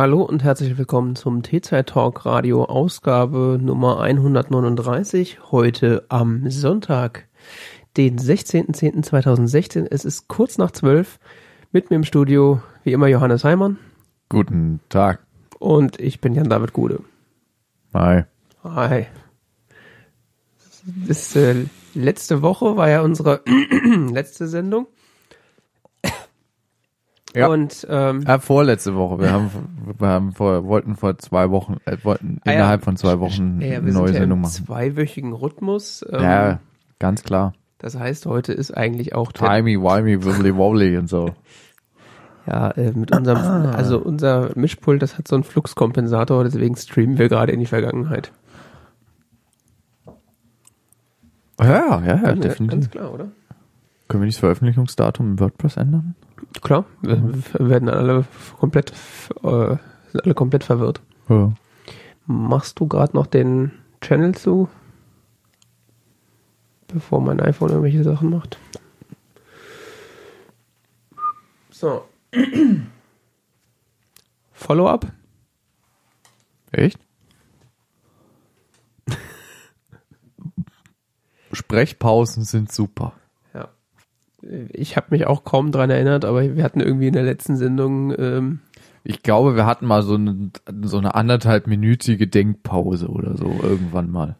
Hallo und herzlich willkommen zum T-Zeit Talk Radio Ausgabe Nummer 139. Heute am Sonntag, den 16.10.2016. Es ist kurz nach zwölf. Mit mir im Studio, wie immer, Johannes Heimann. Guten Tag. Und ich bin Jan-David Gude. Hi. Hi. Das, äh, letzte Woche war ja unsere letzte Sendung. Ja. Und ähm, Ja, vorletzte Woche. Wir haben, wir haben vor, wollten vor zwei Wochen, äh, wollten Ah ja. innerhalb von zwei Wochen ja, eine neue ja Sendung machen. zweiwöchigen Rhythmus. Ähm, Ja, ganz klar. Das heißt, heute ist eigentlich auch Timey, wimey, wibbly wobbly und so. ja äh, mit unserem, also unser Mischpult, das hat so einen Fluxkompensator, deswegen streamen wir gerade in die Vergangenheit. Ja, ja, ja, Ja, definitiv. Ganz klar, oder? Können wir nicht das Veröffentlichungsdatum im WordPress ändern? Klar, wir wir werden alle komplett, äh, sind alle komplett verwirrt. Ja. Machst du gerade noch den Channel zu? Bevor mein iPhone irgendwelche Sachen macht. So. Follow-up? Echt? Sprechpausen sind super. Ich habe mich auch kaum dran erinnert, aber wir hatten irgendwie in der letzten Sendung, ähm, Ich glaube, wir hatten mal so eine, so eine anderthalbminütige Denkpause oder so irgendwann mal.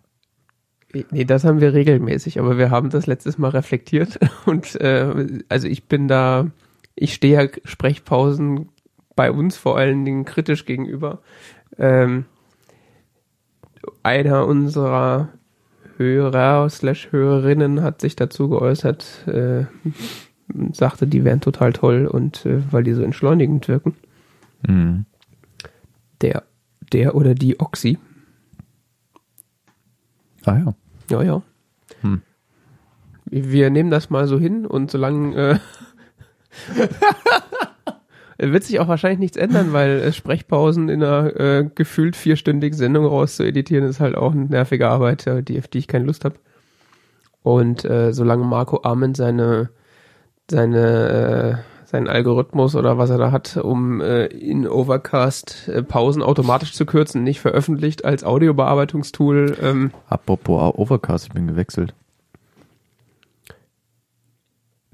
nee, das haben wir regelmäßig, aber wir haben das letztes Mal reflektiert und äh, also ich bin da, ich stehe ja Sprechpausen bei uns vor allen Dingen kritisch gegenüber. Ähm, einer unserer Hörer slash Hörerinnen hat sich dazu geäußert, äh, und sagte, die wären total toll und äh, weil die so entschleunigend wirken. Mhm. Der, der oder die Oxy. Ah ja. Ja, ja. Hm. Wir nehmen das mal so hin und solange äh, wird sich auch wahrscheinlich nichts ändern, weil äh, Sprechpausen in einer äh, gefühlt vierstündigen Sendung rauszueditieren ist halt auch eine nervige Arbeit, äh, die, auf die ich keine Lust habe. Und äh, solange Marco Arment seine seine äh, seinen Algorithmus oder was er da hat, um äh, in Overcast äh, Pausen automatisch zu kürzen, nicht veröffentlicht als Audiobearbeitungstool, ähm, Apropos Overcast, ich bin gewechselt.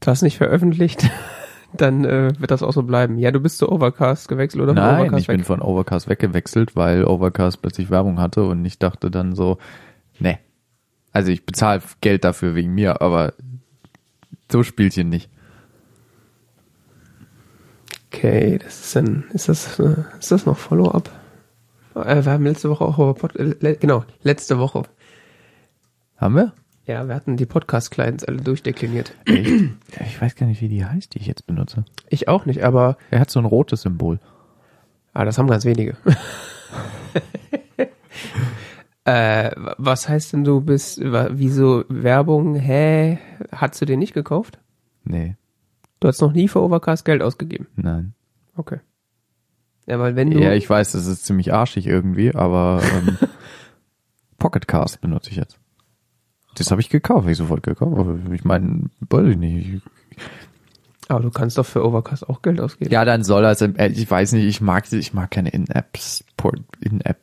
das nicht veröffentlicht, dann äh, wird das auch so bleiben. Ja, du bist zu Overcast gewechselt oder Nein, Overcast ich bin von Overcast weggewechselt, weil Overcast plötzlich Werbung hatte und ich dachte dann so, ne. Also ich bezahle Geld dafür wegen mir, aber so Spielchen nicht. Okay, das ist dann, ist das, äh, ist das noch Follow-up? Äh, wir haben letzte Woche auch über Pod äh, genau, letzte Woche. Haben wir? Ja, wir hatten die Podcast-Clients alle durchdekliniert. Echt? Ich weiß gar nicht, wie die heißt, die ich jetzt benutze. Ich auch nicht, aber Er hat so ein rotes Symbol. ah, das haben ganz wenige. äh, was heißt denn du bist, wieso Werbung, hä? Hast du den nicht gekauft? Nee, Du hast noch nie für Overcast Geld ausgegeben. nein. Okay. Ja, weil wenn du, Ja, ich weiß, das ist ziemlich arschig irgendwie, aber ähm, Pocketcast benutze ich jetzt. Das habe ich gekauft, hab ich sofort gekauft. Aber ich meine, weiß ich nicht. aber du kannst doch für Overcast auch Geld ausgeben. Ja, dann soll er es. äh, Ich weiß nicht, ich mag, ich mag keine In-Apps, In-App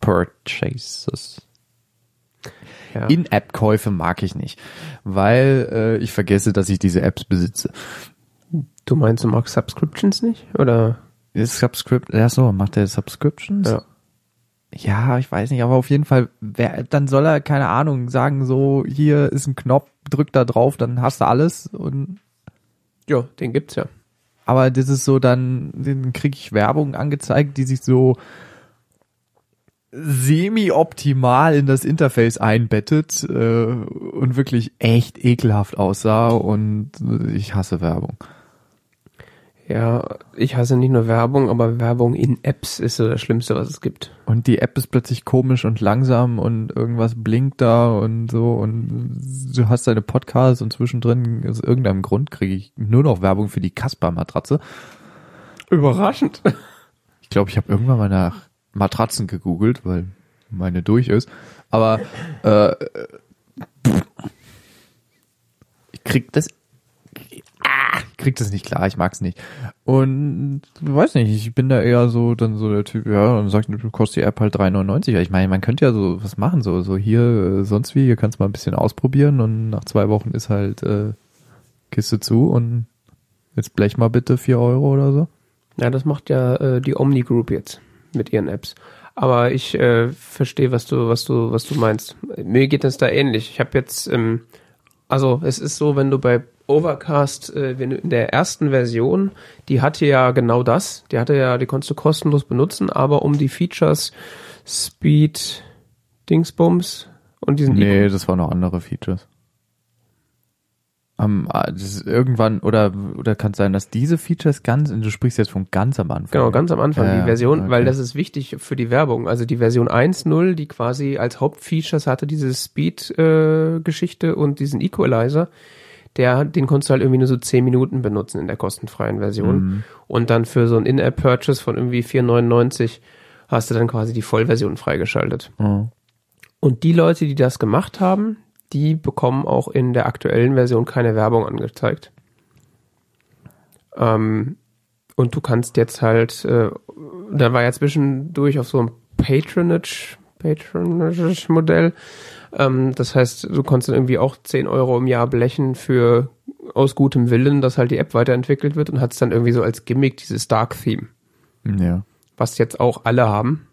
Purchases. Ja. In-App-Käufe mag ich nicht, weil äh, ich vergesse, dass ich diese Apps besitze. Du meinst, du magst Subscriptions nicht? Oder? Ist Subscript, ja so, macht er Subscriptions? Ja. Ja, ich weiß nicht, aber auf jeden Fall, wer, dann soll er, keine Ahnung, sagen so, hier ist ein Knopf, drück da drauf, dann hast du alles und Ja, den gibt's ja. aber das ist so, dann, dann kriege ich Werbung angezeigt, die sich so semi-optimal in das Interface einbettet äh, und wirklich echt ekelhaft aussah und ich hasse Werbung. Ja, ich hasse nicht nur Werbung, aber Werbung in Apps ist so das Schlimmste, was es gibt. Und die App ist plötzlich komisch und langsam und irgendwas blinkt da und so und du hast deine Podcasts und zwischendrin aus irgendeinem Grund kriege ich nur noch Werbung für die Casper-Matratze. Überraschend. Ich glaube, ich habe irgendwann mal nach Matratzen gegoogelt, weil meine durch ist. Aber äh, ich krieg das krieg das nicht klar, ich mag's nicht. Und weiß nicht, ich bin da eher so dann so der Typ, ja, dann sagt, du kostet die App halt 3,99. Ich meine, man könnte ja so was machen, so so hier äh, sonst wie, hier kannst du mal ein bisschen ausprobieren und nach zwei Wochen ist halt äh, Kiste zu und jetzt blech mal bitte vier Euro oder so. Ja, das macht ja äh, die Omni Group jetzt mit ihren Apps. Aber ich äh, verstehe, was du, was du, was du meinst. Mir geht das da ähnlich. Ich habe jetzt, ähm, also es ist so, wenn du bei Overcast, äh, wenn in der ersten Version, die hatte ja genau das. Die hatte ja, die konntest du kostenlos benutzen, aber um die Features Speed, Dingsbums und diesen Nee, das waren noch andere Features. Um, das ist irgendwann, oder, oder kann es sein, dass diese Features ganz, du sprichst jetzt von ganz am Anfang. Genau, ganz am Anfang, Ja, die Version, okay. weil das ist wichtig für die Werbung. Also die Version 1.0, die quasi als Hauptfeatures hatte diese Speed-Geschichte und diesen Equalizer, der, den konntest du halt irgendwie nur so 10 Minuten benutzen in der kostenfreien Version. Mhm. Und dann für so ein In-App-Purchase von irgendwie 4,99 hast du dann quasi die Vollversion freigeschaltet. Mhm. Und die Leute, die das gemacht haben, die bekommen auch in der aktuellen Version keine Werbung angezeigt. Ähm, und du kannst jetzt halt, äh, da war ja zwischendurch auf so ein Patronage, Patronage-Modell. Ähm, das heißt, du konntest dann irgendwie auch 10 Euro im Jahr blechen für aus gutem Willen, dass halt die App weiterentwickelt wird und hat es dann irgendwie so als Gimmick dieses Dark Theme Ja. was jetzt auch alle haben.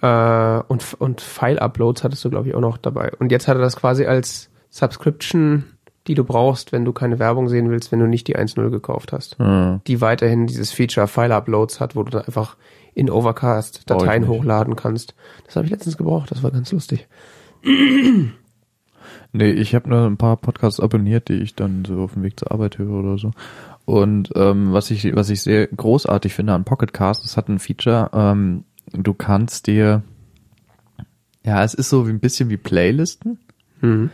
Äh, und, und File-Uploads hattest du, glaube ich, auch noch dabei. Und jetzt hat er das quasi als Subscription, die du brauchst, wenn du keine Werbung sehen willst, wenn du nicht die 1.0 gekauft hast. Mhm. Die weiterhin dieses Feature File-Uploads hat, wo du dann einfach in Overcast Dateien hochladen kannst. Das habe ich letztens gebraucht, das war ganz lustig. Nee, ich habe nur ein paar Podcasts abonniert, die ich dann so auf dem Weg zur Arbeit höre oder so. Und ähm, was ich was ich sehr großartig finde an Pocket Cast, es hat ein Feature, ähm, du kannst dir ja, es ist so wie ein bisschen wie Playlisten, Mhm.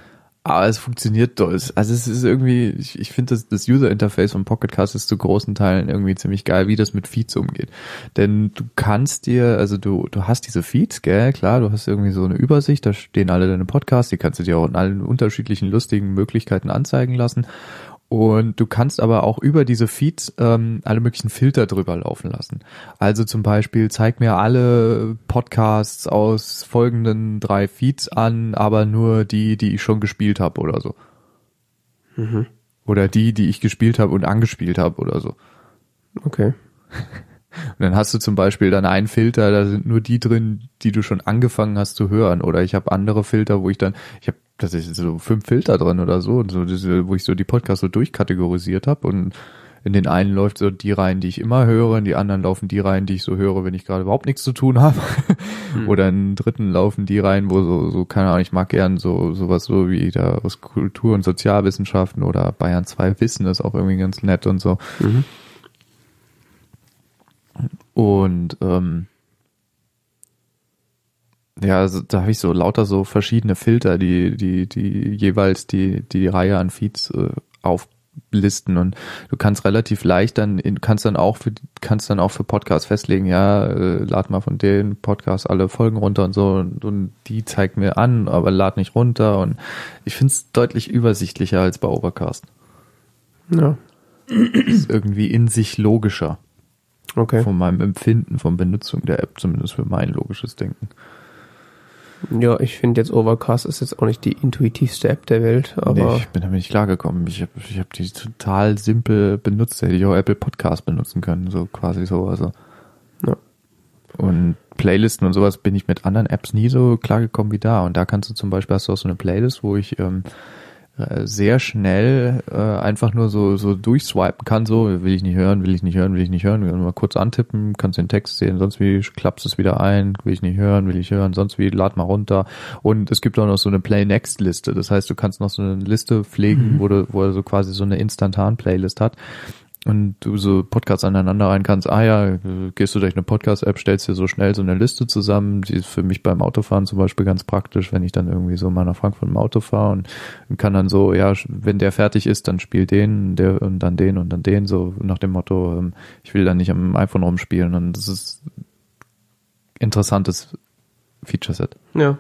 Aber es funktioniert. Es- Also es ist irgendwie, ich, ich finde das, das User Interface von Pocket Cast ist zu großen Teilen irgendwie ziemlich geil, wie das mit Feeds umgeht. Denn du kannst dir, also du, du hast diese Feeds, gell, klar, du hast irgendwie so eine Übersicht, da stehen alle deine Podcasts, die kannst du dir auch in allen unterschiedlichen lustigen Möglichkeiten anzeigen lassen. Und du kannst aber auch über diese Feeds ähm, alle möglichen Filter drüber laufen lassen. Also zum Beispiel zeig mir alle Podcasts aus folgenden drei Feeds an, aber nur die, die ich schon gespielt habe oder so. Oder die, die ich gespielt habe und angespielt habe oder so. Okay. Und dann hast du zum Beispiel dann einen Filter, da sind nur die drin, die du schon angefangen hast zu hören. Oder ich habe andere Filter, wo ich dann, ich habe tatsächlich so fünf Filter drin oder so, und so diese, wo ich so die Podcasts so durchkategorisiert habe. Und in den einen läuft so die rein, die ich immer höre, in die anderen laufen die rein, die ich so höre, wenn ich gerade überhaupt nichts zu tun habe. Oder in den dritten laufen die rein, wo so, so, keine Ahnung, ich mag gern so sowas so wie da aus Kultur- und Sozialwissenschaften oder Bayern 2 Wissen ist auch irgendwie ganz nett und so. Mhm. Und ähm, ja, also, da habe ich so lauter so verschiedene Filter, die, die, die jeweils die, die Reihe an Feeds äh, auflisten und du kannst relativ leicht dann, kannst dann auch für, kannst dann auch für Podcasts festlegen, ja, äh, lad mal von den Podcasts alle Folgen runter und so und, und die zeigt mir an, aber lad nicht runter und ich finde es deutlich übersichtlicher als bei Overcast. Ja. Ist irgendwie in sich logischer Okay. von meinem Empfinden, von Benutzung der App, zumindest für mein logisches Denken. Ja, ich finde jetzt Overcast ist jetzt auch nicht die intuitivste App der Welt, aber nee, ich bin damit nicht klargekommen. Ich habe ich hab die total simpel benutzt. Hätte ich auch Apple Podcast benutzen können, so quasi so. Also. Ja. Und Playlisten und sowas bin ich mit anderen Apps nie so klargekommen wie da. Und da kannst du zum Beispiel, hast du auch so eine Playlist, wo ich ähm, äh, sehr schnell äh, einfach nur so so durchswipen kann, so will ich nicht hören, will ich nicht hören, will ich nicht hören, Kann mal kurz antippen, kannst den Text sehen, sonst wie klappst es wieder ein, will ich nicht hören, will ich hören, sonst wie lad mal runter. Und es gibt auch noch so eine Play Next Liste, das heißt, du kannst noch so eine Liste pflegen, wo du wo er so quasi so eine instantan Playlist hat und du so Podcasts aneinander rein kannst, ah ja, gehst du durch eine Podcast-App, stellst dir so schnell so eine Liste zusammen, die ist für mich beim Autofahren zum Beispiel ganz praktisch, wenn ich dann irgendwie so mal nach Frankfurt im Auto fahre und, kann dann so, ja, wenn der fertig ist, dann spiel den, der und dann den und dann den, so nach dem Motto, ähm, ich will dann nicht am iPhone rumspielen und das ist interessantes Feature-Set. ja.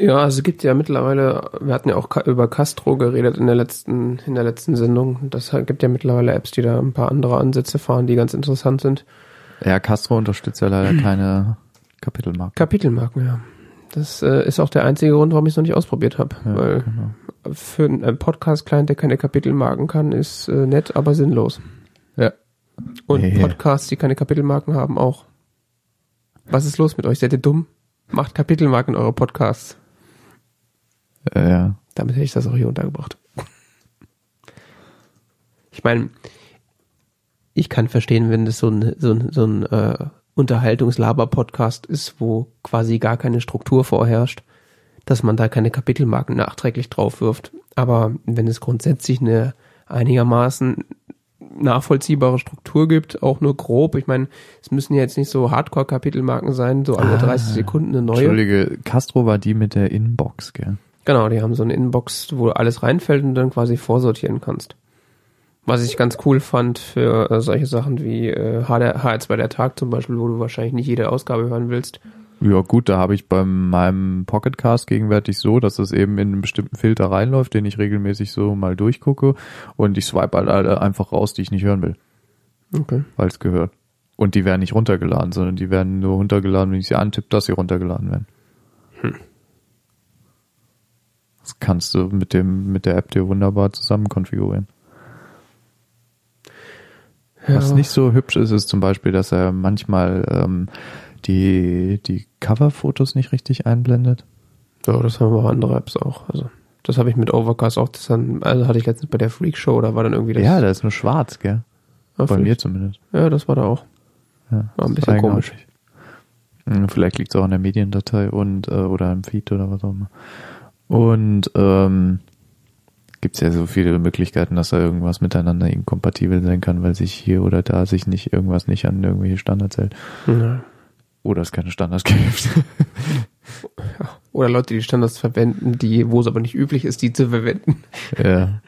Ja, also es gibt ja mittlerweile, wir hatten ja auch über Castro geredet in der letzten, in der letzten Sendung. Das gibt ja mittlerweile Apps, die da ein paar andere Ansätze fahren, die ganz interessant sind. Ja, Castro unterstützt ja leider keine Kapitelmarken. Kapitelmarken, ja. Das äh, ist auch der einzige Grund, warum ich es noch nicht ausprobiert habe. Ja, weil genau. für einen Podcast-Client, der keine Kapitelmarken kann, ist äh, nett, aber sinnlos. Ja. Und Nee. Podcasts, die keine Kapitelmarken haben, auch. Was ist los mit euch? Seid ihr dumm? Macht Kapitelmarken in eure Podcasts. Äh, ja. Damit hätte ich das auch hier untergebracht. Ich meine, ich kann verstehen, wenn das so ein, so ein, so ein äh, Unterhaltungslaber-Podcast ist, wo quasi gar keine Struktur vorherrscht, dass man da keine Kapitelmarken nachträglich drauf wirft. Aber wenn es grundsätzlich eine einigermaßen nachvollziehbare Struktur gibt, auch nur grob. Ich meine, es müssen ja jetzt nicht so Hardcore-Kapitelmarken sein, so alle Ah, 30 Sekunden eine neue. Entschuldige, Castro war die mit der Inbox, gell? Genau, die haben so eine Inbox, wo alles reinfällt und dann quasi vorsortieren kannst. Was ich ganz cool fand für äh, solche Sachen wie äh, HR, HR2 der Tag zum Beispiel, wo du wahrscheinlich nicht jede Ausgabe hören willst. Ja gut, da habe ich bei meinem Pocketcast gegenwärtig so, dass es eben in einen bestimmten Filter reinläuft, den ich regelmäßig so mal durchgucke und ich swipe halt alle einfach raus, die ich nicht hören will, Okay. weil es gehört. Und die werden nicht runtergeladen, sondern die werden nur runtergeladen, wenn ich sie antippe, dass sie runtergeladen werden. Das kannst du mit dem mit der App dir wunderbar zusammen konfigurieren. Was nicht so hübsch ist, ist zum Beispiel, dass er manchmal ähm, die, die Coverfotos nicht richtig einblendet. Ja, das haben auch andere Apps auch. Also das habe ich mit Overcast auch. Das dann, also hatte ich letztens bei der Freak Show, da war dann irgendwie das. ja, der ist nur schwarz, gell? Ah, Bei mir zumindest. Ja, das war da auch. Ja, War ein bisschen komisch. Hm, Vielleicht liegt es auch an der Mediendatei und äh, oder im Feed oder was auch immer. Und ähm, gibt es ja so viele Möglichkeiten, dass da irgendwas miteinander inkompatibel sein kann, weil sich hier oder da sich nicht irgendwas nicht an irgendwelche Standards hält. Ja. Oder es keine Standards gibt. Oder Leute, die Standards verwenden, die, wo es aber nicht üblich ist, die zu verwenden. ja.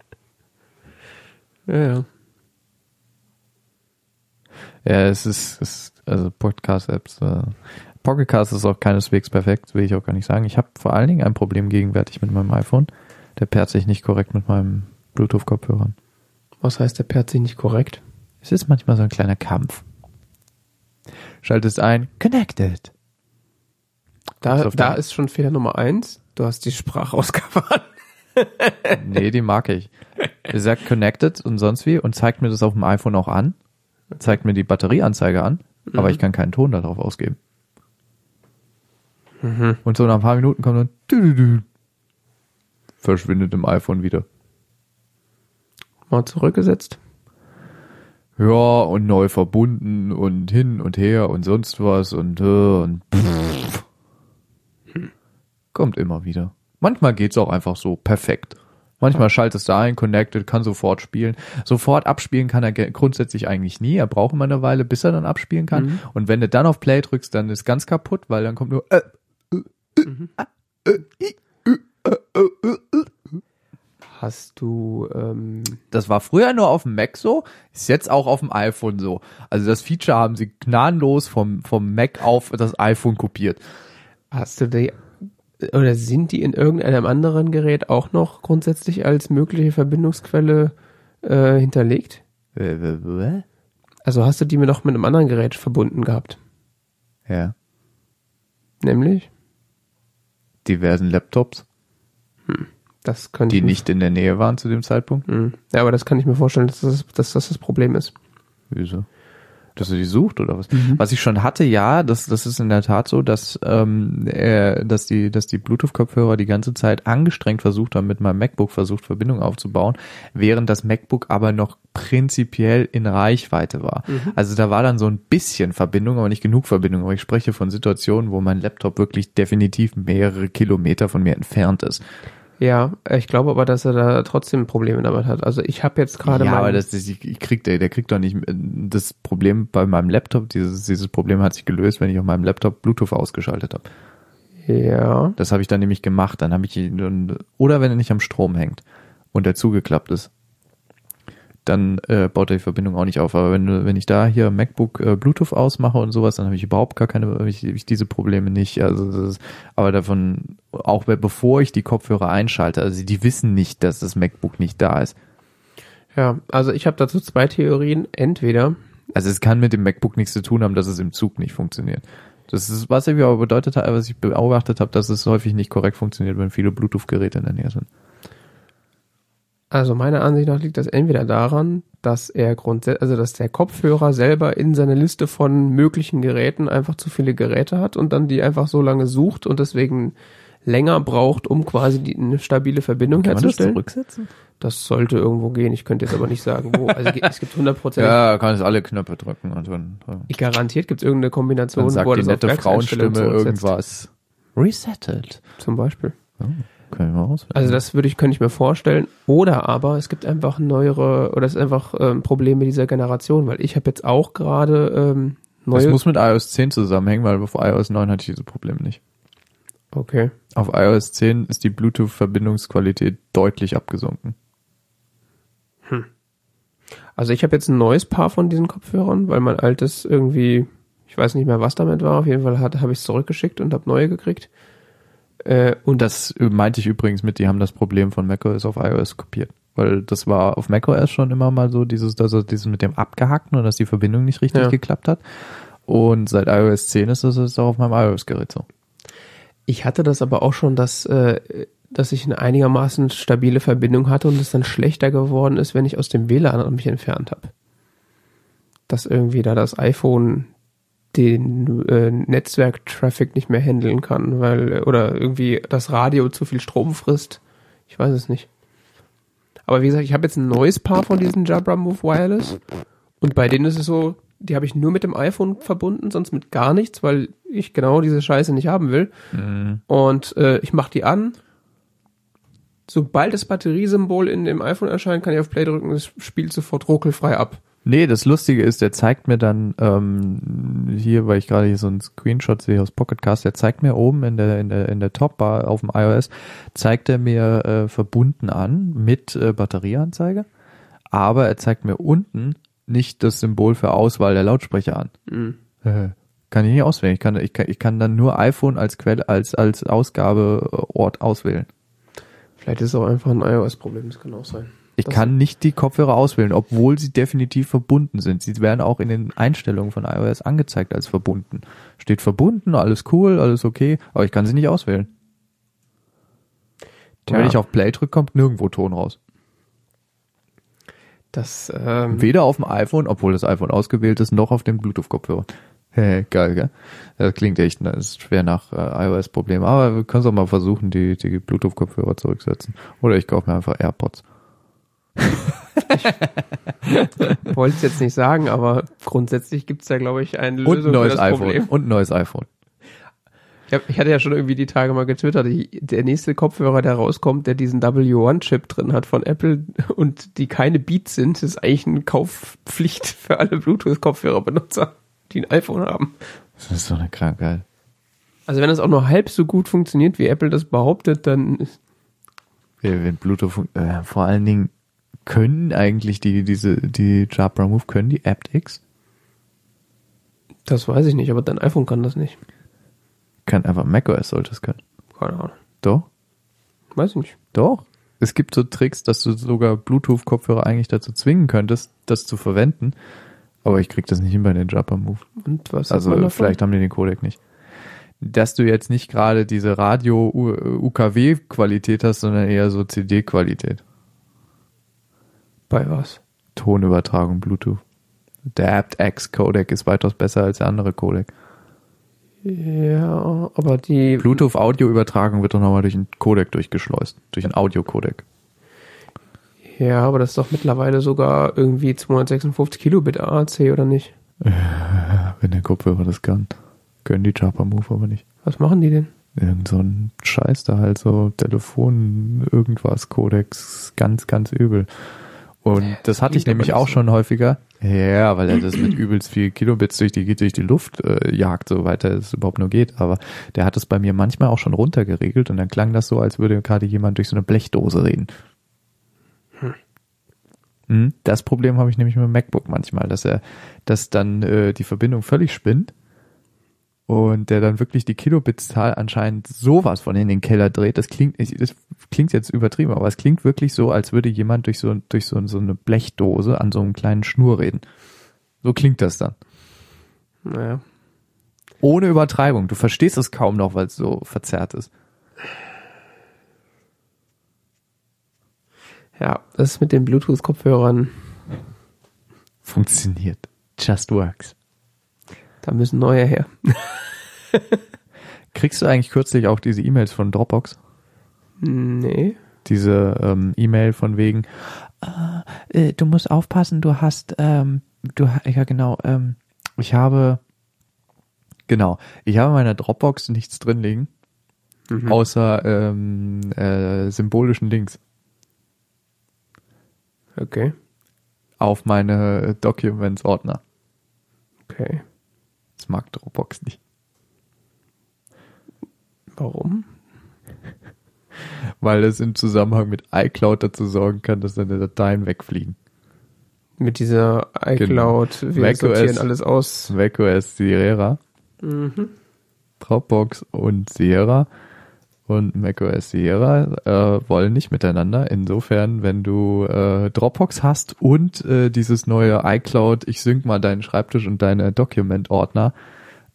Ja, ja. Ja, es ist, es ist also Podcast-Apps. Äh, Pocketcast ist auch keineswegs perfekt, will ich auch gar nicht sagen. Ich habe vor allen Dingen ein Problem gegenwärtig mit meinem iPhone. Der pairt sich nicht korrekt mit meinem Bluetooth-Kopfhörern. Was heißt, der pairt sich nicht korrekt? Es ist manchmal so ein kleiner Kampf. Schaltest ein, connected. Da, da ist schon Fehler Nummer eins. Du hast die Sprachausgabe an. Nee, die mag ich. Er sagt connected und sonst wie und zeigt mir das auf dem iPhone auch an. Zeigt mir die Batterieanzeige an, aber ich kann keinen Ton darauf ausgeben. Und so nach ein paar Minuten kommt dann dü-dü-dü. verschwindet im iPhone wieder. Mal zurückgesetzt. Ja, und neu verbunden und hin und her und sonst was und, äh, und pff. kommt immer wieder. Manchmal geht's auch einfach so perfekt. Manchmal schaltest du ein, connected, kann sofort spielen. Sofort abspielen kann er grundsätzlich eigentlich nie. Er braucht immer eine Weile, bis er dann abspielen kann. Und wenn du dann auf Play drückst, dann ist ganz kaputt, weil dann kommt nur äh, Hast du, ähm, Das war früher nur auf dem Mac so, ist jetzt auch auf dem iPhone so. Also das Feature haben sie gnadenlos vom, vom Mac auf das iPhone kopiert. hast du die, oder sind die in irgendeinem anderen Gerät auch noch grundsätzlich als mögliche Verbindungsquelle äh, hinterlegt? Äh, äh, äh? Also hast du die mir noch mit einem anderen Gerät verbunden gehabt? Ja, Nämlich? Diversen Laptops, Das könnte die nicht in der Nähe waren zu dem Zeitpunkt. Hm. Ja, aber das kann ich mir vorstellen, dass das dass das, das Problem ist. Wieso? Dass du die sucht oder was? Was ich schon hatte, ja, das, das ist in der Tat so, dass, ähm, äh, dass die, dass die Bluetooth-Kopfhörer die ganze Zeit angestrengt versucht haben, mit meinem MacBook versucht, Verbindung aufzubauen, während das MacBook aber noch prinzipiell in Reichweite war. Also da war dann so ein bisschen Verbindung, aber nicht genug Verbindung. Aber ich spreche von Situationen, wo mein Laptop wirklich definitiv mehrere Kilometer von mir entfernt ist. Ja, ich glaube aber, dass er da trotzdem Probleme damit hat. Also ich habe jetzt gerade ja, mein- aber das, das ich, ich krieg der, der kriegt doch nicht das Problem bei meinem Laptop. Dieses, dieses Problem hat sich gelöst, wenn ich auf meinem Laptop Bluetooth ausgeschaltet habe. ja, Das habe ich dann nämlich gemacht. Dann habe ich ihn oder wenn er nicht am Strom hängt und der zugeklappt ist, dann äh, baut er die Verbindung auch nicht auf. Aber wenn, wenn ich da hier MacBook äh, Bluetooth ausmache und sowas, dann habe ich überhaupt gar keine, hab ich, hab ich diese Probleme nicht. Also das ist, aber davon, auch be- bevor ich die Kopfhörer einschalte, also die wissen nicht, dass das MacBook nicht da ist. Ja, also ich habe dazu zwei Theorien. Entweder, Also es kann mit dem MacBook nichts zu tun haben, dass es im Zug nicht funktioniert. Das ist, was ich aber bedeutet habe, was ich beobachtet habe, dass es häufig nicht korrekt funktioniert, wenn viele Bluetooth-Geräte in der Nähe sind. Also meiner Ansicht nach liegt das entweder daran, dass er grundsätzlich, also dass der Kopfhörer selber in seiner Liste von möglichen Geräten einfach zu viele Geräte hat und dann die einfach so lange sucht und deswegen länger braucht, um quasi die, eine stabile Verbindung herzustellen. zurücksetzen? Das sollte irgendwo gehen. Ich könnte jetzt aber nicht sagen, wo. Also es gibt 100 Ja, kann es alle Knöpfe drücken und dann, Ich garantiert gibt es irgendeine Kombination, dann sagt wo er die das nette Frauenstimme irgendwas. Resettet. Zum Beispiel. Oh, können wir auswählen. Also das würde ich, könnte ich mir vorstellen. Oder aber es gibt einfach neuere, oder es ist einfach ähm, Probleme dieser Generation, weil ich habe jetzt auch gerade ähm, das neue. muss mit iOS 10 zusammenhängen, weil auf iOS 9 hatte ich diese Probleme nicht. okay. Auf iOS 10 ist die Bluetooth-Verbindungsqualität deutlich abgesunken. Also ich habe jetzt ein neues Paar von diesen Kopfhörern, weil mein altes irgendwie, ich weiß nicht mehr, was damit war. Auf jeden Fall habe ich es zurückgeschickt und habe neue gekriegt. Äh, und Das äh, meinte ich übrigens mit, die haben das Problem von macOS auf iOS kopiert. Weil das war auf macOS schon immer mal so, dieses, dass er dieses mit dem Abgehackten und dass die Verbindung nicht richtig Ja. geklappt hat. Und seit iOS 10 ist das jetzt auch auf meinem iOS-Gerät so. Ich hatte das aber auch schon, dass, äh, dass ich eine einigermaßen stabile Verbindung hatte und es dann schlechter geworden ist, wenn ich aus dem WLAN mich entfernt habe. Dass irgendwie da das iPhone den äh, Netzwerk-Traffic nicht mehr handeln kann, weil, oder irgendwie das Radio zu viel Strom frisst. Ich weiß es nicht. Aber wie gesagt, ich habe jetzt ein neues Paar von diesen Jabra Move Wireless und bei denen ist es so, die habe ich nur mit dem iPhone verbunden, sonst mit gar nichts, weil ich genau diese Scheiße nicht haben will. Und äh, ich mache die an. Sobald das Batteriesymbol in dem iPhone erscheint, kann ich auf Play drücken und es spielt sofort ruckelfrei ab. Nee, das Lustige ist, der zeigt mir dann ähm, hier, weil ich gerade hier so einen Screenshot sehe aus Pocketcast, der zeigt mir oben in der in der in der Topbar auf dem iOS zeigt er mir äh, verbunden an mit äh, Batterieanzeige, aber er zeigt mir unten nicht das Symbol für Auswahl der Lautsprecher an. Mhm. Äh, kann ich nicht auswählen. Ich kann ich kann ich kann dann nur iPhone als Quelle als als Ausgabeort auswählen. Vielleicht ist es auch einfach ein iOS-Problem, das kann auch sein. Ich Das- kann nicht die Kopfhörer auswählen, obwohl sie definitiv verbunden sind. Sie werden auch in den Einstellungen von iOS angezeigt als verbunden. Steht verbunden, alles cool, alles okay, aber ich kann sie nicht auswählen. Und wenn ich auf Play drücke, kommt nirgendwo Ton raus. Das, ähm, Weder auf dem iPhone, obwohl das iPhone ausgewählt ist, noch auf dem Bluetooth-Kopfhörer. Hey, geil, gell? Das klingt echt, das ist schwer nach äh, iOS-Problem. Aber wir können es auch mal versuchen, die, die Bluetooth-Kopfhörer zurücksetzen. Oder ich kaufe mir einfach AirPods. Wollte es jetzt nicht sagen, aber grundsätzlich gibt es da, glaube ich, eine Und Lösung ein neues für das iPhone. Problem. Und ein neues iPhone. Ich, hab, ich hatte ja schon irgendwie die Tage mal getwittert, die, der nächste Kopfhörer, der rauskommt, der diesen W1-Chip drin hat von Apple und die keine Beats sind, ist eigentlich eine Kaufpflicht für alle Bluetooth-Kopfhörerbenutzer, die ein iPhone haben. Das ist so eine Krankheit. Also wenn das auch nur halb so gut funktioniert, wie Apple das behauptet, dann ist, Ja, wenn Bluetooth, äh, vor allen Dingen können eigentlich die, diese, die Jabra Move, können die aptX? das weiß ich nicht, aber dein iPhone kann das nicht. Kann einfach macOS sollte es können. Keine Ahnung. Doch, Weiß ich nicht. doch. Es gibt so Tricks, dass du sogar Bluetooth-Kopfhörer eigentlich dazu zwingen könntest, das zu verwenden. Aber ich krieg das nicht hin bei den Jabra Move. Und was Also vielleicht haben die den Codec nicht. Dass du jetzt nicht gerade diese Radio-UKW-Qualität hast, sondern eher so CD-Qualität. Bei was? Tonübertragung Bluetooth. Der aptX Codec ist weitaus besser als der andere Codec. Ja, aber die Bluetooth Audioübertragung wird doch nochmal durch einen Codec durchgeschleust, durch einen Audio-Codec. Ja, aber das ist doch mittlerweile sogar irgendwie 256 Kilobit AAC oder nicht? Wenn der Kopfhörer das kann. Können die Jabra Move aber nicht. Was machen die denn? Irgend so ein Scheiß da halt so Telefon, irgendwas, Codex, ganz, ganz übel. Und das hatte ich nämlich auch so. schon häufiger. Ja, weil er das mit übelst viel Kilobits durch die, durch die Luft äh, jagt, soweit es überhaupt nur geht. Aber der hat es bei mir manchmal auch schon runtergeregelt und dann klang das so, als würde gerade jemand durch so eine Blechdose reden. Mhm. Das Problem habe ich nämlich mit dem MacBook manchmal, dass er, dass dann äh, die Verbindung völlig spinnt und der dann wirklich die Kilobit-Zahl anscheinend sowas von in den Keller dreht. Das klingt, das klingt jetzt übertrieben, aber es klingt wirklich so, als würde jemand durch so, durch so, so eine Blechdose an so einem kleinen Schnur reden. So klingt das dann. Naja. Ohne Übertreibung. Du verstehst es kaum noch, weil es so verzerrt ist. Ja, das mit den Bluetooth-Kopfhörern, Funktioniert. Just works. Da müssen neue her. Kriegst du eigentlich kürzlich auch diese E-Mails von Dropbox? Nee. Diese ähm, E-Mail von wegen, äh, äh, du musst aufpassen, du hast, ähm, du, ja genau, ähm, ich habe, genau, ich habe in meiner Dropbox nichts drin liegen, Mhm. außer ähm, äh, symbolischen Links Okay. auf meine Documents-Ordner. Okay. Mag Dropbox nicht. Warum? Weil es im Zusammenhang mit iCloud dazu sorgen kann, dass deine Dateien wegfliegen. Mit dieser iCloud, wir macOS. sortieren alles aus. macOS Sierra, Mhm. Dropbox und Sierra und macOS Sierra äh, wollen nicht miteinander. Insofern, wenn du äh, Dropbox hast und äh, dieses neue iCloud, ich sync mal deinen Schreibtisch und deine Document-Ordner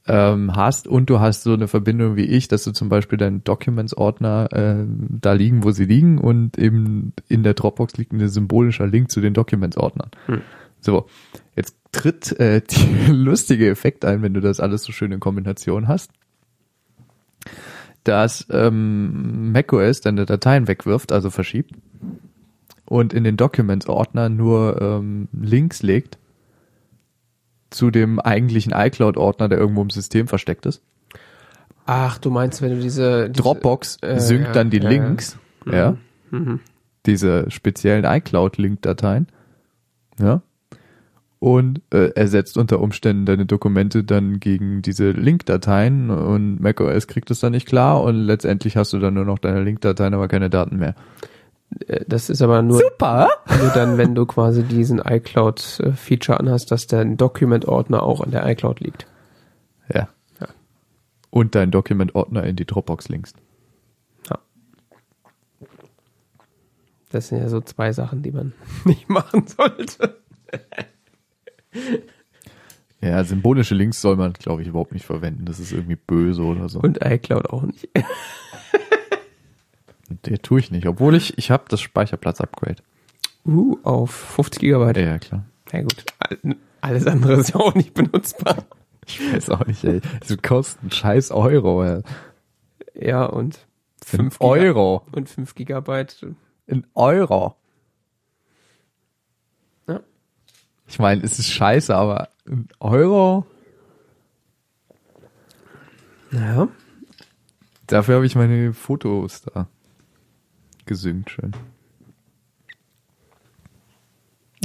ähm, hast und du hast so eine Verbindung wie ich, dass du zum Beispiel deinen Documents-Ordner äh, da liegen, wo sie liegen und eben in der Dropbox liegt ein symbolischer Link zu den Documents-Ordnern. Hm. So, jetzt tritt äh, die lustige Effekt ein, wenn du das alles so schön in Kombination hast, dass ähm, macOS deine Dateien wegwirft, also verschiebt und in den Documents-Ordner nur ähm, Links legt zu dem eigentlichen iCloud-Ordner, der irgendwo im System versteckt ist. Ach, du meinst, wenn du diese, diese Dropbox äh, synkt ja, dann die ja, Links, ja. ja, Mhm. diese speziellen iCloud-Link-Dateien, ja, und äh, ersetzt unter Umständen deine Dokumente dann gegen diese Link-Dateien und macOS kriegt es dann nicht klar und letztendlich hast du dann nur noch deine Link-Dateien, aber keine Daten mehr. Äh, Das ist aber nur, Super! nur dann, wenn du quasi diesen iCloud-Feature anhast, dass der Document-Ordner auch in der iCloud liegt. Ja. Ja. Und deinen Document-Ordner in die Dropbox linkst. Das sind ja so zwei Sachen, die man nicht machen sollte. Ja, symbolische Links soll man, glaube ich, überhaupt nicht verwenden. Das ist irgendwie böse oder so. Und iCloud auch nicht. Der tue ich nicht, obwohl ich, ich habe das Speicherplatz-Upgrade. Uh, auf 50 Gigabyte. Ja, klar. Ja gut, all- alles andere ist ja auch nicht benutzbar. Ich weiß auch nicht, ey. Das kostet einen scheiß Euro, ey. Ja, und Fünf 5 Giga Euro. und 5 Gigabyte. Ein Euro. Ja. Ich meine, es ist scheiße, aber ein Euro? Ja. Dafür habe ich meine Fotos da gesynkt schön.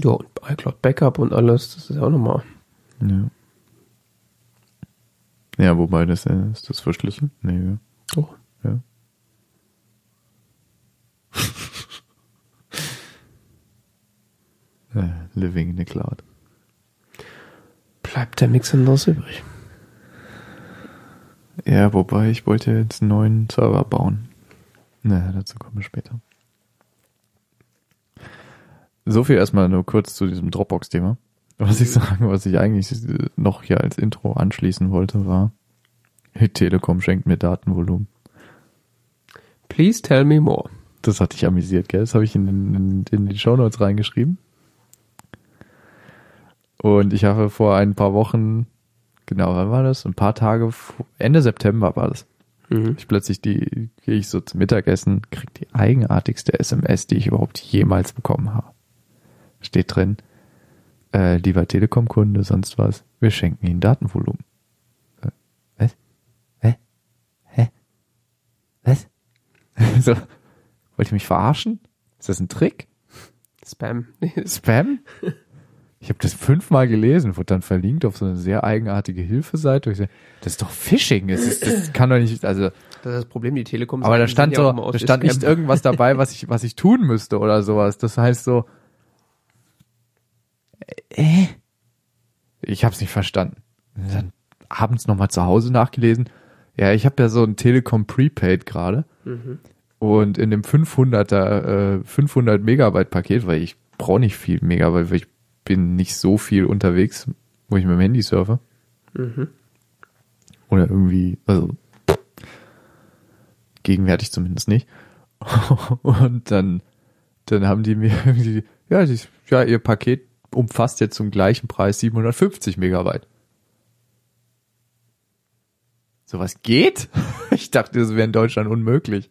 Ja, und iCloud Backup und alles, das ist ja auch nochmal. Ja. Ja, wobei das äh, ist das verschlichen? Nee, Oh. ja. ja. Äh, Living in the Cloud. Bleibt ja nichts anderes übrig. Ja, wobei ich wollte jetzt einen neuen Server bauen. Naja, dazu kommen wir später. So viel erstmal nur kurz zu diesem Dropbox-Thema. Was ich sagen, was ich eigentlich noch hier als Intro anschließen wollte, war, hey, Telekom schenkt mir Datenvolumen. Please tell me more. Das hat dich amüsiert, gell? Das habe ich in, in, in die Shownotes reingeschrieben. Und ich habe vor ein paar Wochen, genau, wann war das? Ein paar Tage, Ende September war das. Mhm. Ich plötzlich die, gehe ich so zum Mittagessen, krieg die eigenartigste SMS, die ich überhaupt jemals bekommen habe. Steht drin, äh, lieber Telekom-Kunde, sonst was, wir schenken Ihnen Datenvolumen. Äh, Was? Hä? Hä? Was? so, wollt ihr mich verarschen? Ist das ein Trick? Spam. Spam? Ich habe das fünfmal gelesen, wurde dann verlinkt auf so eine sehr eigenartige Hilfeseite. sag, das ist doch Phishing. Das, ist, das kann doch nicht, also Das ist das Problem, die Telekom. aber da stand so, da stand nicht irgendwas dabei, was ich, was ich tun müsste oder sowas. Das heißt so, äh? Ich hab's nicht verstanden. Dann abends nochmal zu Hause nachgelesen. Ja, ich habe ja so ein Telekom Prepaid gerade. Und in dem 500er, äh, 500 Megabyte Paket, weil ich brauche nicht viel Megabyte, weil ich bin nicht so viel unterwegs, wo ich mit dem Handy surfe. Oder irgendwie, also gegenwärtig zumindest nicht. Und dann, dann haben die mir irgendwie, ja, die, ja, ihr Paket umfasst jetzt zum gleichen Preis 750 Megabyte. Sowas geht? Ich dachte, das wäre in Deutschland unmöglich.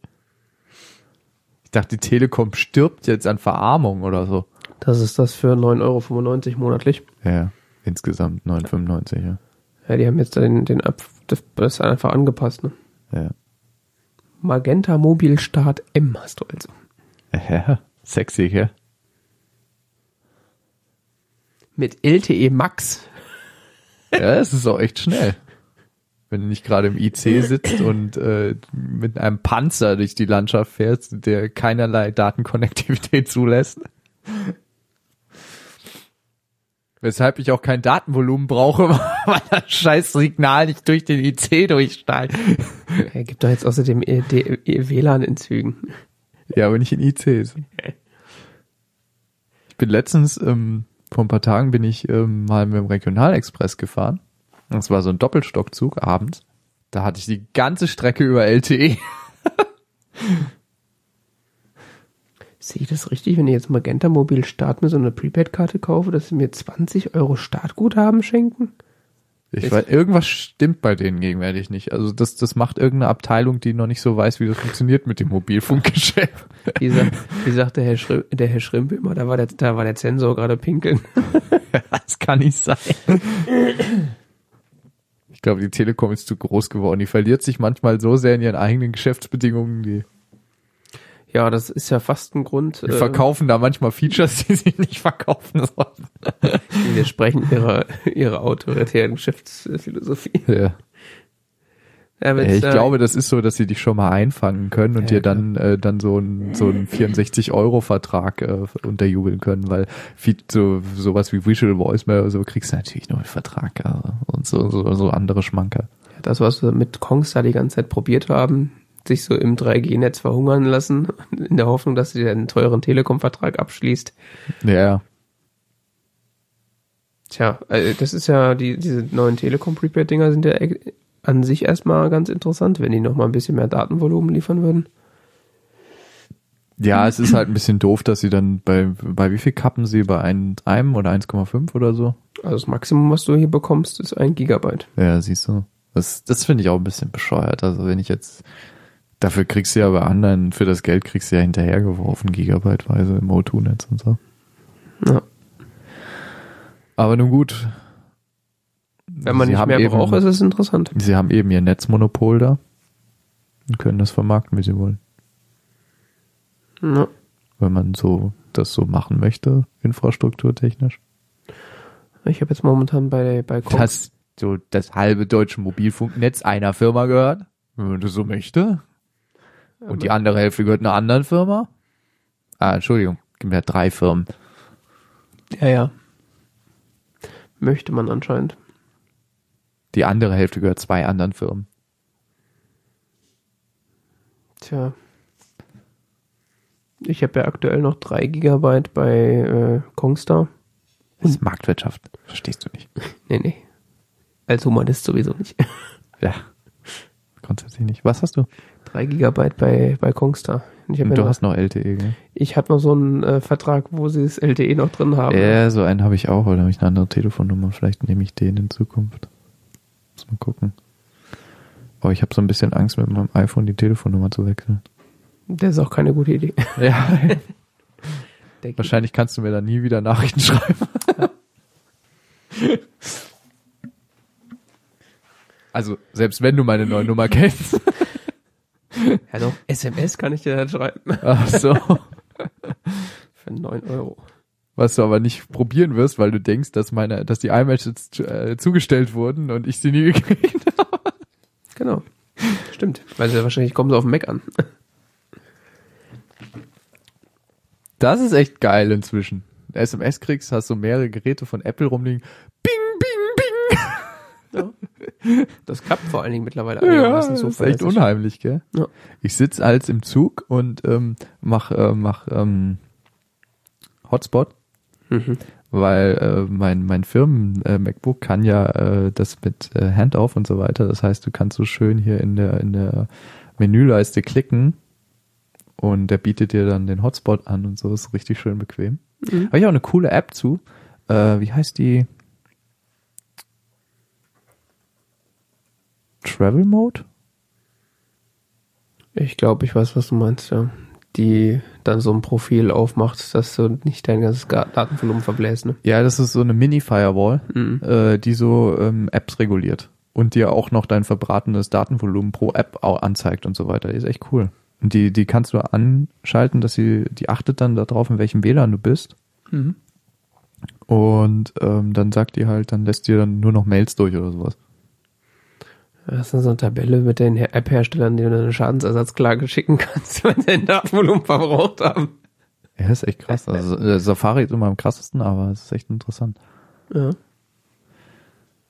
Ich dachte, die Telekom stirbt jetzt an Verarmung oder so. Das ist das für 9,95 Euro monatlich. Ja, insgesamt 9,95, ja. Ja, die haben jetzt den, den Ab das, einfach angepasst, ne? Ja. Magenta Mobil Start M hast du also. ja. Sexy, ja. Mit LTE Max. Ja, es ist auch echt schnell. Wenn du nicht gerade im IC sitzt und äh, mit einem Panzer durch die Landschaft fährst, der keinerlei Datenkonnektivität zulässt. Weshalb ich auch kein Datenvolumen brauche, weil das scheiß Signal nicht durch den IC durchsteigt. Er gibt doch jetzt außerdem D- äh, WLAN in Zügen. Ja, aber nicht in ICs. Ich bin letztens, ähm, vor ein paar Tagen bin ich ähm, mal mit dem Regionalexpress gefahren. Das war so ein Doppelstockzug abends. Da hatte ich die ganze Strecke über E. LTE. Sehe ich das richtig, wenn ich jetzt Magenta Mobil Start mir so eine Prepaid-Karte kaufe, dass sie mir 20 Euro Startguthaben schenken? Ich weiß, irgendwas stimmt bei denen gegenwärtig nicht. Also das, das macht irgendeine Abteilung, die noch nicht so weiß, wie das funktioniert mit dem Mobilfunkgeschäft. Wie, sagt, wie sagt der Herr, Schrim, der Herr Schrimpe immer, da war der, da war der Zensor gerade pinkeln. Das kann nicht sein. Ich glaube, die Telekom ist zu groß geworden. Die verliert sich manchmal so sehr in ihren eigenen Geschäftsbedingungen. Die, Ja, das ist ja fast ein Grund. die verkaufen da manchmal Features, die sie nicht verkaufen sollten. die widersprechen ihrer, ihrer autoritären Geschäftsphilosophie. Ja. Ja, Äh, wenn's, Ich äh, glaube, das ist so, dass sie dich schon mal einfangen können und Ja, dir dann äh, dann so ein so ein 64 Euro Vertrag äh, unterjubeln können, weil viel, so sowas wie Visual Voicemail oder so kriegst du natürlich nur einen Vertrag also, und so, so so andere Schmanker. das, was wir mit Kongstar die ganze Zeit probiert haben, sich so im 3G-Netz verhungern lassen, in der Hoffnung, dass sie einen teuren Telekom-Vertrag abschließt. Ja, ja. Tja, äh, das ist ja, die, diese neuen Telekom-Prepaid-Dinger sind ja an sich erstmal ganz interessant, wenn die nochmal ein bisschen mehr Datenvolumen liefern würden. Ja, es ist halt ein bisschen doof, dass sie dann bei bei wie viel kappen sie bei ein, einem oder 1,5 oder so? Also das Maximum, was du hier bekommst, ist ein Gigabyte. Ja, siehst du. Das das finde ich auch ein bisschen bescheuert. Also wenn ich jetzt dafür kriegst du ja bei anderen für das Geld kriegst du ja hinterhergeworfen Gigabyteweise im O2-Netz und so. Ja. Aber nun gut. Wenn man Sie nicht mehr eben, braucht, ist es interessant. Sie haben eben ihr Netzmonopol da und können das vermarkten, wie sie wollen. Ja. Wenn man so das so machen möchte, infrastrukturtechnisch. Ich habe jetzt momentan bei, bei Kongs Dass so das halbe deutsche Mobilfunknetz einer Firma gehört, wenn man das so möchte. Und die andere Hälfte gehört einer anderen Firma. Ah, Entschuldigung, gibt ja drei Firmen. Ja, ja. Möchte man anscheinend. Die andere Hälfte gehört zwei anderen Firmen. Tja. Ich habe ja aktuell noch drei Gigabyte bei äh, Kongstar. Das ist Marktwirtschaft. Verstehst du nicht. Nee, nee. Als Humanist sowieso nicht. Ja. Grundsätzlich nicht. Was hast du? Drei Gigabyte bei, bei Kongstar. Ich habe Und ja du noch, hast noch LTE, gell? ich hab noch so einen äh, Vertrag, wo sie das LTE noch drin haben. Ja, so einen habe ich auch, oder habe ich eine andere Telefonnummer? Vielleicht nehme ich den in Zukunft. Muss mal gucken. Aber ich habe so ein bisschen Angst, mit meinem iPhone die Telefonnummer zu wechseln. Das ist auch keine gute Idee. Ja. Wahrscheinlich kannst du mir da nie wieder Nachrichten schreiben. Also, selbst wenn du meine neue Nummer kennst. Ja, doch. SMS kann ich dir dann schreiben. Ach so. Für 9 Euro. Was du aber nicht probieren wirst, weil du denkst, dass meine, dass die iMessages äh, zugestellt wurden und ich sie nie gekriegt habe. Genau. Stimmt. Weil sie wahrscheinlich kommen sie auf dem Mac an. Das ist echt geil inzwischen. SMS kriegst, hast du mehrere Geräte von Apple rumliegen. Bing. Ja. Das klappt vor allen Dingen mittlerweile Ja, einigermaßen das ist echt unheimlich, gell? Ja. Ich sitz als im Zug und ähm, mach, äh, mach ähm, Hotspot, Mhm. weil äh, mein mein Firmen äh, MacBook kann ja äh, das mit äh, Handoff und so weiter. Das heißt, du kannst so schön hier in der in der Menüleiste klicken und der bietet dir dann den Hotspot an und so ist richtig schön bequem. Mhm. Habe ich auch eine coole App zu. Äh, wie heißt die? Travel Mode? Ich glaube, ich weiß, was du meinst, ja. Die dann so ein Profil aufmacht, dass du nicht dein ganzes Ga- Datenvolumen verbläst, ne? Ja, das ist so eine Mini-Firewall, Mhm. äh, die so ähm, Apps reguliert und dir auch noch dein verbratenes Datenvolumen pro App anzeigt und so weiter. Die ist echt cool. Und die, die kannst du anschalten, dass sie, die achtet dann darauf, in welchem WLAN du bist. Mhm. Und ähm, dann sagt die halt, dann lässt dir dann nur noch Mails durch oder sowas. Das ist so eine Tabelle mit den Her- App-Herstellern, die du eine Schadensersatzklage schicken kannst, wenn sie ein Datenvolumen verbraucht haben. Ja, ist echt krass. Also äh, Safari ist immer am krassesten, aber es ist echt interessant. Ja.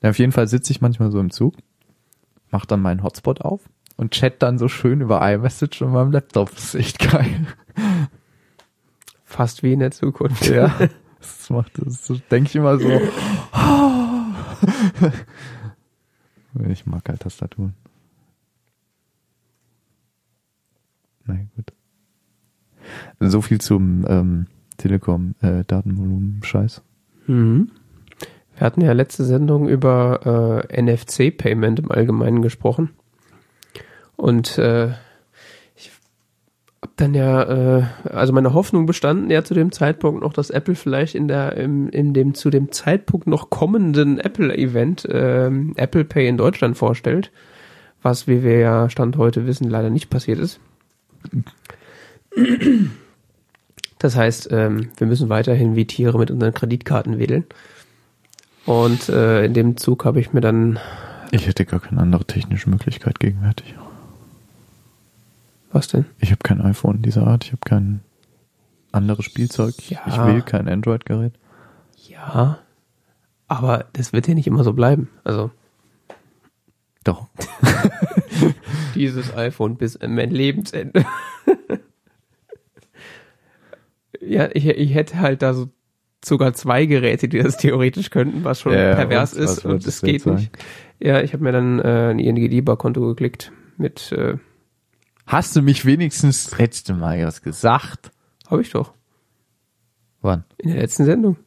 Ja, auf jeden Fall sitze ich manchmal so im Zug, mach dann meinen Hotspot auf und chat dann so schön über iMessage und meinem Laptop. Das ist echt geil. Fast wie in der Zukunft. Ja. Das macht das, denke ich immer so. Ich mag halt Tastaturen. Na gut. So viel zum ähm, Telekom äh, Datenvolumen Scheiß. Mhm. Wir hatten ja letzte Sendung über äh, NFC-Payment im Allgemeinen gesprochen. Und äh, dann ja, äh, also meine Hoffnung bestanden ja zu dem Zeitpunkt noch, dass Apple vielleicht in der, im, in dem zu dem Zeitpunkt noch kommenden Apple-Event ähm, Apple Pay in Deutschland vorstellt. Was, wie wir ja Stand heute wissen, leider nicht passiert ist. Das heißt, ähm, wir müssen weiterhin wie Tiere mit unseren Kreditkarten wedeln. Und äh, in dem Zug habe ich mir dann, Ich hätte gar keine andere technische Möglichkeit gegenwärtig. Was denn? Ich habe kein iPhone dieser Art, ich habe kein anderes Spielzeug, Ja. ich will kein Android-Gerät. Ja, aber das wird ja nicht immer so bleiben. Also Doch. dieses iPhone bis an mein Lebensende. ja, ich, ich hätte halt da so sogar zwei Geräte, die das theoretisch könnten, was schon Ja, pervers und ist und es geht sagen? nicht. Ja, ich habe mir dann äh, ein ING DIBA-Konto geklickt mit, äh, Hast du mich wenigstens das letzte Mal was gesagt? habe ich doch, Wann? in der letzten Sendung.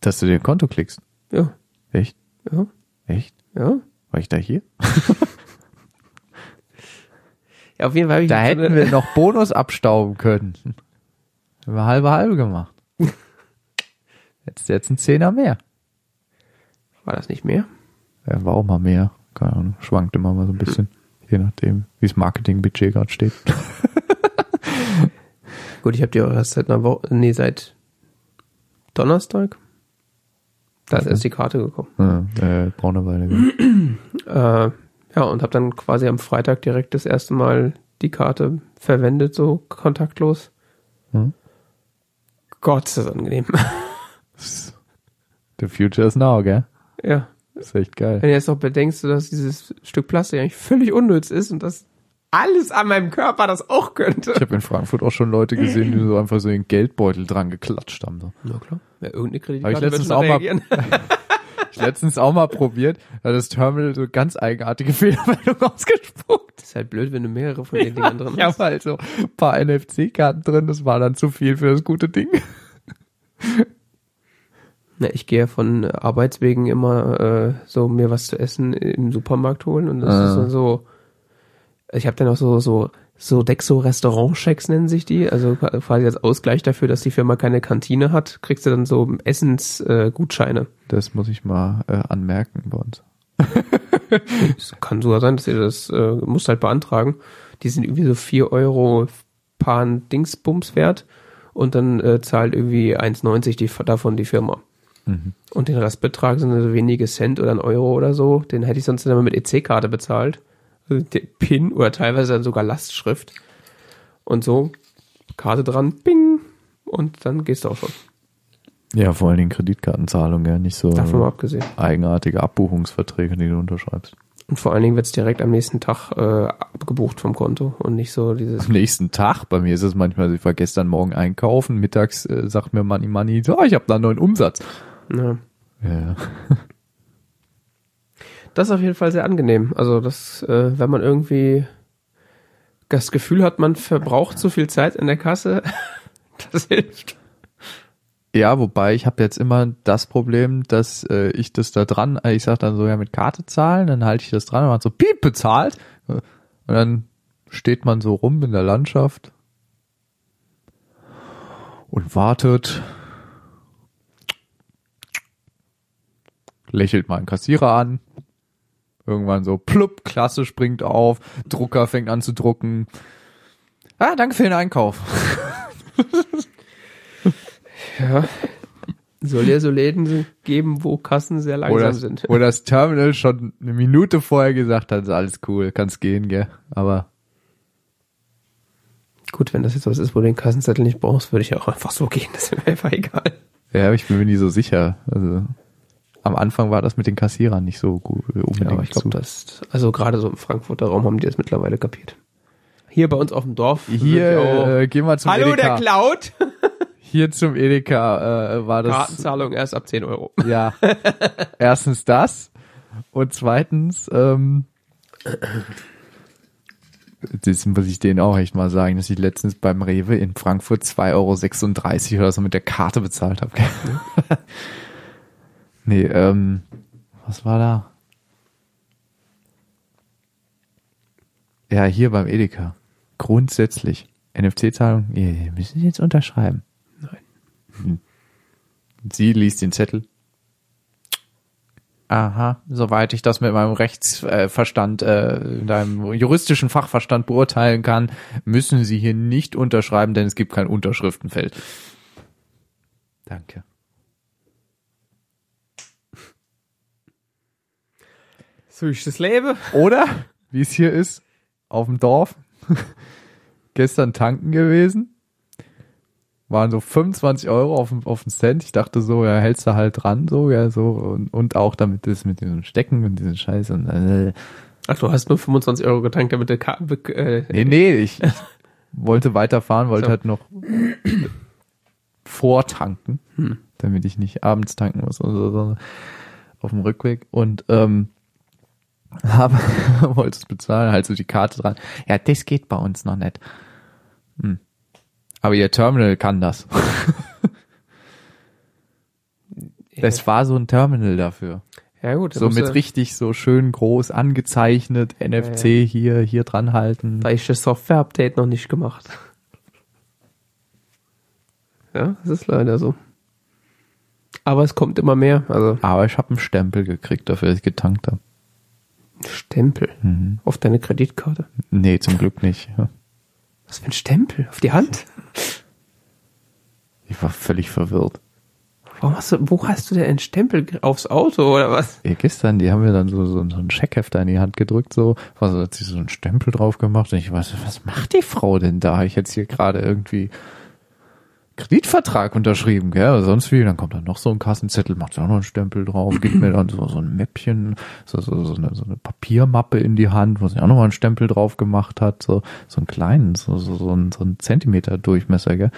Dass du dir ein Konto klickst. Ja, Echt? ja, Echt? ja. War ich da hier? Ja, auf jeden Fall habe ich Da so hätten eine- wir noch Bonus abstauben können. Haben wir halbe halbe gemacht. Jetzt jetzt ein Zehner mehr. War das nicht mehr? Ja, war auch mal mehr. Keine Ahnung. Schwankt immer mal so ein bisschen. Je nachdem, wie das Marketingbudget gerade steht. Gut, ich habe die auch erst seit einer Woche, nee, seit Donnerstag. Da ist erst die Karte gekommen. Ja, äh, braucht eine Weile. Äh, ja, und habe dann quasi am Freitag direkt das erste Mal die Karte verwendet, so kontaktlos. Hm? Gott, ist das angenehm. The future is now, gell? ja. Ist echt geil. Wenn du jetzt noch bedenkst, dass dieses Stück Plastik eigentlich völlig unnütz ist und dass alles an meinem Körper das auch könnte. Ich habe in Frankfurt auch schon Leute gesehen, die so einfach so den Geldbeutel dran geklatscht haben. So. Na klar. Ja, irgendeine Kreditkarte wird letztens schon auch mal- reagieren. Ich letztens auch mal probiert, da hat das Terminal so ganz eigenartige Fehlermeldung ausgespuckt. ist halt blöd, wenn du mehrere von den Dingern drin Ich habe halt so ein paar NFC-Karten drin, das war dann zu viel für das gute Ding. Na, ich gehe von Arbeitswegen immer äh, so mir was zu essen im Supermarkt holen und das Ah. ist dann so. Ich habe dann auch so so so Dexo Restaurant-Checks nennen sich die, also quasi als Ausgleich dafür, dass die Firma keine Kantine hat, kriegst du dann so Essensgutscheine. Äh. Das muss ich mal äh, anmerken bei uns. Es kann sogar sein, dass ihr das äh, musst halt beantragen. Die sind irgendwie so vier Euro paar Dingsbums wert und dann äh, zahlt irgendwie 1,90 die davon die Firma. Mhm. Und den Restbetrag sind so wenige Cent oder ein Euro oder so. Den hätte ich sonst immer mit EC-Karte bezahlt. Also PIN oder teilweise dann sogar Lastschrift. Und so, Karte dran, bing. Und dann gehst du auch schon. Ja, vor allen Dingen Kreditkartenzahlung, ja, nicht so Davon mal abgesehen. eigenartige Abbuchungsverträge, die du unterschreibst. Und vor allen Dingen wird's direkt am nächsten Tag äh, abgebucht vom Konto und nicht so dieses Am nächsten Tag, bei mir ist es manchmal, ich war gestern Morgen einkaufen, mittags äh, sagt mir Money Money, so, ich habe da einen neuen Umsatz. Ja. Ja. Das ist auf jeden Fall sehr angenehm. Also das, äh, wenn man irgendwie das Gefühl hat, man verbraucht zu viel Zeit in der Kasse, das hilft. Ja, wobei ich habe jetzt immer das Problem, dass äh, ich das da dran, äh, ich sag dann so ja mit Karte zahlen, dann halte ich das dran und man so piep bezahlt und dann steht man so rum in der Landschaft und wartet, lächelt mal einen Kassierer an, irgendwann so plupp, Klasse springt auf, Drucker fängt an zu drucken. Ah, danke für den Einkauf. Ja. Soll ja so Läden geben, wo Kassen sehr langsam das, sind. wo das Terminal schon eine Minute vorher gesagt hat, ist alles cool, kannst gehen, gell? Aber Gut, wenn das jetzt was ist, wo du den Kassenzettel nicht brauchst, würde ich auch einfach so gehen. Das wäre mir einfach egal. ja, ich bin mir nie so sicher. Also am Anfang war das mit den Kassierern nicht so gut äh, unbedingt. Ja, aber ich glaube, das, also gerade so im Frankfurter Raum haben die das mittlerweile kapiert. Hier bei uns auf dem Dorf. hier auch- äh, gehen wir zum Hallo, Edeka. der Cloud. hier zum Edeka äh, war das Kartenzahlung erst ab 10 Euro. ja erstens das und zweitens ähm, das muss ich denen auch echt mal sagen, dass ich letztens beim Rewe in Frankfurt 2,36 Euro oder so mit der Karte bezahlt habe. nee, ähm, was war da? Ja, hier beim Edeka. Grundsätzlich. NFC-Zahlung, ihr müssen Sie jetzt unterschreiben. Nein. Sie liest den Zettel. Aha, soweit ich das mit meinem Rechtsverstand, äh, in deinem juristischen Fachverstand beurteilen kann, müssen Sie hier nicht unterschreiben, denn es gibt kein Unterschriftenfeld. Danke. So ist das Leben. Oder, wie es hier ist, auf dem Dorf, gestern tanken gewesen, waren so 25 Euro auf, dem- auf den Cent. Ich dachte so, ja, hältst du halt dran, so, ja, so, und, und auch damit das mit diesem Stecken und diesen Scheiß und, äh, Ach, du hast nur 25 Euro getankt, damit der Ka be- äh, nee, nee, ich, ich wollte weiterfahren, wollte So. halt noch vortanken, Hm. damit ich nicht abends tanken muss oder so, so auf dem Rückweg und, ähm, habe, wollte es bezahlen, halt so die Karte dran. Ja, das geht bei uns noch nicht. Hm. Aber ihr Terminal kann das. Das war so ein Terminal dafür. Ja gut, So mit richtig so schön groß angezeichnet, NFC hier, hier dran halten. Weil das Software-Update noch nicht gemacht. Ja, das ist leider so. Aber es kommt immer mehr. Also Aber ich habe einen Stempel gekriegt dafür, dass ich getankt habe. Stempel Mhm. auf deine Kreditkarte. Nee, zum Glück nicht. Ja. Was für ein Stempel? Auf die Hand? Ich war völlig verwirrt. Warum hast du, wo hast du denn einen Stempel aufs Auto oder was? Ja, gestern, die haben mir dann so, so, so ein Checkhefter in die Hand gedrückt, so, was hat sie so einen Stempel drauf gemacht und ich weiß, was macht die Frau denn da? Ich jetzt hier gerade irgendwie Kreditvertrag unterschrieben, gell, oder sonst wie, dann kommt dann noch so ein Kassenzettel, macht auch noch einen Stempel drauf, gibt mir dann so, so ein Mäppchen, so, so, so, eine, so eine Papiermappe in die Hand, wo sie auch noch mal einen Stempel drauf gemacht hat, so, so einen kleinen, so, so, so ein, so ein Zentimeter Durchmesser, gell.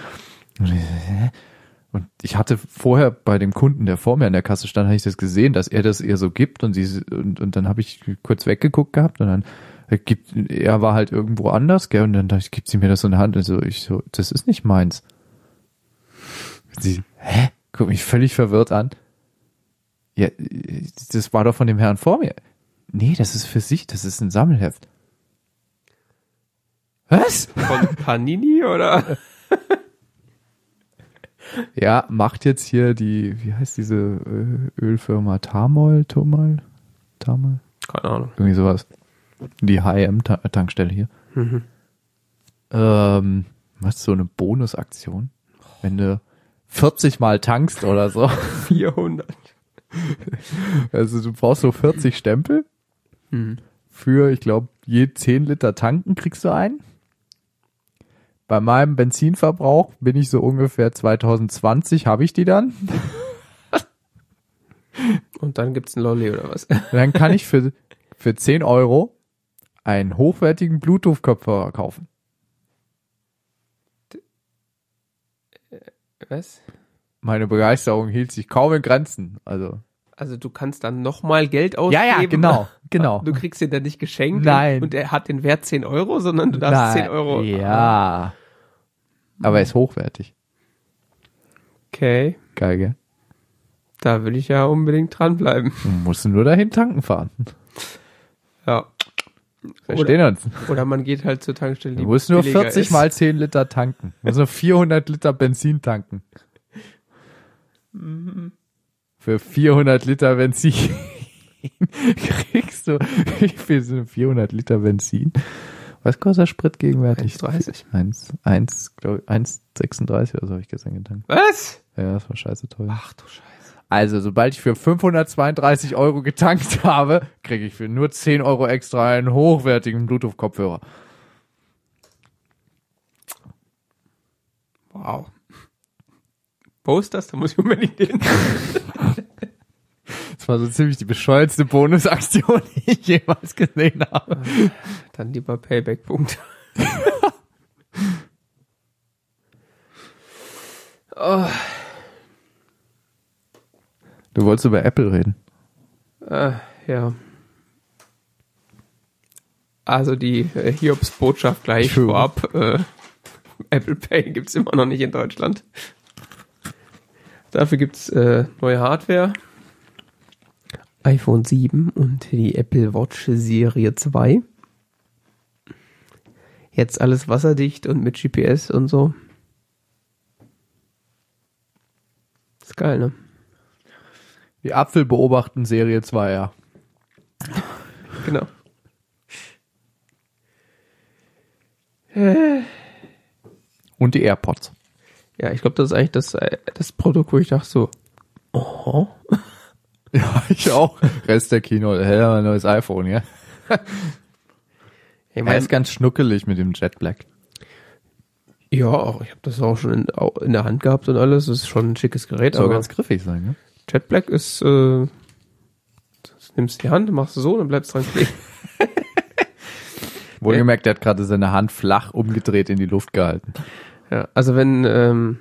Und ich, hatte vorher bei dem Kunden, der vor mir an der Kasse stand, habe ich das gesehen, dass er das ihr so gibt und sie und, und dann habe ich kurz weggeguckt gehabt und dann äh, gibt er war halt irgendwo anders, gell, und dann dachte ich, gibt sie mir das in die Hand und so ich so, das ist nicht meins. Sie, hä? Guck mich völlig verwirrt an. Ja, das war doch von dem Herrn vor mir. Nee, das ist für sich, das ist ein Sammelheft. Was? Von Panini oder? Ja, macht jetzt hier die, wie heißt diese äh, Ölfirma Tamol, Tomol, Tamol, Keine Ahnung. irgendwie sowas. Die HM-Tankstelle hier. Mhm. Ähm, was so eine Bonusaktion, wenn du 40 Mal tankst oder so. 400. Also du brauchst so 40 Stempel Mhm. für, ich glaube, je 10 Liter tanken kriegst du einen. bei meinem Benzinverbrauch bin ich so ungefähr 2020, habe ich die dann. Und dann gibt's ein Lolli oder was? Dann kann ich für, für 10 Euro einen hochwertigen Bluetooth-Kopfhörer kaufen. Was? Meine Begeisterung hielt sich kaum in Grenzen. Also Also du kannst dann nochmal Geld ausgeben. Ja, ja, genau, genau. Du kriegst den dann nicht geschenkt. Nein. Und er hat den Wert 10 Euro, sondern du darfst 10 Euro. Ja. Aber er ist hochwertig. Okay. Geil, gell? Da will ich ja unbedingt dranbleiben. Du musst nur dahin tanken fahren. Ja. Verstehen uns. Oder man geht halt zur Tankstelle, die Du musst nur billiger 40 ist. mal 10 Liter tanken. Du musst nur 400 Liter Benzin tanken. Für 400 Liter Benzin kriegst du, wie viel sind 400 Liter Benzin? Was kostet der Sprit gegenwärtig? 1,30. 1, 1, glaube ich, 1,36 oder so habe ich gestern getankt. Was? Ja, das war scheiße teuer. Ach du Scheiße. Also, sobald ich für 532 Euro getankt habe, kriege ich für nur 10 Euro extra einen hochwertigen Bluetooth-Kopfhörer. Wow. Post das, da muss ich unbedingt hin. Das war so ziemlich die bescheuertste Bonusaktion, die ich jemals gesehen habe. Dann lieber Payback-Punkt. oh, Du wolltest über Apple reden. äh, ja. Also die äh, Hiobs-Botschaft gleich True. vorab. Äh, Apple Pay gibt's immer noch nicht in Deutschland. Dafür gibt's äh, neue Hardware. iPhone 7 und die Apple Watch Serie 2. Jetzt alles wasserdicht und mit GPS und so. Ist geil, ne? Die Apfel beobachten Serie 2, ja. Genau. Und die AirPods. Ja, ich glaube, das ist eigentlich das, äh, das Produkt, wo ich dachte so, oh, Ja, ich auch. Rest der Kino, hell, ein neues iPhone, ja. ich Er mein, ist ganz schnuckelig mit dem Jet Black. ja, auch, ich habe das auch schon in, in der Hand gehabt und alles. Das ist schon ein schickes Gerät, Soll aber ganz griffig sein, ne? Jet Black ist, äh, nimmst die Hand, machst du so, dann bleibst dran kleben. Wohlgemerkt, der hat gerade seine Hand flach umgedreht in die Luft gehalten. Ja, also wenn, ähm,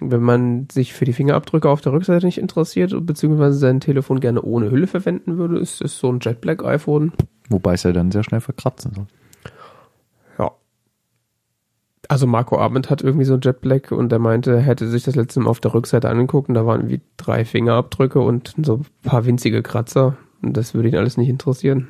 wenn man sich für die Fingerabdrücke auf der Rückseite nicht interessiert, beziehungsweise sein Telefon gerne ohne Hülle verwenden würde, ist, ist so ein Jet Black iPhone Wobei es ja dann sehr schnell verkratzen soll. Ja. Also Marco Arment hat irgendwie so ein Jet Black und er meinte, er hätte sich das letzte Mal auf der Rückseite angeguckt und da waren wie drei Fingerabdrücke und so ein paar winzige Kratzer. Und das würde ihn alles nicht interessieren.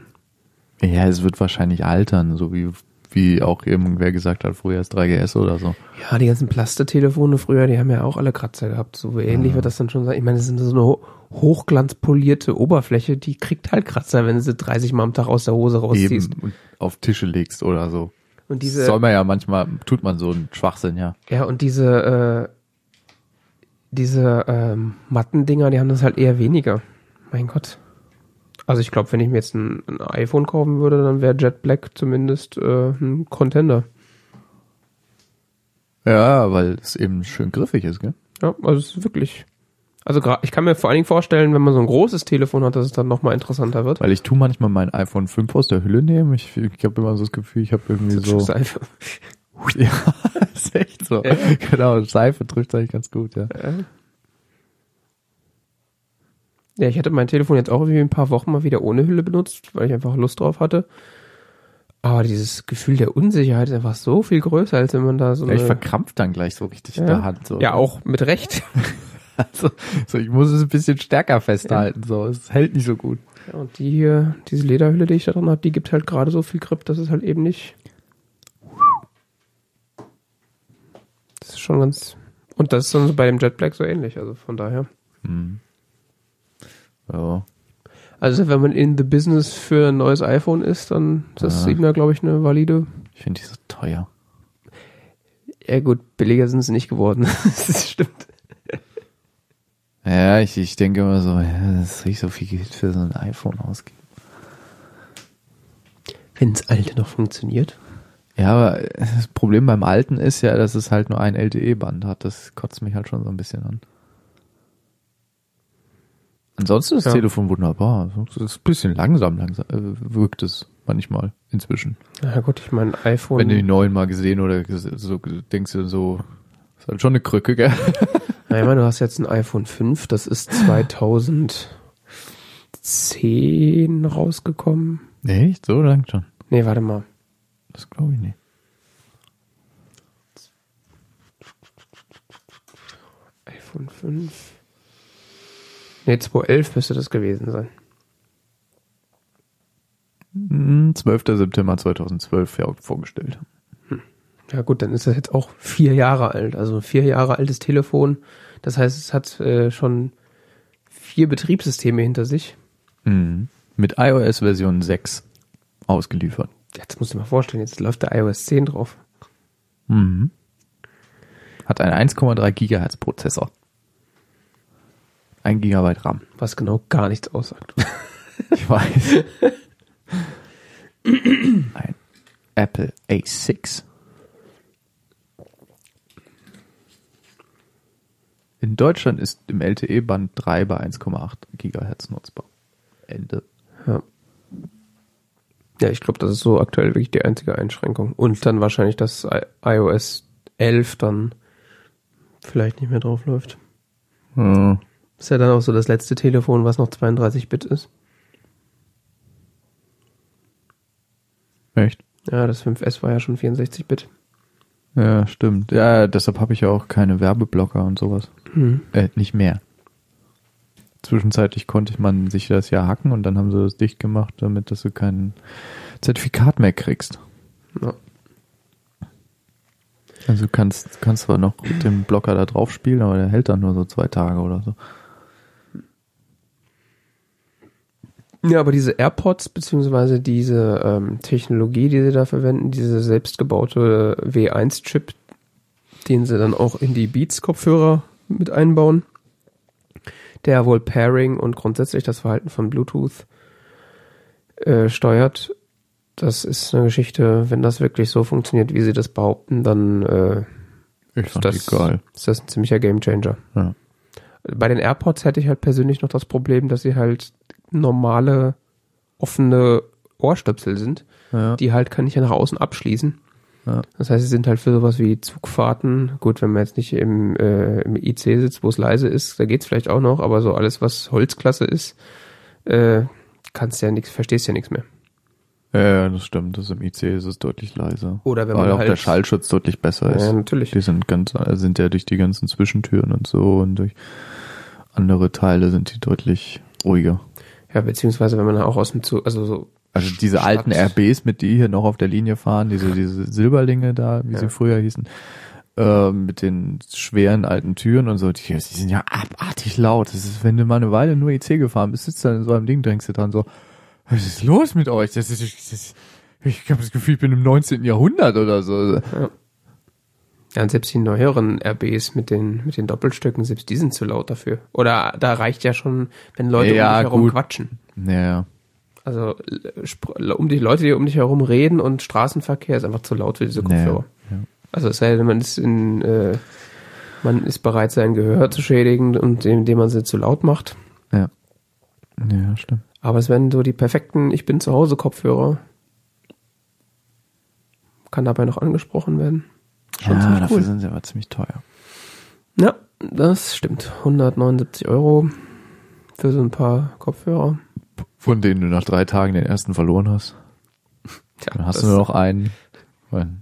Ja, es wird wahrscheinlich altern, so wie, wie auch irgendwer gesagt hat, früher ist 3GS oder so. Ja, die ganzen Plastetelefone früher, die haben ja auch alle Kratzer gehabt. So ähnlich wird das dann schon sein. Ich meine, das ist so eine ho- hochglanzpolierte Oberfläche, die kriegt halt Kratzer, wenn du sie 30 Mal am Tag aus der Hose rausziehst. Eben und auf Tische legst oder so. Und diese, Soll man ja manchmal, tut man so einen Schwachsinn, ja. Ja, und diese, äh, diese ähm, Mattendinger, die haben das halt eher weniger. Mein Gott. Also ich glaube, wenn ich mir jetzt ein, ein iPhone kaufen würde, dann wäre Jet Black zumindest äh, ein Contender. Ja, weil es eben schön griffig ist, gell? Ja, also es ist wirklich. Also ich kann mir vor allen Dingen vorstellen, wenn man so ein großes Telefon hat, dass es dann nochmal interessanter wird. Weil ich tu manchmal mein iPhone 5 aus der Hülle nehmen. Ich, ich habe immer so das Gefühl, ich habe irgendwie so. Seife. Ja, ist echt so. Ja. Genau, Seife trifft eigentlich ganz gut, ja. Ja, ich hatte mein Telefon jetzt auch irgendwie ein paar Wochen mal wieder ohne Hülle benutzt, weil ich einfach Lust drauf hatte. Aber dieses Gefühl der Unsicherheit ist einfach so viel größer, als wenn man da so ja ich eine, verkrampf dann gleich so richtig Ja. der Hand. So. Ja, auch mit Recht. Also, so, ich muss es ein bisschen stärker festhalten. So, es hält nicht so gut. Ja, und die hier, diese Lederhülle, die ich da drin habe, die gibt halt gerade so viel Grip, dass es halt eben nicht. Das ist schon ganz. Und das ist dann bei dem Jet Black so ähnlich, also von daher. Ja. Also wenn man in the business für ein neues iPhone ist, dann ist das Ja. eben da, glaube ich, eine valide. Ich finde die so teuer. Ja gut, billiger sind sie nicht geworden. das stimmt. Ja, ich, ich denke immer so, ja, das ich so viel Geld für so ein iPhone ausgeben. Wenn das alte noch funktioniert. Ja, aber das Problem beim alten ist ja, dass es halt nur ein LTE-Band hat. Das kotzt mich halt schon so ein bisschen an. Ansonsten ist das Ja. Telefon wunderbar. Es ist ein bisschen langsam, langsam äh, wirkt es manchmal inzwischen. Na gut, ich meine, iPhone. Wenn du die neuen mal gesehen oder so denkst du so, ist halt schon eine Krücke, gell? Na, ich meine, du hast jetzt ein iPhone 5, das ist 2010 rausgekommen. Echt so lang schon. Nee, warte mal. Das glaube ich nicht. iPhone 5. Nee, 2011 müsste das gewesen sein. Hm, 12. September 2012 ja, vorgestellt. Ja gut, dann ist das jetzt auch vier Jahre alt. Also ein vier Jahre altes Telefon. Das heißt, es hat äh, schon vier Betriebssysteme hinter sich. Mhm. Mit iOS Version 6 ausgeliefert. Jetzt musst du dir mal vorstellen, jetzt läuft der iOS 10 drauf. Mhm. Hat einen 1,3 Gigahertz Prozessor. 1 Gigabyte RAM. Was genau gar nichts aussagt. Ich weiß. Ein Apple A6. In Deutschland ist im LTE-Band 3 bei 1,8 Gigahertz nutzbar. Ende. Ja. Ja, ich glaube, das ist so aktuell wirklich die einzige Einschränkung. Und dann wahrscheinlich, dass iOS 11 dann vielleicht nicht mehr drauf läuft. Hm. Ist ja dann auch so das letzte Telefon, was noch 32-Bit ist. Echt? Ja, das 5S war ja schon 64-Bit. Ja, stimmt. Ja, deshalb habe ich ja auch keine Werbeblocker und sowas. Hm. Äh, nicht mehr. Zwischenzeitlich konnte man sich das ja hacken und dann haben sie das dicht gemacht, damit dass du kein Zertifikat mehr kriegst. Ja. Also du kannst, kannst zwar noch mit dem Blocker da drauf spielen, aber der hält dann nur so zwei Tage oder so. Ja, aber diese AirPods, beziehungsweise diese ähm, Technologie, die sie da verwenden, diese selbstgebaute W1-Chip, den sie dann auch in die Beats-Kopfhörer mit einbauen, der wohl Pairing und grundsätzlich das Verhalten von Bluetooth äh, steuert. Das ist eine Geschichte, wenn das wirklich so funktioniert, wie sie das behaupten, dann äh, ist, das, ist das ein ziemlicher Gamechanger. Ja. Bei den AirPods hätte ich halt persönlich noch das Problem, dass sie halt normale, offene Ohrstöpsel sind, Ja. die halt kann ich ja nach außen abschließen. Ja. Das heißt, sie sind halt für sowas wie Zugfahrten. Gut, wenn man jetzt nicht im, äh, im IC sitzt, wo es leise ist, da geht's vielleicht auch noch, aber so alles, was Holzklasse ist, äh, kannst ja nichts, verstehst ja nichts mehr. ja, das stimmt. Das im IC ist es deutlich leiser. Oder wenn Weil man auch halt, der Schallschutz deutlich besser ist. ja, natürlich. Die sind ganz, sind ja durch die ganzen Zwischentüren und so und durch andere Teile sind die deutlich ruhiger. Ja, beziehungsweise wenn man auch aus dem Zug, also so, Also diese Stadt- alten RBs, mit die hier noch auf der Linie fahren, diese, diese Silberlinge da, wie Ja. sie früher hießen, äh, mit den schweren alten Türen und so, die, die sind ja abartig laut. Das ist, wenn du mal eine Weile nur IC gefahren bist, sitzt da in so einem Ding, denkst du dran so, was ist los mit euch? Das ist, das ist ich habe das Gefühl, ich bin im 19. Jahrhundert oder so. ja, und selbst die neueren RBs mit den, mit den Doppelstücken, selbst die sind zu laut dafür. Oder da reicht ja schon, wenn Leute Ja, um dich herum gut. quatschen. Naja. Also um die Leute, die um dich herum reden und Straßenverkehr ist einfach zu laut für diese Kopfhörer. Ja. Also es sei denn, man ist in, äh, man ist bereit, sein Gehör zu schädigen und indem man sie zu laut macht. Ja. Ja, stimmt. Aber es werden so die perfekten Ich bin zu Hause Kopfhörer. Kann dabei noch angesprochen werden. Schon ja, dafür cool. sind sie aber ziemlich teuer. Ja, das stimmt. 179 Euro für so ein paar Kopfhörer. Von denen du nach drei Tagen den ersten verloren hast. Tja, Dann hast das- du nur noch einen.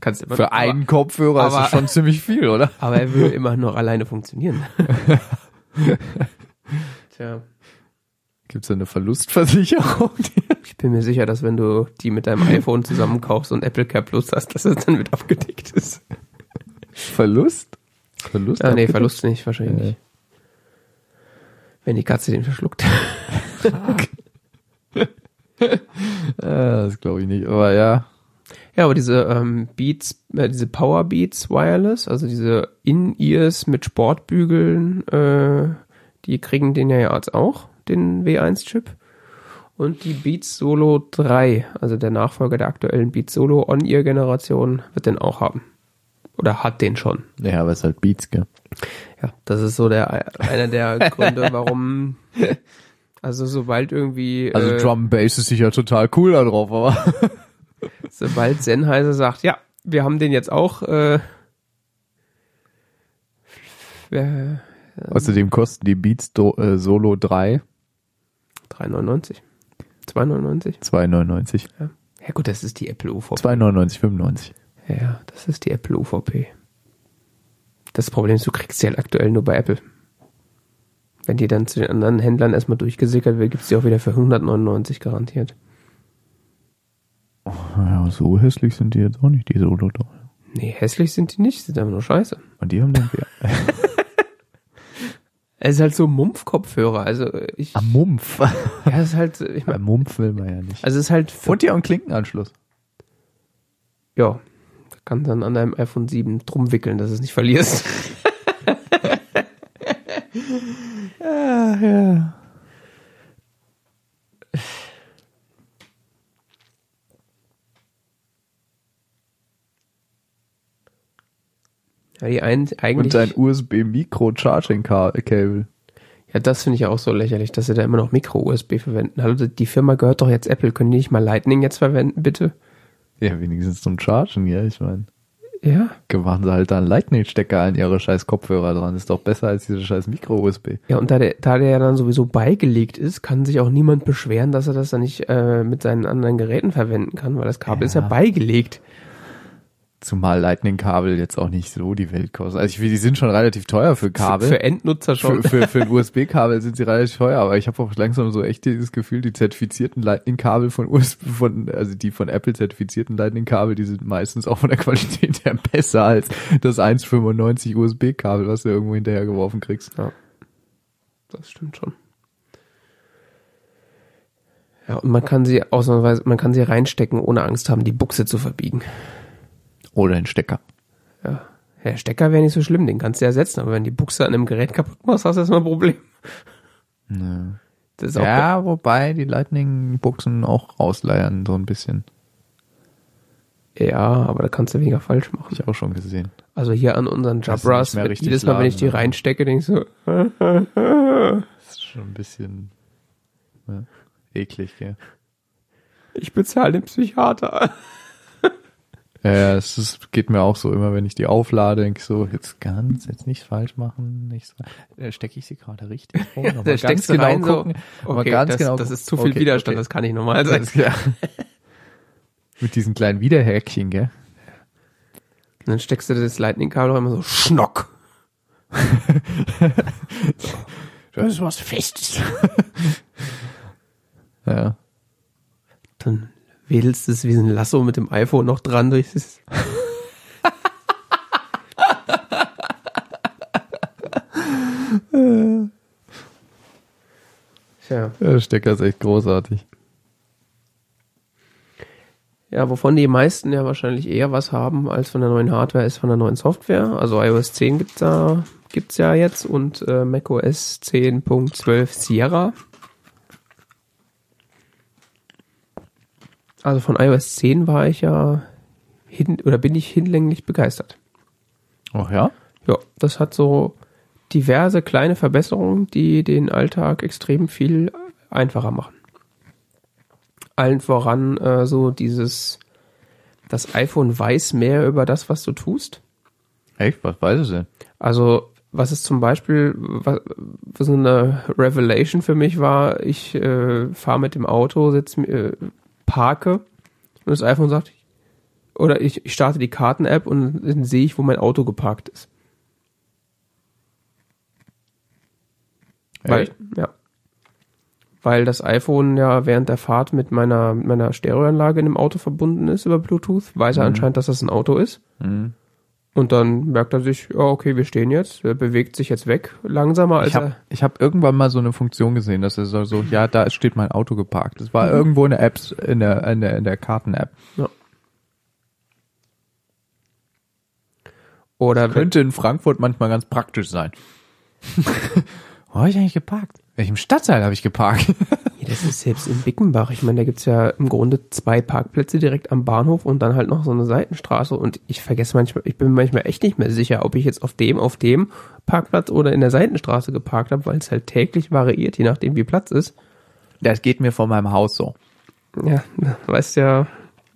Kannst immer- Für einen Kopfhörer ist aber- das schon ziemlich viel, oder? Aber er will immer noch alleine funktionieren. Tja, Gibt's da eine Verlustversicherung? ich bin mir sicher, dass wenn du die mit deinem iPhone zusammenkaufst und Apple Care Plus hast, dass es dann mit abgedeckt ist. Verlust? Verlust? Ah, nee? Verlust nicht, wahrscheinlich nicht. Wenn die Katze den verschluckt. Das glaube ich nicht, aber ja. Ja, aber diese ähm, Beats, äh, diese Power Beats Wireless, also diese In-Ears mit Sportbügeln, äh, die kriegen den ja jetzt auch, den W1-Chip. Und die Beats Solo 3, also der Nachfolger der aktuellen Beats Solo On-Ear-Generation, wird den auch haben. Oder hat den schon. Ja, aber es ist halt Beats, gell? Ja, das ist so der einer der Gründe, warum. Also sobald irgendwie. Also äh, Drum Bass ist sicher total cool da drauf, aber. sobald Sennheiser sagt, ja, wir haben den jetzt auch. Äh, wer- Außerdem kosten die Beats Do äh, Solo 3 3,99. 2,99. 2,99. Ja gut, das ist die Apple UVP. 2,99, 95. Ja, das ist die Apple UVP. Das Problem ist, du kriegst sie halt aktuell nur bei Apple. Wenn die dann zu den anderen Händlern erstmal durchgesickert wird, gibt's die auch wieder für 199 garantiert. Ja, so hässlich sind die jetzt auch nicht, die Solo 3. Nee, hässlich sind die nicht, sind einfach nur scheiße. Und die haben den Wert. Es ist halt so Mumpf-Kopfhörer, also ich, Am Mumpf. ja, es ist halt, ich Beim meine, Mumpf will man ja nicht. also es ist halt, Und die haben einen Klinkenanschluss. ja, kann dann an deinem iPhone 7 drum wickeln, dass du es nicht verlierst. Ja, ja. Ja, die ein, Und eigentlich, ein USB-Micro-Charging-Cable. ja, das finde ich ja auch so lächerlich, dass sie da immer noch Micro-USB verwenden. Hallo, die Firma gehört doch jetzt Apple, können die nicht mal Lightning jetzt verwenden, bitte? Ja, wenigstens zum Chargen, ja, ich meine. Ja. Gewahren sie halt da einen Lightning-Stecker an ihre scheiß Kopfhörer dran. Ist doch besser als diese scheiß Micro-USB. Ja, und da der, da der ja dann sowieso beigelegt ist, kann sich auch niemand beschweren, dass er das dann nicht äh, mit seinen anderen Geräten verwenden kann, weil das Kabel ist ja Ja. beigelegt. Zumal Lightning-Kabel jetzt auch nicht so die Welt kosten. Also ich will, die sind schon relativ teuer für Kabel. Für, für Endnutzer schon. Für, für, für ein USB-Kabel sind sie relativ teuer, aber ich habe auch langsam so echt dieses Gefühl, die zertifizierten Lightning-Kabel von USB, von, also die von Apple zertifizierten Lightning-Kabel, die sind meistens auch von der Qualität her besser als das 1,95 USB-Kabel, was du irgendwo hinterhergeworfen kriegst. Das stimmt schon. Ja, und man kann sie ausnahmsweise, man kann sie reinstecken, ohne Angst haben, die Buchse zu verbiegen. Oder ein Stecker. Ja. Der Stecker wäre nicht so schlimm, den kannst du ersetzen, aber wenn die Buchse an einem Gerät kaputt machst, hast du erstmal ein Problem. Ja. Das ist auch Ja, wobei die Lightning-Buchsen auch ausleiern, so ein bisschen. ja, aber da kannst du weniger falsch machen. Hab ich auch schon gesehen. Also hier an unseren Jabras, jedes Mal, wenn ich die ne? reinstecke, denke ich so, Das ist schon ein bisschen ja, eklig, gell? ich bezahle den Psychiater. Ja, ja, es ist, geht mir auch so immer, wenn ich die auflade, denke ich so, jetzt ganz, jetzt nicht falsch machen, nicht so, äh, stecke ich sie gerade richtig rum, Ja, Noch da mal steckst du rein so, mal Okay, ganz das, genau das gucken. ist zu viel Okay, Widerstand, okay. das kann nicht normal sein. Das, ja. Mit diesen kleinen Widerhäkchen, gell? Und dann steckst du das Lightning-Kabel auch immer so schnock. Das ist was Festes. ja. Dann wedelst du es wie ein Lasso mit dem iPhone noch dran durch das. Tja. Der Stecker ist echt großartig. Ja, wovon die meisten ja wahrscheinlich eher was haben als von der neuen Hardware ist von der neuen Software. Also iOS 10 gibt's da gibt's ja jetzt und äh, macOS 10.12 Sierra. Also von iOS 10 war ich ja hin oder bin ich hinlänglich begeistert. Ach ja? Ja, das hat so diverse kleine Verbesserungen, die den Alltag extrem viel einfacher machen. Allen voran äh, so dieses, das iPhone weiß mehr über das, was du tust. Echt? Was weiß es denn? Also was ist zum Beispiel, was, was so eine Revelation für mich war, ich äh, fahre mit dem Auto, sitz, äh, parke und das iPhone sagt, oder ich, ich starte die Karten-App und dann sehe ich, wo mein Auto geparkt ist. Weil, ja. Weil das iPhone ja während der Fahrt mit meiner, meiner Stereoanlage in dem Auto verbunden ist über Bluetooth, weiß er Mhm. anscheinend, dass das ein Auto ist. Mhm. Und dann merkt er sich, ja, okay, wir stehen jetzt, er bewegt sich jetzt weg, langsamer als Ich habe er. ich hab irgendwann mal so eine Funktion gesehen, dass er so, so ja, da steht mein Auto geparkt. Das war irgendwo in der App, in der, in der, in der Karten-App. Oder wenn, Könnte in Frankfurt manchmal ganz praktisch sein. Wo habe ich eigentlich geparkt? Welchem Stadtteil habe ich geparkt? Das ist selbst in Bickenbach. Ich meine, da gibt's ja im Grunde zwei Parkplätze direkt am Bahnhof und dann halt noch so eine Seitenstraße. Und ich vergesse manchmal, ich bin manchmal echt nicht mehr sicher, ob ich jetzt auf dem, auf dem Parkplatz oder in der Seitenstraße geparkt habe, weil es halt täglich variiert, je nachdem wie Platz ist. Das geht mir vor meinem Haus so. Ja, weißt ja,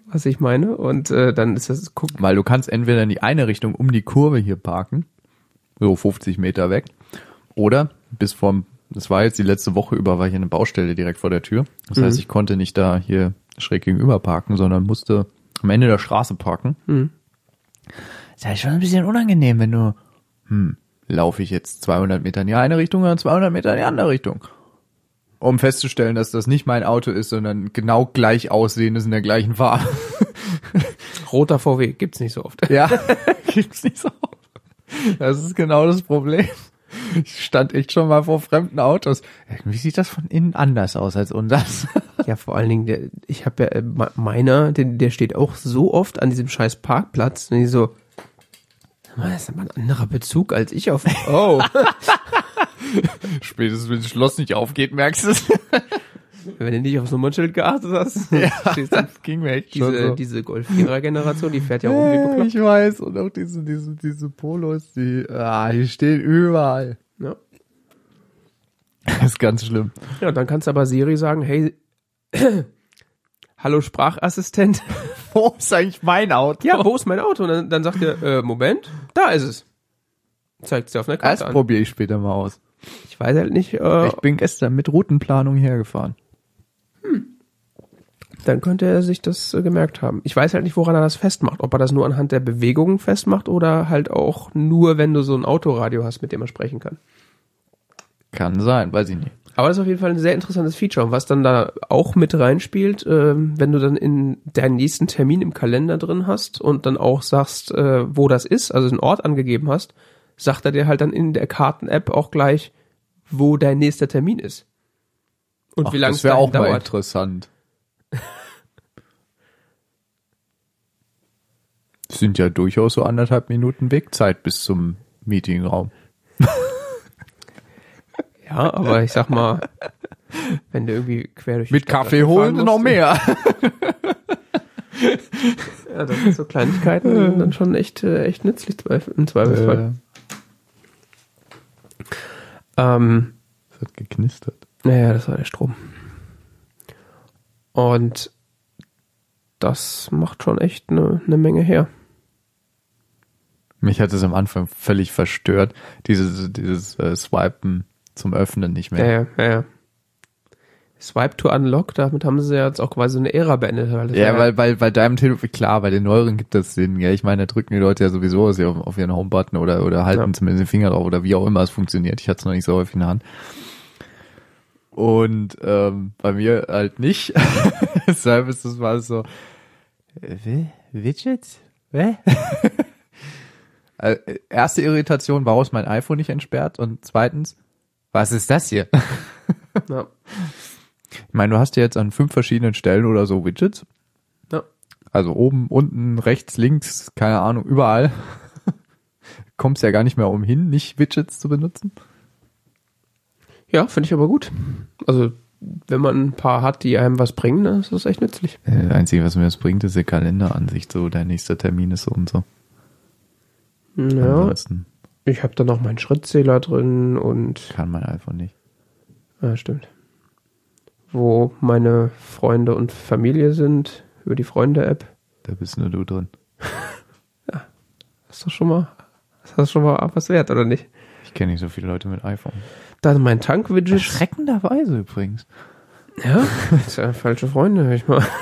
was ich meine. Und äh, dann ist das, guck, Weil du kannst entweder in die eine Richtung um die Kurve hier parken, so 50 Meter weg, oder bis vom, das war jetzt die letzte Woche über, war hier eine Baustelle direkt vor der Tür. Das heißt, ich konnte nicht da hier schräg gegenüber parken, sondern musste am Ende der Straße parken. Mhm. Ist ja schon ein bisschen unangenehm, wenn du, hm, laufe ich jetzt 200 Meter in die eine Richtung oder 200 Meter in die andere Richtung. Um festzustellen, dass das nicht mein Auto ist, sondern genau gleich aussehendes in der gleichen Farbe. roter VW gibt's nicht so oft. Ja, gibt's nicht so oft. Das ist genau das Problem. Ich stand echt schon mal vor fremden Autos. Irgendwie sieht das von innen anders aus als unseres. Ja, vor allen Dingen, der, ich habe ja äh, me- meiner, der, der steht auch so oft an diesem scheiß Parkplatz. Und ich so, "Mann, das ist aber ein anderer Bezug als ich auf. Oh, Spätestens wenn das Schloss nicht aufgeht, merkst du es. wenn du nicht aufs Nummernschild geachtet hast. Ja, Das ging mir echt diese, so. diese Golf 4er Generation, die fährt ja rum wie bekloppt. ich weiß. Und auch diese, diese, diese Polos, die, ah, die stehen überall. Ja. Das ist ganz schlimm. ja, dann kannst du aber Siri sagen, hey, hallo Sprachassistent. Wo ist eigentlich mein Auto? Ja, wo ist mein Auto? Und dann, dann sagt er, äh, Moment, da ist es. Zeigt dir auf einer Das Karte an. probiere ich später mal aus. Ich weiß halt nicht, äh, Ich bin gestern mit Routenplanung hergefahren. Dann könnte er sich das äh, gemerkt haben. Ich weiß halt nicht, woran er das festmacht. Ob er das nur anhand der Bewegungen festmacht oder halt auch nur, wenn du so ein Autoradio hast, mit dem er sprechen kann. Kann sein, weiß ich nicht. Aber das ist auf jeden Fall ein sehr interessantes Feature. Und was dann da auch mit reinspielt, ähm, wenn du dann in deinen nächsten Termin im Kalender drin hast und dann auch sagst, äh, wo das ist, also einen Ort angegeben hast, sagt er dir halt dann in der Karten-App auch gleich, wo dein nächster Termin ist. Und Ach, wie lange das es wäre dahin auch mal dauert. interessant. Sind ja durchaus so anderthalb Minuten Wegzeit bis zum Meetingraum. Ja, aber ich sag mal, wenn du irgendwie quer durch Mit Kaffee holen noch mehr. Ja, das sind so Kleinigkeiten, die sind dann schon echt, äh, echt nützlich im Zweifelsfall. Ähm, Es hat geknistert. naja, das war der Strom. Und das macht schon echt eine ne Menge her. Mich hat es am Anfang völlig verstört, dieses, dieses äh, Swipen zum Öffnen nicht Ja, mehr. ja, ja. ja. Swipe to Unlock, damit haben sie ja jetzt auch quasi eine Ära beendet. Weil Ja, war weil, weil bei deinem Telefon, klar, bei den neueren gibt das Sinn, gell? Ich meine, da drücken die Leute ja sowieso auf, auf ihren Homebutton oder, oder halten Ja. zumindest den Finger drauf oder wie auch immer es funktioniert. Ich hatte es noch nicht so häufig in der Hand. Und ähm, bei mir halt nicht. Deshalb ist das mal so, wie? Widgets? Hä? Also, äh, Erste Irritation, warum ist mein iPhone nicht entsperrt? Und zweitens, was ist das hier? ja. Ich meine, du hast ja jetzt an fünf verschiedenen Stellen oder so Widgets. Ja. Also oben, unten, rechts, links, keine Ahnung, überall. Kommst ja gar nicht mehr umhin, nicht Widgets zu benutzen. Ja, finde ich aber gut. Also, wenn man ein paar hat, die einem was bringen, dann ist das echt nützlich. Äh, Das Einzige, was mir das bringt, ist die Kalenderansicht. So, dein nächster Termin ist so und so. Ja, Ansonsten ich habe da noch meinen Schrittzähler drin und kann mein iPhone nicht. Ja, stimmt. Wo meine Freunde und Familie sind, über die Freunde-App. Da bist nur du drin. Ist das schon mal, ist das schon mal was wert, oder nicht? Ich kenne nicht so viele Leute mit iPhone. Dann mein Tankwidget. Erschreckenderweise übrigens. Ja, das ja falsche Freunde, hör ich mal.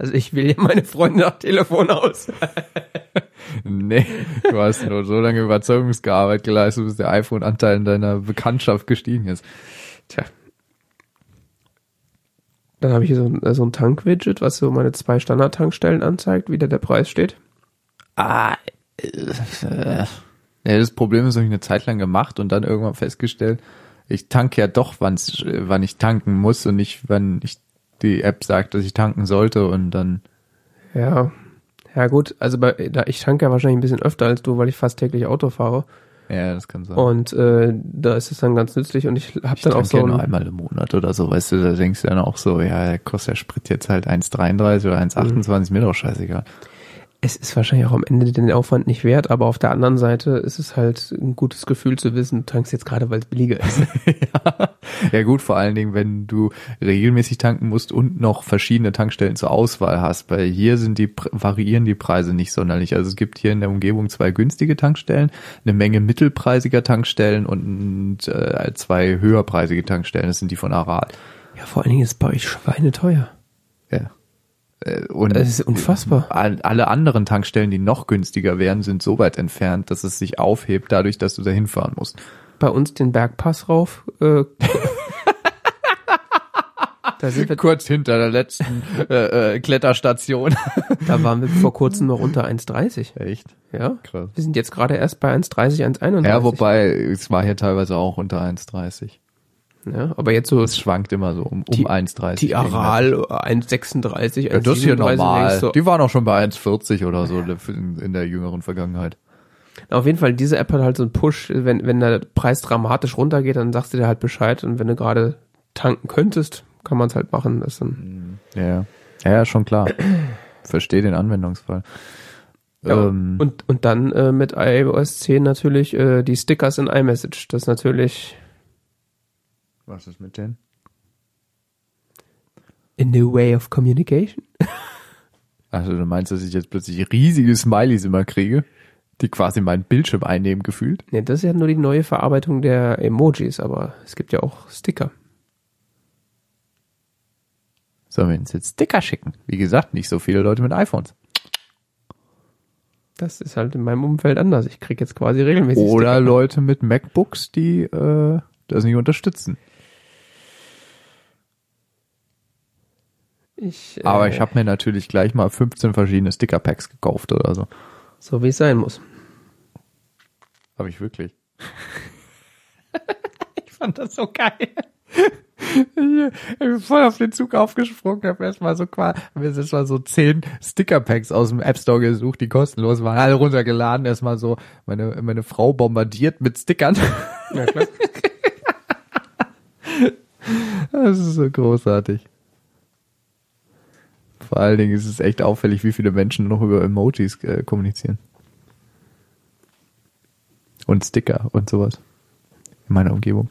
Also ich wähle ja meine Freunde nach Telefon aus. Nee, du hast nur so lange Überzeugungsarbeit geleistet, bis der iPhone-Anteil in deiner Bekanntschaft gestiegen ist. Tja. Dann habe ich hier so ein, so ein Tankwidget, was so meine zwei Standard-Tankstellen anzeigt, wie da der Preis steht. Ah, äh, ja, das Problem ist, habe ich eine Zeit lang gemacht und dann irgendwann festgestellt, ich tanke ja doch, wann's, wann ich tanken muss und nicht, wenn ich die App sagt, dass ich tanken sollte und dann, Ja, ja gut, also bei, da, ich tanke ja wahrscheinlich ein bisschen öfter als du, weil ich fast täglich Auto fahre. Ja, das kann sein. Und äh, da ist es dann ganz nützlich und ich habe dann auch so ja nur ein, einmal im Monat oder so, weißt du, da denkst du dann auch so, ja, der kostet der Sprit jetzt halt 1,33 oder 1,28, ist mir doch scheißegal. Es ist wahrscheinlich auch am Ende den Aufwand nicht wert, aber auf der anderen Seite ist es halt ein gutes Gefühl zu wissen, du tankst jetzt gerade, weil es billiger ist. ja. ja gut, vor allen Dingen, wenn du regelmäßig tanken musst und noch verschiedene Tankstellen zur Auswahl hast, weil hier sind die variieren die Preise nicht sonderlich. Also es gibt hier in der Umgebung zwei günstige Tankstellen, eine Menge mittelpreisiger Tankstellen und äh, zwei höherpreisige Tankstellen. Das sind die von Aral. ja, vor allen Dingen ist es bei euch schweineteuer. Ja. Äh, Und Das ist unfassbar. all- alle anderen Tankstellen, die noch günstiger wären, sind so weit entfernt, dass es sich aufhebt, dadurch, dass du da hinfahren musst. Bei uns den Bergpass rauf. Äh, da sind wir, Kurz hinter der letzten äh, äh, Kletterstation. da waren wir vor kurzem noch unter 1,30. Echt? Ja. Krass. Wir sind jetzt gerade erst bei 1,30, 1,31. Ja, wobei, es war hier teilweise auch unter 1,30. Ja, aber jetzt so Es schwankt immer so um, um Die- 1,30. die Aral 1,36, Ja, das ist 1,37 normal. du, Die waren auch schon bei 1,40 oder so in, in der jüngeren Vergangenheit. Auf jeden Fall, diese App hat halt so einen Push, wenn, wenn der Preis dramatisch runtergeht, dann sagst du dir halt Bescheid und wenn du gerade tanken könntest, kann man es halt machen. Das dann, Ja, ja. ja, ja, schon klar. Verstehe den Anwendungsfall. ja, Ähm, und, und dann äh, mit iOS 10 natürlich äh, die Stickers in iMessage. Das ist natürlich was ist mit denen? a new way of communication. Also du meinst, dass ich jetzt plötzlich riesige Smileys immer kriege, die quasi meinen Bildschirm einnehmen gefühlt? Ja, das ist ja nur die neue Verarbeitung der Emojis, aber es gibt ja auch Sticker. Sollen wir uns jetzt Sticker schicken? Wie gesagt, nicht so viele Leute mit iPhones. Das ist halt in meinem Umfeld anders. Ich krieg jetzt quasi regelmäßig Oder Sticker. Leute mit MacBooks, die äh, das nicht unterstützen. Ich, äh, Aber ich habe mir natürlich gleich mal 15 verschiedene Sticker-Packs gekauft oder so. So wie es sein muss. Habe ich wirklich. ich fand das so geil. Ich bin voll auf den Zug aufgesprungen, habe erstmal so quasi, hab jetzt erstmal so zehn Sticker-Packs aus dem App Store gesucht, die kostenlos waren, alle runtergeladen, erstmal so meine, meine Frau bombardiert mit Stickern. Ja, klar. Das ist so großartig. Vor allen Dingen ist es echt auffällig, wie viele Menschen noch über Emojis äh, kommunizieren. Und Sticker und sowas. In meiner Umgebung.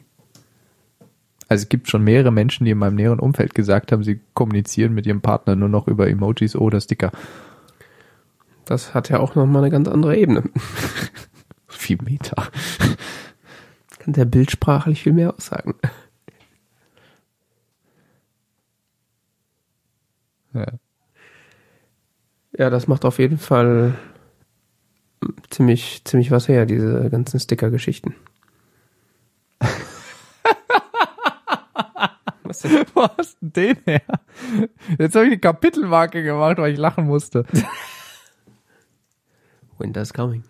Also es gibt schon mehrere Menschen, die in meinem näheren Umfeld gesagt haben, sie kommunizieren mit ihrem Partner nur noch über Emojis oder Sticker. Das hat ja auch nochmal eine ganz andere Ebene. Viel Meta. Kann der bildsprachlich viel mehr aussagen. Ja. Ja, das macht auf jeden Fall ziemlich, ziemlich was her, diese ganzen Sticker-Geschichten. was denn? Wo hast du denn den her? Jetzt habe ich eine Kapitelmarke gemacht, weil ich lachen musste. Winter's coming.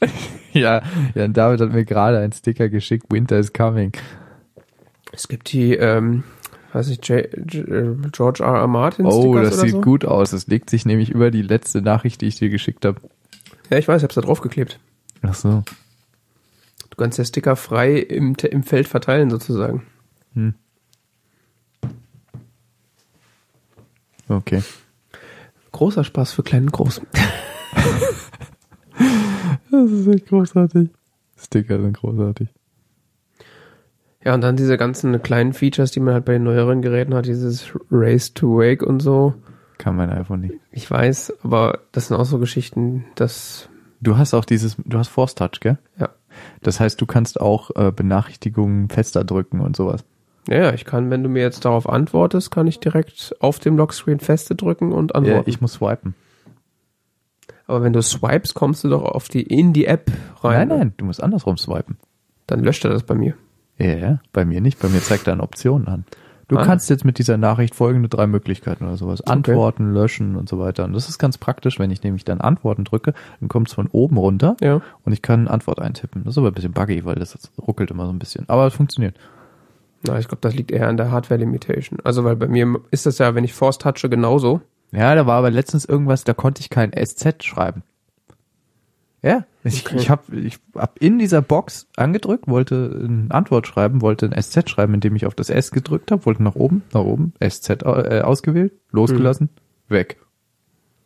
Ja, ja, David hat mir gerade einen Sticker geschickt, Winter is coming. Es gibt die, ähm, weiß ich, J äh, George R. R. Martin Oh, das sieht so. gut aus. Das legt sich nämlich über die letzte Nachricht, die ich dir geschickt habe. Ja, ich weiß, ich hab's da draufgeklebt. Ach so. Du kannst ja Sticker frei im, im Feld verteilen sozusagen. Okay. Großer Spaß für kleinen und großen. Das ist echt großartig. Sticker sind großartig. Ja, und dann diese ganzen kleinen Features, die man halt bei den neueren Geräten hat, dieses Race to Wake und so. Kann mein iPhone nicht. Ich weiß, aber das sind auch so Geschichten, dass, Du hast auch dieses, du hast Force Touch, gell? ja. Das heißt, du kannst auch äh, Benachrichtigungen fester drücken und sowas. Ja, ja, ich kann, wenn du mir jetzt darauf antwortest, kann ich direkt auf dem Lockscreen feste drücken und Ja, antworten. ich muss swipen. aber wenn du swipes, kommst du doch auf die, in die App rein. Nein, nein, du musst andersrum swipen. Dann löscht er das bei mir. Ja, bei mir nicht. Bei mir zeigt er eine Option an. Du Ah. kannst jetzt mit dieser Nachricht folgende drei Möglichkeiten oder sowas. Antworten, löschen und so weiter. Und das ist ganz praktisch, wenn ich nämlich dann Antworten drücke, dann kommt es von oben runter Ja. und ich kann eine Antwort eintippen. Das ist aber ein bisschen buggy, weil das ruckelt immer so ein bisschen. Aber es funktioniert. Na, ich glaube, das liegt eher an der Hardware-Limitation. Also, weil bei mir ist das ja, wenn ich Force touche, genauso. Ja, da war aber letztens irgendwas, da konnte ich kein SZ schreiben. Ja, ich, Okay. ich habe ich hab in dieser Box angedrückt, wollte eine Antwort schreiben, wollte ein SZ schreiben, indem ich auf das S gedrückt habe, wollte nach oben, nach oben, SZ äh, ausgewählt, losgelassen, weg.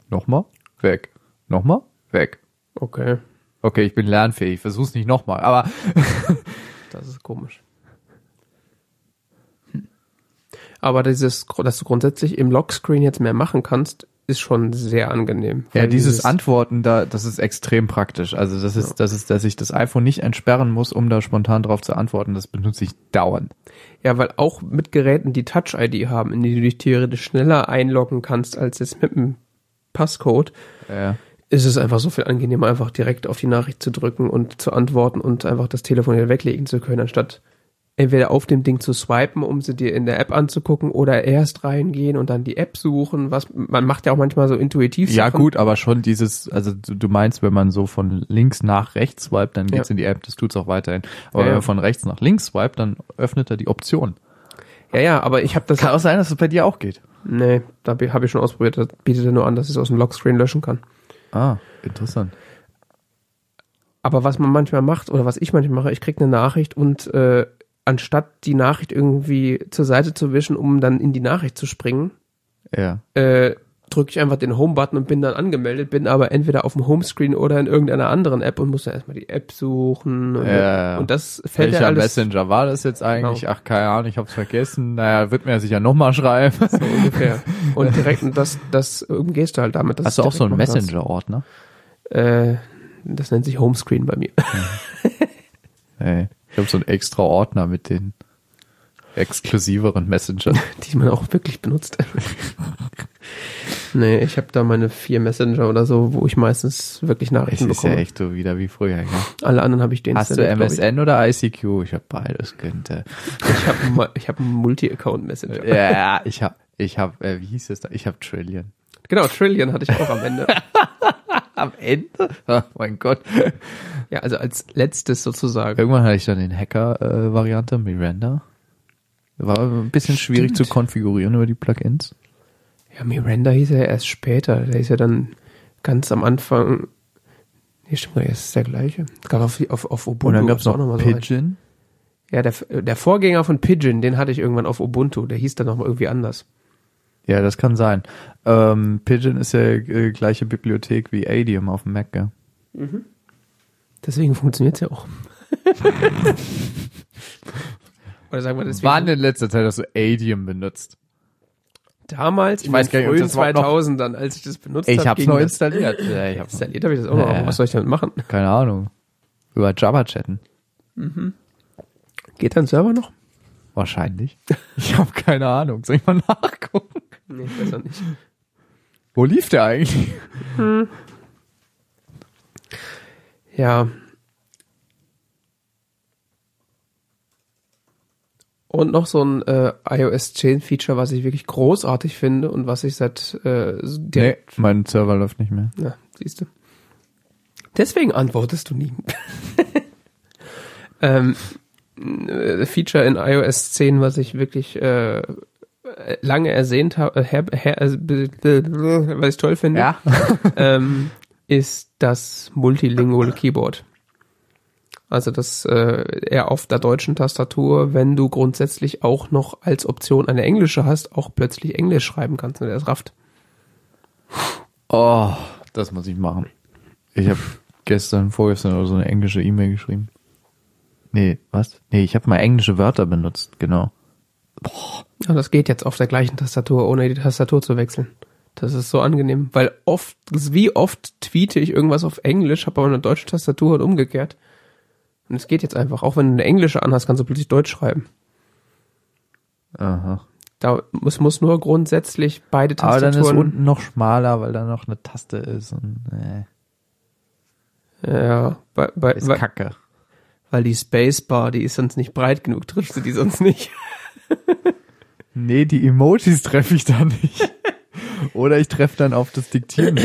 Nochmal, weg. Nochmal, weg. Okay, Okay, ich bin lernfähig, versuch's nicht nochmal, aber das ist komisch. Aber dieses, dass du grundsätzlich im Lockscreen jetzt mehr machen kannst, ist schon sehr angenehm. ja, Weil dieses Antworten da, das ist extrem praktisch. Also das ist, das ist, dass ich das iPhone nicht entsperren muss, um da spontan drauf zu antworten. Das benutze ich dauernd. Ja, weil auch mit Geräten, die Touch-ID haben, in die du dich theoretisch schneller einloggen kannst als jetzt mit dem Passcode, Ja. ist es einfach so viel angenehmer, einfach direkt auf die Nachricht zu drücken und zu antworten und einfach das Telefon wieder weglegen zu können, anstatt entweder auf dem Ding zu swipen, um sie dir in der App anzugucken, oder erst reingehen und dann die App suchen. Was man macht ja auch manchmal so intuitiv. Ja, Sachen. gut, aber schon dieses, also du, meinst, wenn man so von links nach rechts swipet, dann geht's Ja. in die App, das tut's auch weiterhin. Aber Ja, wenn man von rechts nach links swipet, dann öffnet er die Option. Ja, ja, aber ich habe das. Kann auch sein, dass es bei dir auch geht. Nee, da habe ich schon ausprobiert. Das bietet er nur an, dass ich es aus dem Lockscreen löschen kann. Ah, interessant. Aber was man manchmal macht oder was ich manchmal mache, ich krieg eine Nachricht und äh, anstatt die Nachricht irgendwie zur Seite zu wischen, um dann in die Nachricht zu springen, Ja. äh, drücke ich einfach den Home-Button und bin dann angemeldet, bin aber entweder auf dem Homescreen oder in irgendeiner anderen App und muss dann erstmal die App suchen. Und, Ja. und das fällt Welcher ja alles Messenger war das jetzt eigentlich? Genau. Ach, keine Ahnung, ich hab's vergessen. Naja, wird mir ja sicher nochmal schreiben. so ungefähr. Und direkt, das, das umgehst du halt damit. Hast du auch so einen. Messenger-Ordner? Äh, das nennt sich Homescreen bei mir. Nee. Ich habe so einen extra Ordner mit den exklusiveren Messengern. die man auch wirklich benutzt. nee, ich habe da meine vier Messenger oder so, wo ich meistens wirklich Es Nachrichten ist ja bekomme. echt so wieder wie früher. Gell? Alle anderen habe ich den Hast du MSN oder ICQ? Ich habe beides, könnte. Ich habe ich hab einen Multi-Account-Messenger. Ja, ich habe, ich habe, äh, wie hieß es da? Ich habe Trillion. Genau, Trillion hatte ich auch am Ende. Am Ende? Oh mein Gott. ja, also als letztes sozusagen. Irgendwann hatte ich dann den Hacker-Variante, Miranda. War ein bisschen schwierig Stimmt. zu konfigurieren über die Plugins. Ja, Miranda hieß ja erst später. Der ist ja dann ganz am Anfang. Nee, stimmt gar nicht, das ist der gleiche. Es gab auf, auf, auf Ubuntu Und dann gab's noch, auch mal so einen. Pigeon. Ja, der, der Vorgänger von Pigeon, den hatte ich irgendwann auf Ubuntu. Der hieß dann nochmal irgendwie anders. Ja, das kann sein. Ähm, Pigeon ist ja äh, gleiche Bibliothek wie Adium auf dem Mac, gell? Deswegen funktioniert's ja auch. Oder sagen wir deswegen. Wann in letzter Zeit hast du Adium benutzt? damals Ich weiß gar nicht, ob frühen das überhaupt noch- 2000 dann, als ich das benutzt Ich habe. hab's ging neu installiert. Ja, ich hab's Installiert habe ich das auch noch. Ja. Was soll ich damit machen? keine Ahnung. Über Java chatten. Geht dein Server noch? Wahrscheinlich. Ich habe keine Ahnung. Soll ich mal nachgucken? Nee, besser nicht. Wo lief der eigentlich? Ja. Und noch so ein äh, iOS 10 Feature, was ich wirklich großartig finde und was ich seit äh, Nee, direkt, mein Server läuft nicht mehr. na, siehst du. Deswegen antwortest du nie. ähm, äh, Feature in iOS 10, was ich wirklich äh, lange ersehnt habe, äh, äh, was ich toll finde. ähm, ist das Multilingual Keyboard. Also das äh, eher auf der deutschen Tastatur, wenn du grundsätzlich auch noch als Option eine englische hast, auch plötzlich Englisch schreiben kannst und das rafft. Oh, das muss ich machen. Ich habe gestern, vorgestern oder so eine englische E-Mail geschrieben. Nee, was? Nee, ich habe mal englische Wörter benutzt, genau. Ja, das geht jetzt auf der gleichen Tastatur, ohne die Tastatur zu wechseln. Das ist so angenehm, weil oft, wie oft tweete ich irgendwas auf Englisch, habe aber eine deutsche Tastatur und umgekehrt. Und es geht jetzt einfach. Auch wenn du eine englische anhast, kannst du plötzlich Deutsch schreiben. Aha. Da muss, muss nur grundsätzlich beide Aber dann ist Tastaturen. unten noch schmaler, weil da noch eine Taste ist und äh, ja, bei, bei, ist weil, kacke. weil die Spacebar, die ist sonst nicht breit genug, triffst du die sonst nicht. Nee, die Emojis treffe ich da nicht. Oder ich treffe dann auf das Diktieren.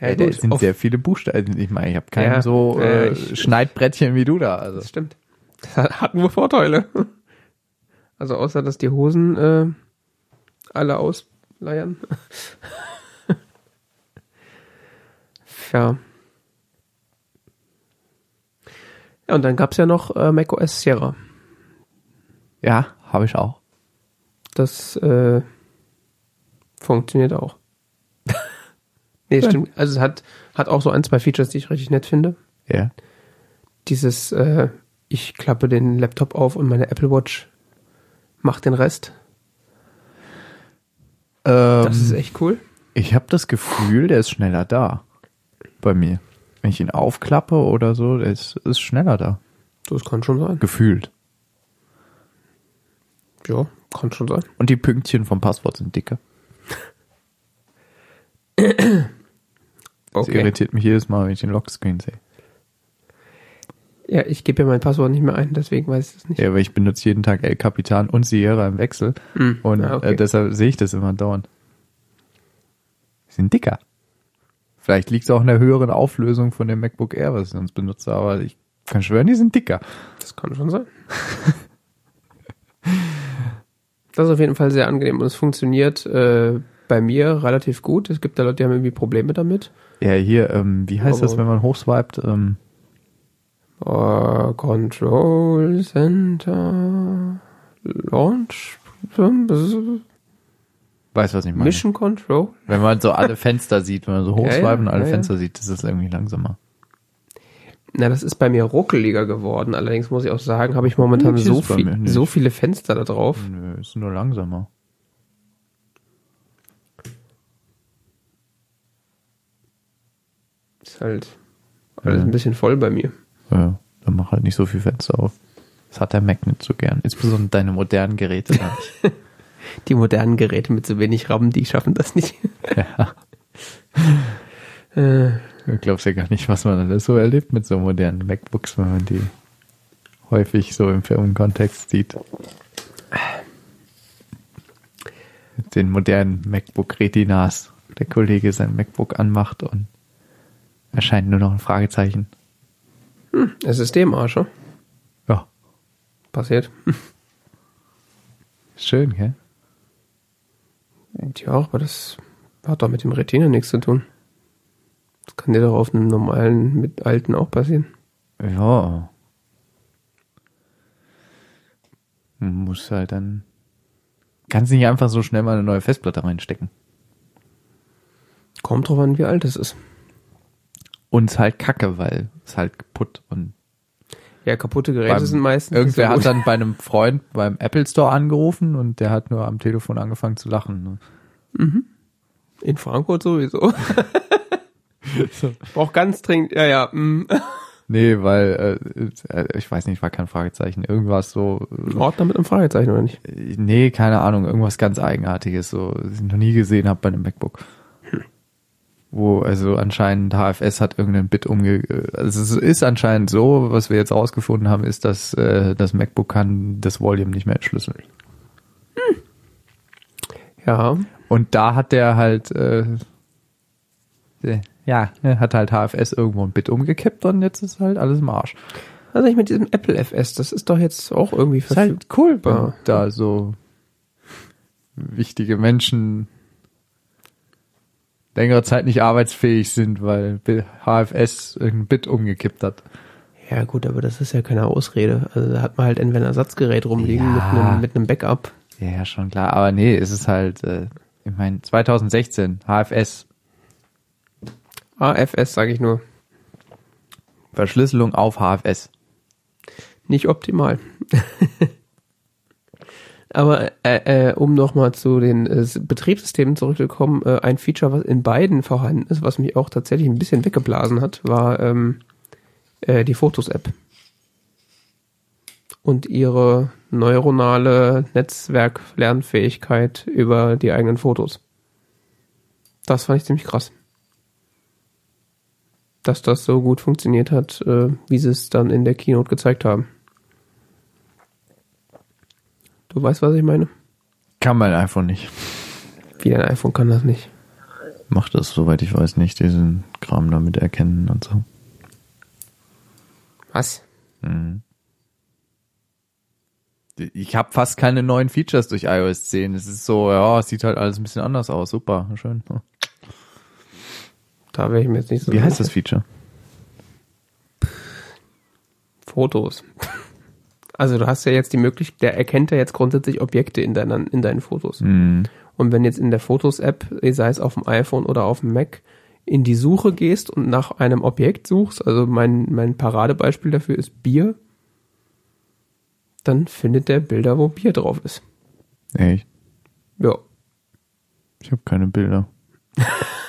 Ja, Ja, gut, sind sehr viele Buchstaben. Ich meine, ich habe kein Ja, so äh, äh, ich- Schneidbrettchen wie du da. Also. Das stimmt. Das hat hat nur Vorteile. Also außer, dass die Hosen äh, alle ausleiern. ja. Ja, und dann gab's ja noch äh, macOS Sierra. Ja, habe ich auch. Das äh, funktioniert auch. nee, stimmt. Also es hat, hat auch so ein, zwei Features, die ich richtig nett finde. Ja. Dieses, äh, ich klappe den Laptop auf und meine Apple Watch macht den Rest. Ähm, Das ist echt cool. ich habe das Gefühl, der ist schneller da. Bei mir. Wenn ich ihn aufklappe oder so, der ist, ist schneller da. Das kann schon sein. Gefühlt. Ja, kann schon sein. Und die Pünktchen vom Passwort sind dicker. Das Okay. irritiert mich jedes Mal, wenn ich den Lockscreen sehe. Ja, ich gebe ja mein Passwort nicht mehr ein, deswegen weiß ich es nicht. Ja, weil ich benutze jeden Tag El Capitan und Sierra im Wechsel. Hm. Und Ah, okay. äh, deshalb sehe ich das immer dauernd. Die sind dicker. Vielleicht liegt es auch in der höheren Auflösung von dem MacBook Air, was ich sonst benutze, aber ich kann schwören, die sind dicker. Das kann schon sein. das ist auf jeden Fall sehr angenehm und es funktioniert äh, bei mir relativ gut. Es gibt da Leute, die haben irgendwie Probleme damit. Ja, hier, ähm, wie heißt das, Aber- wenn man hochswiped? Ähm, Uh, Control Center Launch weiß, was ich meine. Mission Control. Wenn man so alle Fenster sieht, wenn man so Ja, hochswipen ja, und alle ja, ja. Fenster sieht, das ist irgendwie langsamer. Na, das ist bei mir ruckeliger geworden. Allerdings muss ich auch sagen, habe ich momentan so, viel, so viele Fenster da drauf. Nö, ist nur langsamer. Ist halt alles Ja. ein bisschen voll bei mir. Ja, dann mach halt nicht so viel Fenster auf. Das hat der Mac nicht so gern. Insbesondere deine modernen Geräte. Die modernen Geräte mit so wenig RAM, die schaffen das nicht. ja. Äh, Du glaubst ja gar nicht, was man alles so erlebt mit so modernen MacBooks, wenn man die häufig so im Firmenkontext sieht. Mit den modernen MacBook Retinas. Der Kollege sein MacBook anmacht und erscheint nur noch ein Fragezeichen. SSD-Marsch, Ja, passiert. schön, gell? Ja, aber das hat doch mit dem Retina nichts zu tun. Das kann dir doch auf einem normalen, mit alten auch passieren. Ja. Muss halt dann. Kannst nicht einfach so schnell mal eine neue Festplatte reinstecken. Kommt drauf an, wie alt es ist. Und ist halt kacke, weil es halt kaputt und Ja, kaputte Geräte Beim- sind meistens. irgendwer hat so dann bei einem Freund beim Apple Store angerufen und der hat nur am Telefon angefangen zu lachen. ne? gut. In Frankfurt sowieso. Ich brauch ganz dringend, ja, ja. mm. Nee, weil, äh, ich weiß nicht, war kein Fragezeichen. Irgendwas so, Ordner mit einem Fragezeichen, oder nicht? äh, nee, keine Ahnung, irgendwas ganz Eigenartiges, so, das ich noch nie gesehen habe bei einem MacBook. Wo, also anscheinend HFS hat irgendein Bit umge... Also es ist anscheinend so, was wir jetzt rausgefunden haben, ist, dass äh, das MacBook kann das Volume nicht mehr entschlüsseln. Ja. Und da hat der halt, äh, äh, ja, hat halt HFS irgendwo ein Bit umgekippt und jetzt ist halt alles im Arsch. Also ich mit diesem Apple FS, das ist doch jetzt auch irgendwie Ist halt cool, Ja. da so wichtige Menschen längere Zeit nicht arbeitsfähig sind, weil HFS irgendein Bit umgekippt hat. Ja gut, aber das ist ja keine Ausrede. Also da hat man halt entweder ein Ersatzgerät rumliegen Ja. mit, einem, mit einem Backup. Ja, ja, schon klar. Aber nee, es ist halt, äh, ich meine, 2016, HFS, AFS sage ich nur. Verschlüsselung auf HFS. Nicht optimal. Aber äh, äh, um nochmal zu den äh, Betriebssystemen zurückzukommen, äh, ein Feature, was in beiden vorhanden ist, was mich auch tatsächlich ein bisschen weggeblasen hat, war ähm, äh, die Fotos-App. Und ihre neuronale Netzwerklernfähigkeit über die eigenen Fotos. Das fand ich ziemlich krass. Dass das so gut funktioniert hat, äh, wie sie es dann in der Keynote gezeigt haben. Du weißt, was ich meine? Kann mein iPhone nicht. Wie dein iPhone kann das nicht. Macht das, soweit ich weiß, nicht, diesen Kram damit erkennen und so. Was? Mhm. Ich habe fast keine neuen Features durch iOS 10. Es ist so, ja, es sieht halt alles ein bisschen anders aus. Super, schön. Da wäre ich mir jetzt nicht so Wie heißt das Feature? Fotos. Also du hast ja jetzt die Möglichkeit, der erkennt ja jetzt grundsätzlich Objekte in deinen, in deinen Fotos. Hm. Und wenn jetzt in der Fotos-App, sei es auf dem iPhone oder auf dem Mac, in die Suche gehst und nach einem Objekt suchst, also mein, mein Paradebeispiel dafür ist Bier, dann findet der Bilder, wo Bier drauf ist. Echt? Ja. Ich habe keine Bilder.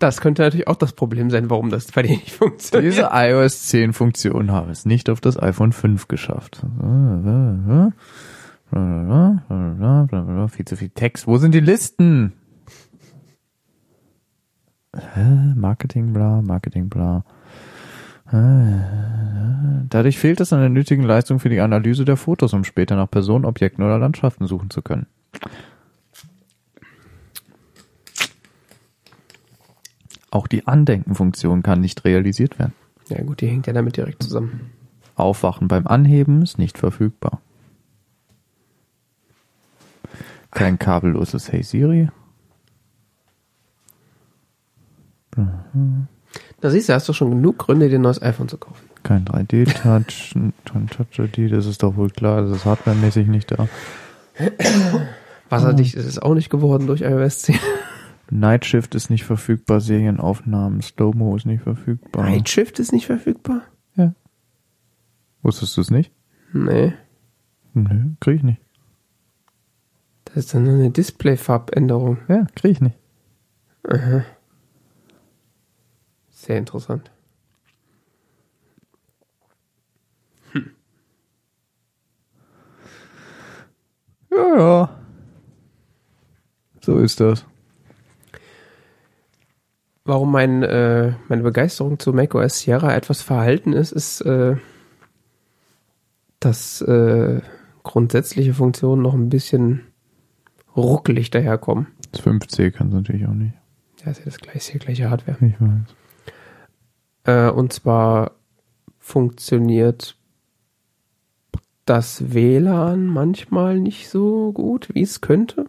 Das könnte natürlich auch das Problem sein, warum das bei dir nicht funktioniert. Diese iOS 10 Funktion habe es nicht auf das iPhone 5 geschafft. Viel zu viel Text. Wo sind die Listen? Marketing bla, Marketing bla. Dadurch fehlt es an der nötigen Leistung für die Analyse der Fotos, um später nach Personen, Objekten oder Landschaften suchen zu können. Auch die Andenkenfunktion kann nicht realisiert werden. Ja gut, die hängt ja damit direkt zusammen. Aufwachen beim Anheben ist nicht verfügbar. Kein kabelloses Hey Siri. Da siehst du, hast du schon genug Gründe, dir ein neues iPhone zu kaufen. Kein 3D-Touch, kein Touch-ID, das ist doch wohl klar, das ist hardwaremäßig nicht da. Wasserdicht ist es auch nicht geworden durch iOS 10. Night Shift ist nicht verfügbar, Serienaufnahmen, Slow-Mo ist nicht verfügbar. Night Shift ist nicht verfügbar? Ja. Wusstest du es nicht? Nee. Nö, krieg ich nicht. Das ist dann nur eine Display-Farbänderung. Ja, krieg ich nicht. Aha. Sehr interessant. Ja, ja. So ist das. Warum mein, äh, meine Begeisterung zu macOS Sierra etwas verhalten ist, ist, äh, dass äh, grundsätzliche Funktionen noch ein bisschen ruckelig daherkommen. Das 5C kann es natürlich auch nicht. Ja, ist ja das gleiche, gleiche Hardware. Ich weiß. Äh, und zwar funktioniert das WLAN manchmal nicht so gut, wie es könnte.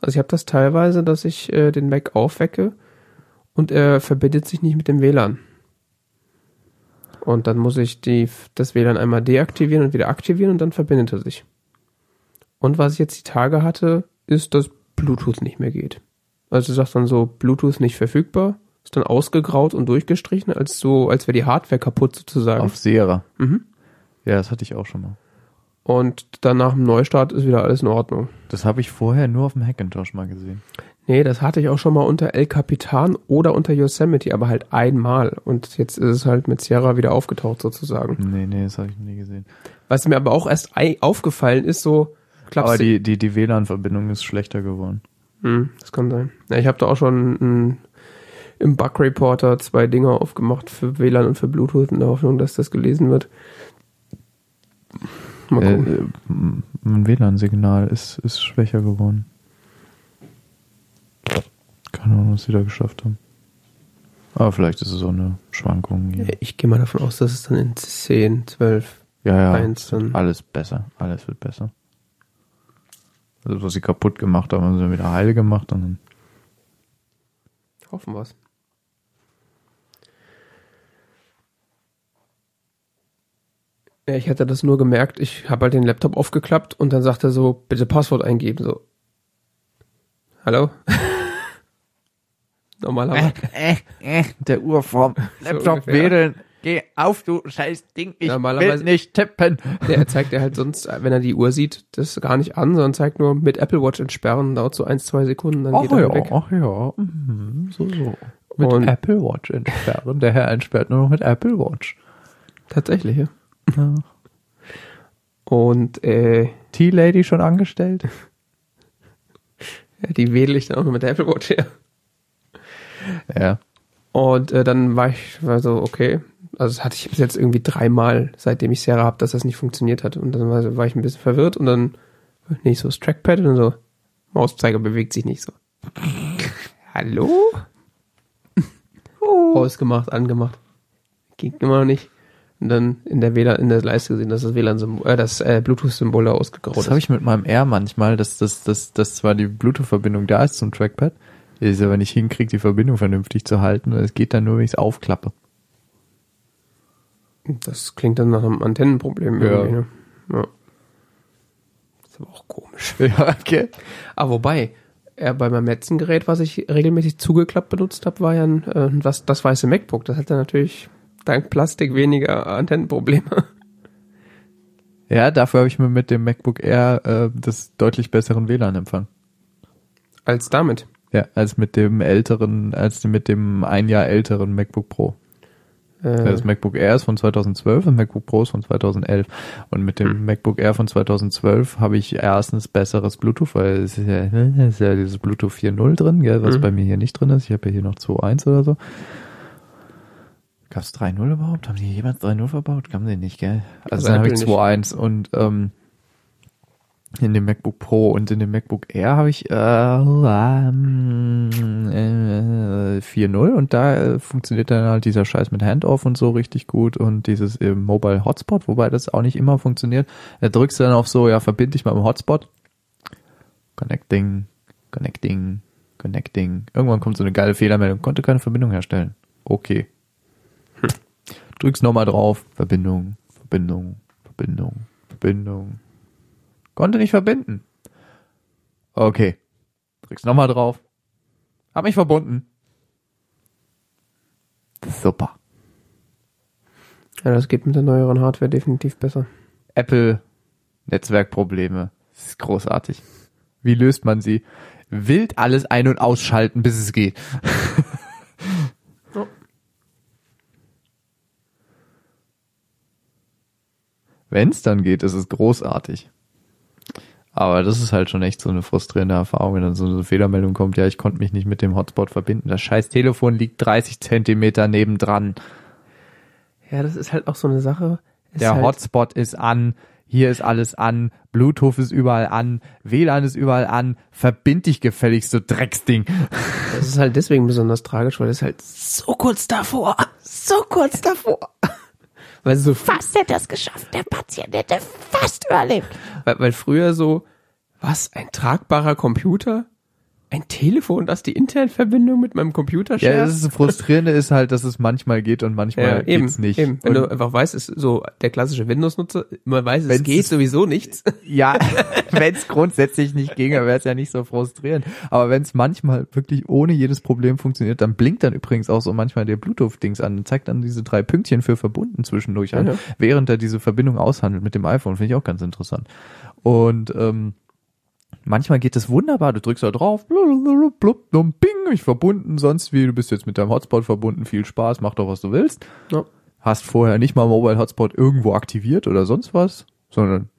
Also ich habe das teilweise, dass ich äh, den Mac aufwecke und er verbindet sich nicht mit dem WLAN. Und dann muss ich die, das WLAN einmal deaktivieren und wieder aktivieren und dann verbindet er sich. Und was ich jetzt die Tage hatte, ist, dass Bluetooth nicht mehr geht. Also sagt dann so, Bluetooth nicht verfügbar, ist dann ausgegraut und durchgestrichen, als so, als wäre die Hardware kaputt sozusagen. Auf Sierra. Mhm. Ja, das hatte ich auch schon mal. Und dann nach dem Neustart ist wieder alles in Ordnung. Das habe ich vorher nur auf dem Hackintosh mal gesehen. Nee, das hatte ich auch schon mal unter El Capitan oder unter Yosemite, aber halt einmal. Und jetzt ist es halt mit Sierra wieder aufgetaucht sozusagen. Nee, nee, das habe ich noch nie gesehen. Was mir aber auch erst aufgefallen ist, so klappst Aber die, die, die WLAN-Verbindung ist schlechter geworden. Hm, das kann sein. Ja, ich habe da auch schon ein, im Bug Reporter zwei Dinger aufgemacht für WLAN und für Bluetooth in der Hoffnung, dass das gelesen wird. Mal Äh, gucken. äh, m- mein WLAN-Signal ist, ist schwächer geworden. Keine Ahnung, was sie da geschafft haben. Aber vielleicht ist es auch eine Schwankung. Hier. Ja, ich gehe mal davon aus, dass es dann in 10, 12. Ja, ja. Eins es wird dann. Alles besser. Alles wird besser. Also, was sie kaputt gemacht haben, haben sie dann wieder heil gemacht und dann Hoffen wir's. Ja, ich hatte das nur gemerkt, ich habe halt den Laptop aufgeklappt und dann sagt er so, bitte Passwort eingeben. So. Hallo? Normalerweise. äh, äh, der Urform. Laptop ungefähr. wedeln. Geh auf, du scheiß Ding. Ich will nicht tippen. Ja, er zeigt ja halt sonst, wenn er die Uhr sieht, das gar nicht an, sondern zeigt nur mit Apple Watch entsperren, dauert so ein, zwei Sekunden, dann Ach geht er ja, weg. ach ja. Mhm, so, so. Mit Und- Apple Watch entsperren. Der Herr entsperrt nur noch mit Apple Watch. Tatsächlich, ja. Ja. Und äh, T-Lady schon angestellt? ja, die wedel ich dann auch noch mit der Apple Watch her. Ja. Und äh, dann war ich war so, okay. Also das hatte ich bis jetzt irgendwie dreimal, seitdem ich Sierra habe, dass das nicht funktioniert hat. Und dann war, war ich ein bisschen verwirrt und dann nicht so das Trackpad und dann so, Mauszeiger bewegt sich nicht so. Hallo? Ausgemacht, angemacht. Ging immer noch nicht. Und dann in der WLAN, in der Leiste gesehen, dass das WLAN-Symbol, äh, das äh, Bluetooth-Symbol da ausgegraut Das ist. habe ich mit meinem R manchmal, dass, dass, dass, dass zwar die Bluetooth-Verbindung da ist zum Trackpad, Der es aber nicht hinkriegt, die Verbindung vernünftig zu halten. Und es geht dann nur, wenn ich es aufklappe. Das klingt dann nach einem Antennenproblem Ja. irgendwie, ne? Ja. ist aber auch komisch. Ja, okay. Ah, wobei, äh, bei meinem letzten Gerät, was ich regelmäßig zugeklappt benutzt habe, war ja ein, äh, das, das weiße MacBook. Das hatte natürlich dank Plastik weniger Antennenprobleme. Ja, dafür habe ich mir mit dem MacBook Air äh, das deutlich besseren WLAN-Empfang. Als damit. Ja, als mit dem älteren, als mit dem ein Jahr älteren MacBook Pro. Äh, Das MacBook Air ist von 2012 und MacBook Pro ist von 2011. Und mit dem MacBook Air von 2012 habe ich erstens besseres Bluetooth, weil es ist ja, es ist ja dieses Bluetooth 4.0 drin, gell, was Mhm. bei mir hier nicht drin ist. Ich habe ja hier noch 2.1 oder so. Gab es 3.0 überhaupt? Haben die jemals 3.0 verbaut? Haben sie nicht, gell? Also, Also dann habe ich Apple nicht. 2.1 und ähm, in dem MacBook Pro und in dem MacBook Air habe ich äh, ähm, äh, 4.0 und da äh, funktioniert dann halt dieser Scheiß mit Handoff und so richtig gut und dieses äh, Mobile Hotspot, wobei das auch nicht immer funktioniert. Da drückst du dann auf so, ja, verbinde dich mal im Hotspot. Connecting, connecting, connecting. Irgendwann kommt so eine geile Fehlermeldung, konnte keine Verbindung herstellen. Okay. Drückst nochmal drauf, Verbindung, Verbindung, Verbindung, Verbindung. Konnte nicht verbinden. Okay. Drückst nochmal drauf. Hab mich verbunden. Super. ja, das geht mit der neueren Hardware definitiv besser. Apple Netzwerkprobleme. Das ist großartig. Wie löst man sie? Wild alles ein- und ausschalten, bis es geht. Ja. Wenn es dann geht, ist es großartig. Aber das ist halt schon echt so eine frustrierende Erfahrung, wenn dann so eine Fehlermeldung kommt, ja, ich konnte mich nicht mit dem Hotspot verbinden. Das scheiß Telefon liegt 30 Zentimeter nebendran. Ja, das ist halt auch so eine Sache. Ist Der halt, Hotspot ist an, hier ist alles an, Bluetooth ist überall an, WLAN ist überall an, verbind dich gefälligst, du Drecksding. Das ist halt deswegen besonders tragisch, weil es halt so kurz davor, so kurz davor. Weil so Fast hätte es geschafft. Der Patient hätte fast überlebt. Weil, weil früher so, was, ein tragbarer Computer? Ein Telefon, das die Internetverbindung mit meinem Computer Ja, shared? das, ist- Frustrierende ist halt, dass es manchmal geht und manchmal eben, geht's nicht. eben. Wenn und, du einfach weißt, ist so der klassische Windows-Nutzer, man weiß, es geht es- sowieso nichts. ja, wenn es grundsätzlich nicht ginge, wäre es ja nicht so frustrierend. Aber wenn es manchmal wirklich ohne jedes Problem funktioniert, dann blinkt dann übrigens auch so manchmal der Bluetooth-Dings an und zeigt dann diese drei Pünktchen für verbunden zwischendurch an, Ja. während er diese Verbindung aushandelt mit dem iPhone. Finde ich auch ganz interessant. Und ähm, manchmal geht es wunderbar. Du drückst da drauf, blub, blub, blub, ping, ich verbunden, sonst wie, du bist jetzt mit deinem Hotspot verbunden, viel Spaß, mach doch, was du willst. Ja. Hast vorher nicht mal Mobile Hotspot irgendwo aktiviert oder sonst was, sondern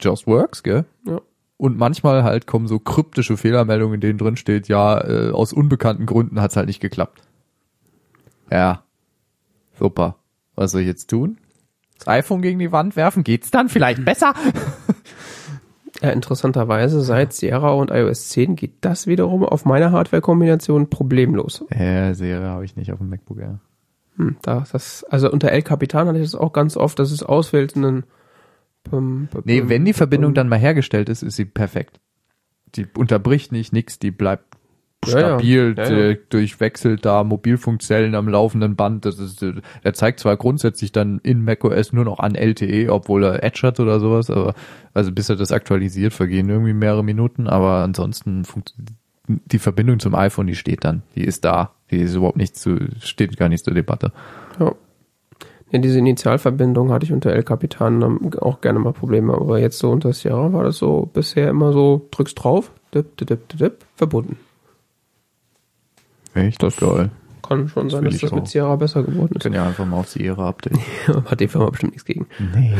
just works, gell? Ja. Und manchmal halt kommen so kryptische Fehlermeldungen, in denen drin steht, ja, äh, aus unbekannten Gründen hat's halt nicht geklappt. Ja. Super. Was soll ich jetzt tun? Das iPhone gegen die Wand werfen? Geht's dann vielleicht besser? Ja, interessanterweise, seit Sierra und iOS 10 geht das wiederum auf meiner Hardware-Kombination problemlos. Ja, Serie habe ich nicht auf dem MacBook Air. Hm, da, das, also unter El Capitan hatte ich das auch ganz oft, dass es auswählt einen pum, pum, Nee, wenn die Verbindung dann mal hergestellt ist, ist sie perfekt. Die unterbricht nicht, nix, die bleibt Ja, ja. stabil, Ja, ja. äh, durchwechselt da Mobilfunkzellen am laufenden Band. Das ist, äh, er zeigt zwar grundsätzlich dann in macOS nur noch an LTE, obwohl er Edge hat oder sowas, aber also bis er das aktualisiert, vergehen irgendwie mehrere Minuten, aber ansonsten die Verbindung zum iPhone, die steht dann, die ist da, die ist überhaupt nicht zu, steht gar nicht zur Debatte. Ja. ja. Diese Initialverbindung hatte ich unter El Capitan dann auch gerne mal Probleme, aber jetzt so unter Sierra war das so bisher immer so, drückst drauf, dip, dip, dip, dip, verbunden. Echt? Das geil. Kann schon sein, will dass das mit auch. Sierra besser geworden ist. Können ja einfach mal auf Sierra updaten. Hat die Firma bestimmt nichts gegen. Nee.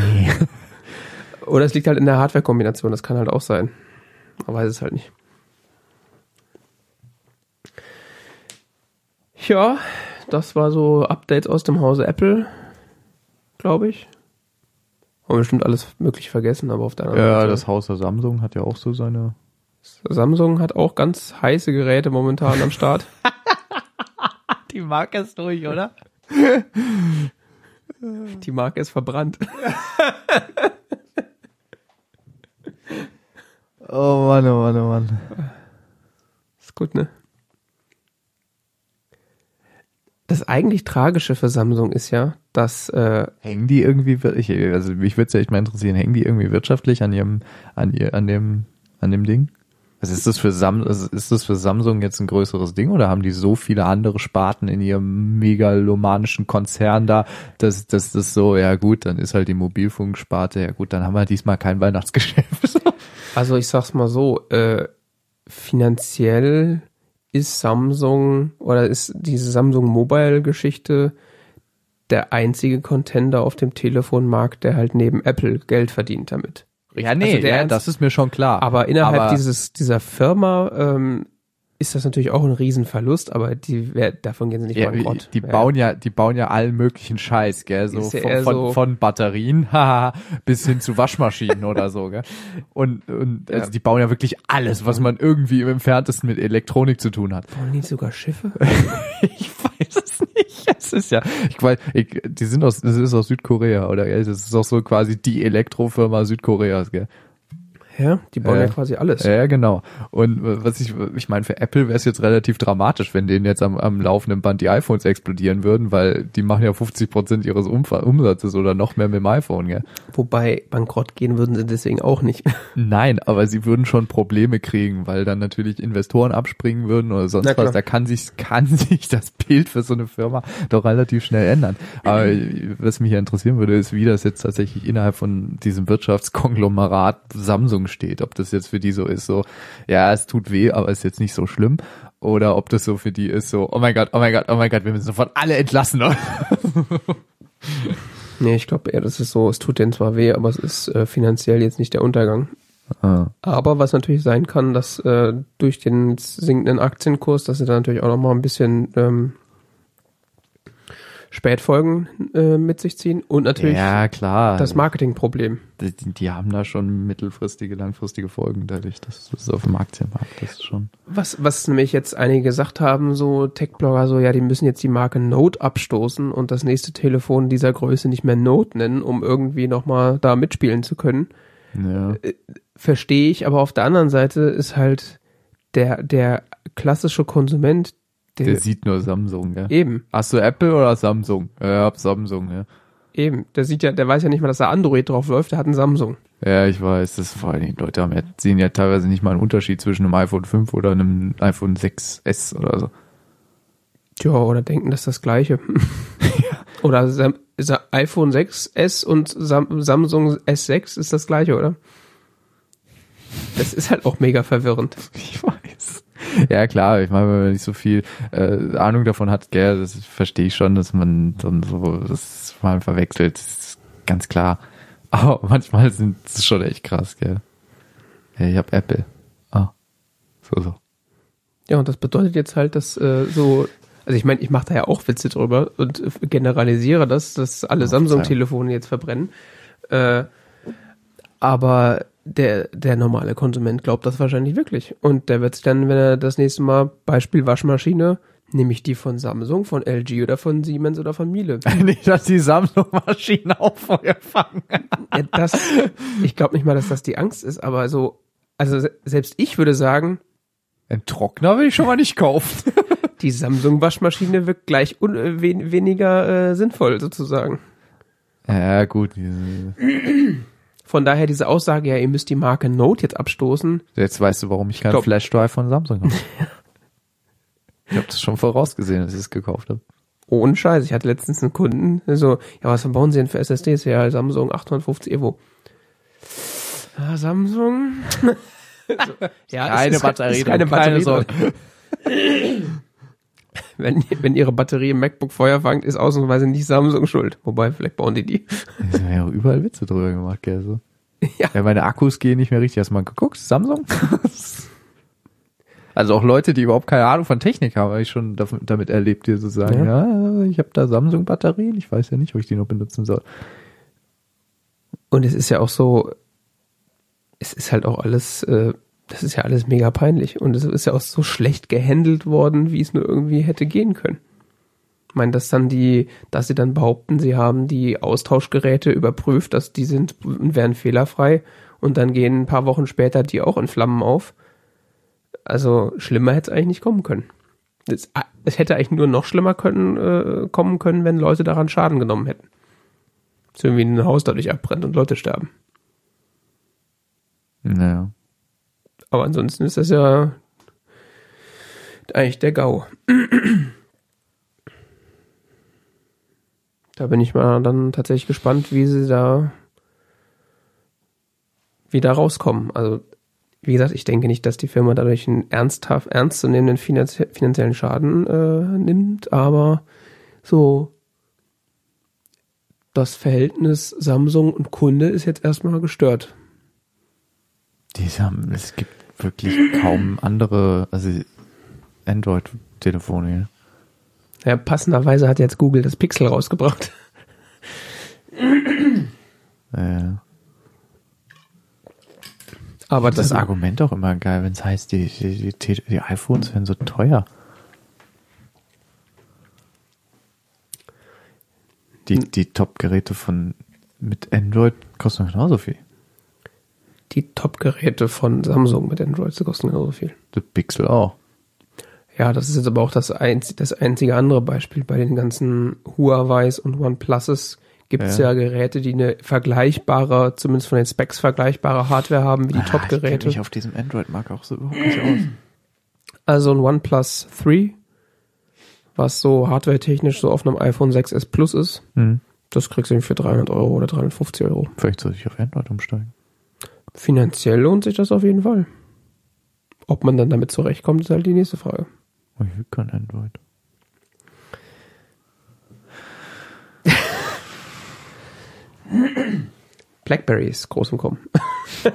Oder es liegt halt in der Hardware-Kombination, das kann halt auch sein. Man weiß es halt nicht. Ja, das war so Updates aus dem Hause Apple, glaube ich. Haben wir bestimmt alles möglich vergessen, aber auf der anderen Ja, Seite. das Haus der Samsung hat ja auch so seine Samsung hat auch ganz heiße Geräte momentan am Start. Die Marke ist durch, oder? Die Marke ist verbrannt. Oh Mann, oh Mann, oh Mann. Ist gut, ne? Das eigentlich Tragische für Samsung ist ja, dass. Äh, hängen die irgendwie, ich, also mich würde es ja echt mal interessieren, hängen die irgendwie wirtschaftlich an ihrem, an ihr, an dem, an dem Ding? Also ist das für Sam, also ist das für Samsung jetzt ein größeres Ding oder haben die so viele andere Sparten in ihrem megalomanischen Konzern da, dass, dass das so, ja gut, dann ist halt die Mobilfunksparte, ja gut, dann haben wir diesmal kein Weihnachtsgeschäft. Also ich sag's mal so, äh, finanziell ist Samsung oder ist diese Samsung Mobile Geschichte der einzige Contender auf dem Telefonmarkt, der halt neben Apple Geld verdient damit. Ja, nee, Also ja, Ernst- das ist mir schon klar. Aber innerhalb Aber- dieses dieser Firma ähm, ist das natürlich auch ein Riesenverlust, aber die wer- davon gehen sie nicht Ja, bankrott. die Ja. bauen ja, die bauen ja allen möglichen Scheiß, gell, so ja von, von, so- von Batterien, bis hin zu Waschmaschinen oder so, gell. Und, und also die bauen ja wirklich alles, was man irgendwie im entferntesten mit Elektronik zu tun hat. Bauen die sogar Schiffe? Ich weiß es nicht. Es ist ja, ich weiß, ich, die sind aus, das ist aus Südkorea, oder? gell? Das ist auch so quasi die Elektrofirma Südkoreas, gell? Ja, die bauen Ja. ja quasi alles. Ja, genau. Und äh, was ich, ich meine, für Apple wäre es jetzt relativ dramatisch, wenn denen jetzt am, am laufenden Band die iPhones explodieren würden, weil die machen ja 50 Prozent ihres Umsatzes oder noch mehr mit dem iPhone, gell? Wobei bankrott gehen würden sie deswegen auch nicht. Nein, aber sie würden schon Probleme kriegen, weil dann natürlich Investoren abspringen würden oder sonst was. Da kann sich, kann sich das Bild für so eine Firma doch relativ schnell ändern. Aber was mich ja interessieren würde, ist, wie das jetzt tatsächlich innerhalb von diesem Wirtschaftskonglomerat Samsung steht. Ob das jetzt für die so ist, so, ja, es tut weh, aber ist jetzt nicht so schlimm. Oder ob das so für die ist, so, oh mein Gott, oh mein Gott, oh mein Gott, wir müssen sofort alle entlassen. Nee, ich glaube eher, das ist so, es tut denen zwar weh, aber es ist äh, finanziell jetzt nicht der Untergang. Ah. Aber was natürlich sein kann, dass äh, durch den sinkenden Aktienkurs, dass sie da natürlich auch nochmal ein bisschen ähm, Spätfolgen äh, mit sich ziehen und natürlich Ja, klar. das Marketingproblem. die, die haben da schon mittelfristige, langfristige Folgen dadurch. Das ist auf dem Aktienmarkt, das ist schon. Was, was nämlich jetzt einige gesagt haben, so Tech-Blogger, so, ja, die müssen jetzt die Marke Note abstoßen und das nächste Telefon dieser Größe nicht mehr Note nennen, um irgendwie nochmal da mitspielen zu können. Ja. verstehe ich, aber auf der anderen Seite ist halt der, der klassische Konsument, der, Der sieht nur Samsung, ja. eben, Hast du Apple oder Samsung? Ja, hab Samsung, ja. eben, der sieht ja, der weiß ja nicht mal, dass da Android drauf läuft, der hat ein Samsung. Ja, ich weiß, das vor allen Dingen Leute haben ja, sehen ja teilweise nicht mal einen Unterschied zwischen einem iPhone 5 oder einem iPhone 6S oder so. Tja, oder denken, das ist das Gleiche. Oder Sam Sa iPhone 6S und Sam Samsung S6 ist das Gleiche, oder? Das ist halt auch mega verwirrend. Ich weiß. Ja, klar, ich meine, wenn man nicht so viel äh, Ahnung davon hat, gell, das verstehe ich schon, dass man dann so das mal verwechselt. Das ist ganz klar. Aber manchmal sind es schon echt krass, gell. Ja, ich hab Apple. Ah. So, so. Ja, und das bedeutet jetzt halt, dass äh, so, also ich meine, ich mache da ja auch Witze drüber und generalisiere das, dass alle Samsung-Telefone jetzt verbrennen. Äh, aber der, der normale Konsument glaubt das wahrscheinlich wirklich. Und der wird sich dann, wenn er das nächste Mal, Beispiel Waschmaschine, nehme ich die von Samsung, von LG oder von Siemens oder von Miele. nicht, dass die Samsung-Maschinen auch Feuer fangen. Ja, das, ich glaube nicht mal, dass das die Angst ist, aber so, also se- selbst ich würde sagen, Ein Trockner will ich schon mal nicht kaufen. die Samsung-Waschmaschine wirkt gleich un, äh, wen, weniger äh, sinnvoll sozusagen. Ja, gut. Von daher diese Aussage, ja, ihr müsst die Marke Note jetzt abstoßen. Jetzt weißt du, warum ich keinen Glaub- Flash-Drive von Samsung habe. ich habe das schon vorausgesehen, dass ich es gekauft habe. Ohne Scheiß. Ich hatte letztens einen Kunden, der so, ja, was bauen Sie denn für SSDs? Ja, Samsung 850 Evo. Ja, Samsung? so, ja, Keine ist, Batterie ist keine keine Batterie Sorge. wenn, wenn ihre Batterie im MacBook Feuer fangt, ist ausnahmsweise nicht Samsung schuld. Wobei, vielleicht bauen die die. Da sind ja auch überall Witze drüber gemacht, gell, so. Ja. Ja, meine Akkus gehen nicht mehr richtig. Hast du mal geguckt? Samsung? also auch Leute, die überhaupt keine Ahnung von Technik haben, habe ich schon damit erlebt, die so sagen, ja, ich habe da Samsung-Batterien, ich weiß ja nicht, ob ich die noch benutzen soll. Und es ist ja auch so, es ist halt auch alles, äh, das ist ja alles mega peinlich. Und es ist ja auch so schlecht gehandelt worden, wie es nur irgendwie hätte gehen können. Ich meine, dass dann die, dass sie dann behaupten, sie haben die Austauschgeräte überprüft, dass die sind und wären fehlerfrei und dann gehen ein paar Wochen später die auch in Flammen auf. Also schlimmer hätte es eigentlich nicht kommen können. Das, es hätte eigentlich nur noch schlimmer können, äh, kommen können, wenn Leute daran Schaden genommen hätten. So irgendwie ein Haus dadurch abbrennt und Leute sterben. Naja. Aber ansonsten ist das ja eigentlich der GAU. Da bin ich mal dann tatsächlich gespannt, wie sie da wieder rauskommen. Also, wie gesagt, ich denke nicht, dass die Firma dadurch einen ernsthaft, ernstzunehmenden finanzie finanziellen Schaden äh, nimmt, aber so das Verhältnis Samsung und Kunde ist jetzt erstmal gestört. Die haben, es gibt wirklich kaum andere, also Android-Telefone. Ja, passenderweise hat jetzt Google das Pixel rausgebracht. Äh, Aber das das, Argument auch immer geil, wenn es heißt, die, die, die, die iPhones werden so teuer. Die, die Top-Geräte von mit Android kosten genauso viel. Die Top-Geräte von Samsung mit Android die kosten genauso viel. Das Pixel auch. Ja, das ist jetzt aber auch das, einz das einzige andere Beispiel. Bei den ganzen Huawei's und OnePluses gibt es Ja. ja. Geräte, die eine vergleichbare, zumindest von den Specs vergleichbare Hardware haben wie die Ah, Ich Top-Geräte. mich auf diesem Android-Markt auch so überhaupt nicht aus. Also ein OnePlus 3, was so hardware-technisch so auf einem iPhone 6s Plus ist, Hm. das kriegst du für 300 Euro oder 350 Euro. Vielleicht sollte ich auf Android umsteigen. Finanziell lohnt sich das auf jeden Fall. Ob man dann damit zurechtkommt, ist halt die nächste Frage. Oh, Ich will kein Android. Blackberry ist groß im Kommen.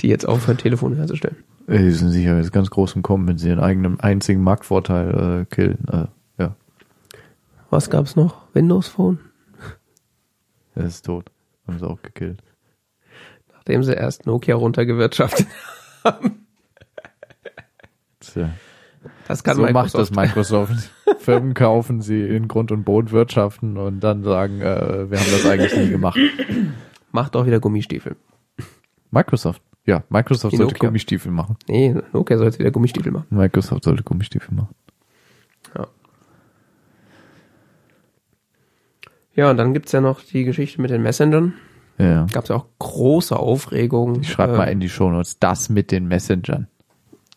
die jetzt aufhören, Telefone herzustellen. Die sind sicher jetzt ganz groß im Kommen, wenn sie ihren eigenen einzigen Marktvorteil äh, killen. Äh, ja, Was gab's noch? Windows Phone? er ist tot. Haben sie auch gekillt. Nachdem sie erst Nokia runtergewirtschaftet. Tja. Das kann so macht Microsoft. das Microsoft. Firmen kaufen sie in Grund und Boden wirtschaften und dann sagen, äh, wir haben das eigentlich nie gemacht. Macht auch wieder Gummistiefel. Microsoft. Ja, Microsoft Die sollte Nokia. Gummistiefel machen. Nee, Nokia soll jetzt wieder Gummistiefel machen. Microsoft sollte Gummistiefel machen. Ja. Ja, und dann gibt's ja noch die Geschichte mit den Messengern. Ja. Gab's ja auch große Aufregung. Ich schreibe Äh, mal in die Shownotes, das mit den Messengern.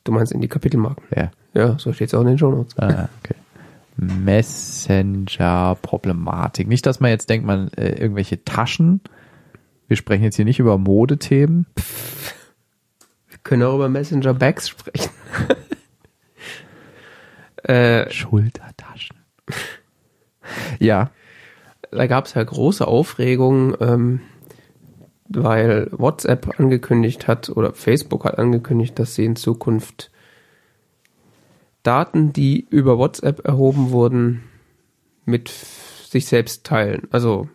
Du meinst in die Kapitelmarken. Ja. Ja, so steht's auch in den Shownotes. Ah, okay. Messenger-Problematik. Nicht, dass man jetzt denkt, man äh, irgendwelche Taschen. Wir sprechen jetzt hier nicht über Modethemen. Wir können auch über Messenger-Bags sprechen. äh, Schultertaschen. ja. da gab's ja große Aufregung, ähm, weil WhatsApp angekündigt hat oder Facebook hat angekündigt, dass sie in Zukunft Daten, die über WhatsApp erhoben wurden, mit sich selbst teilen. Also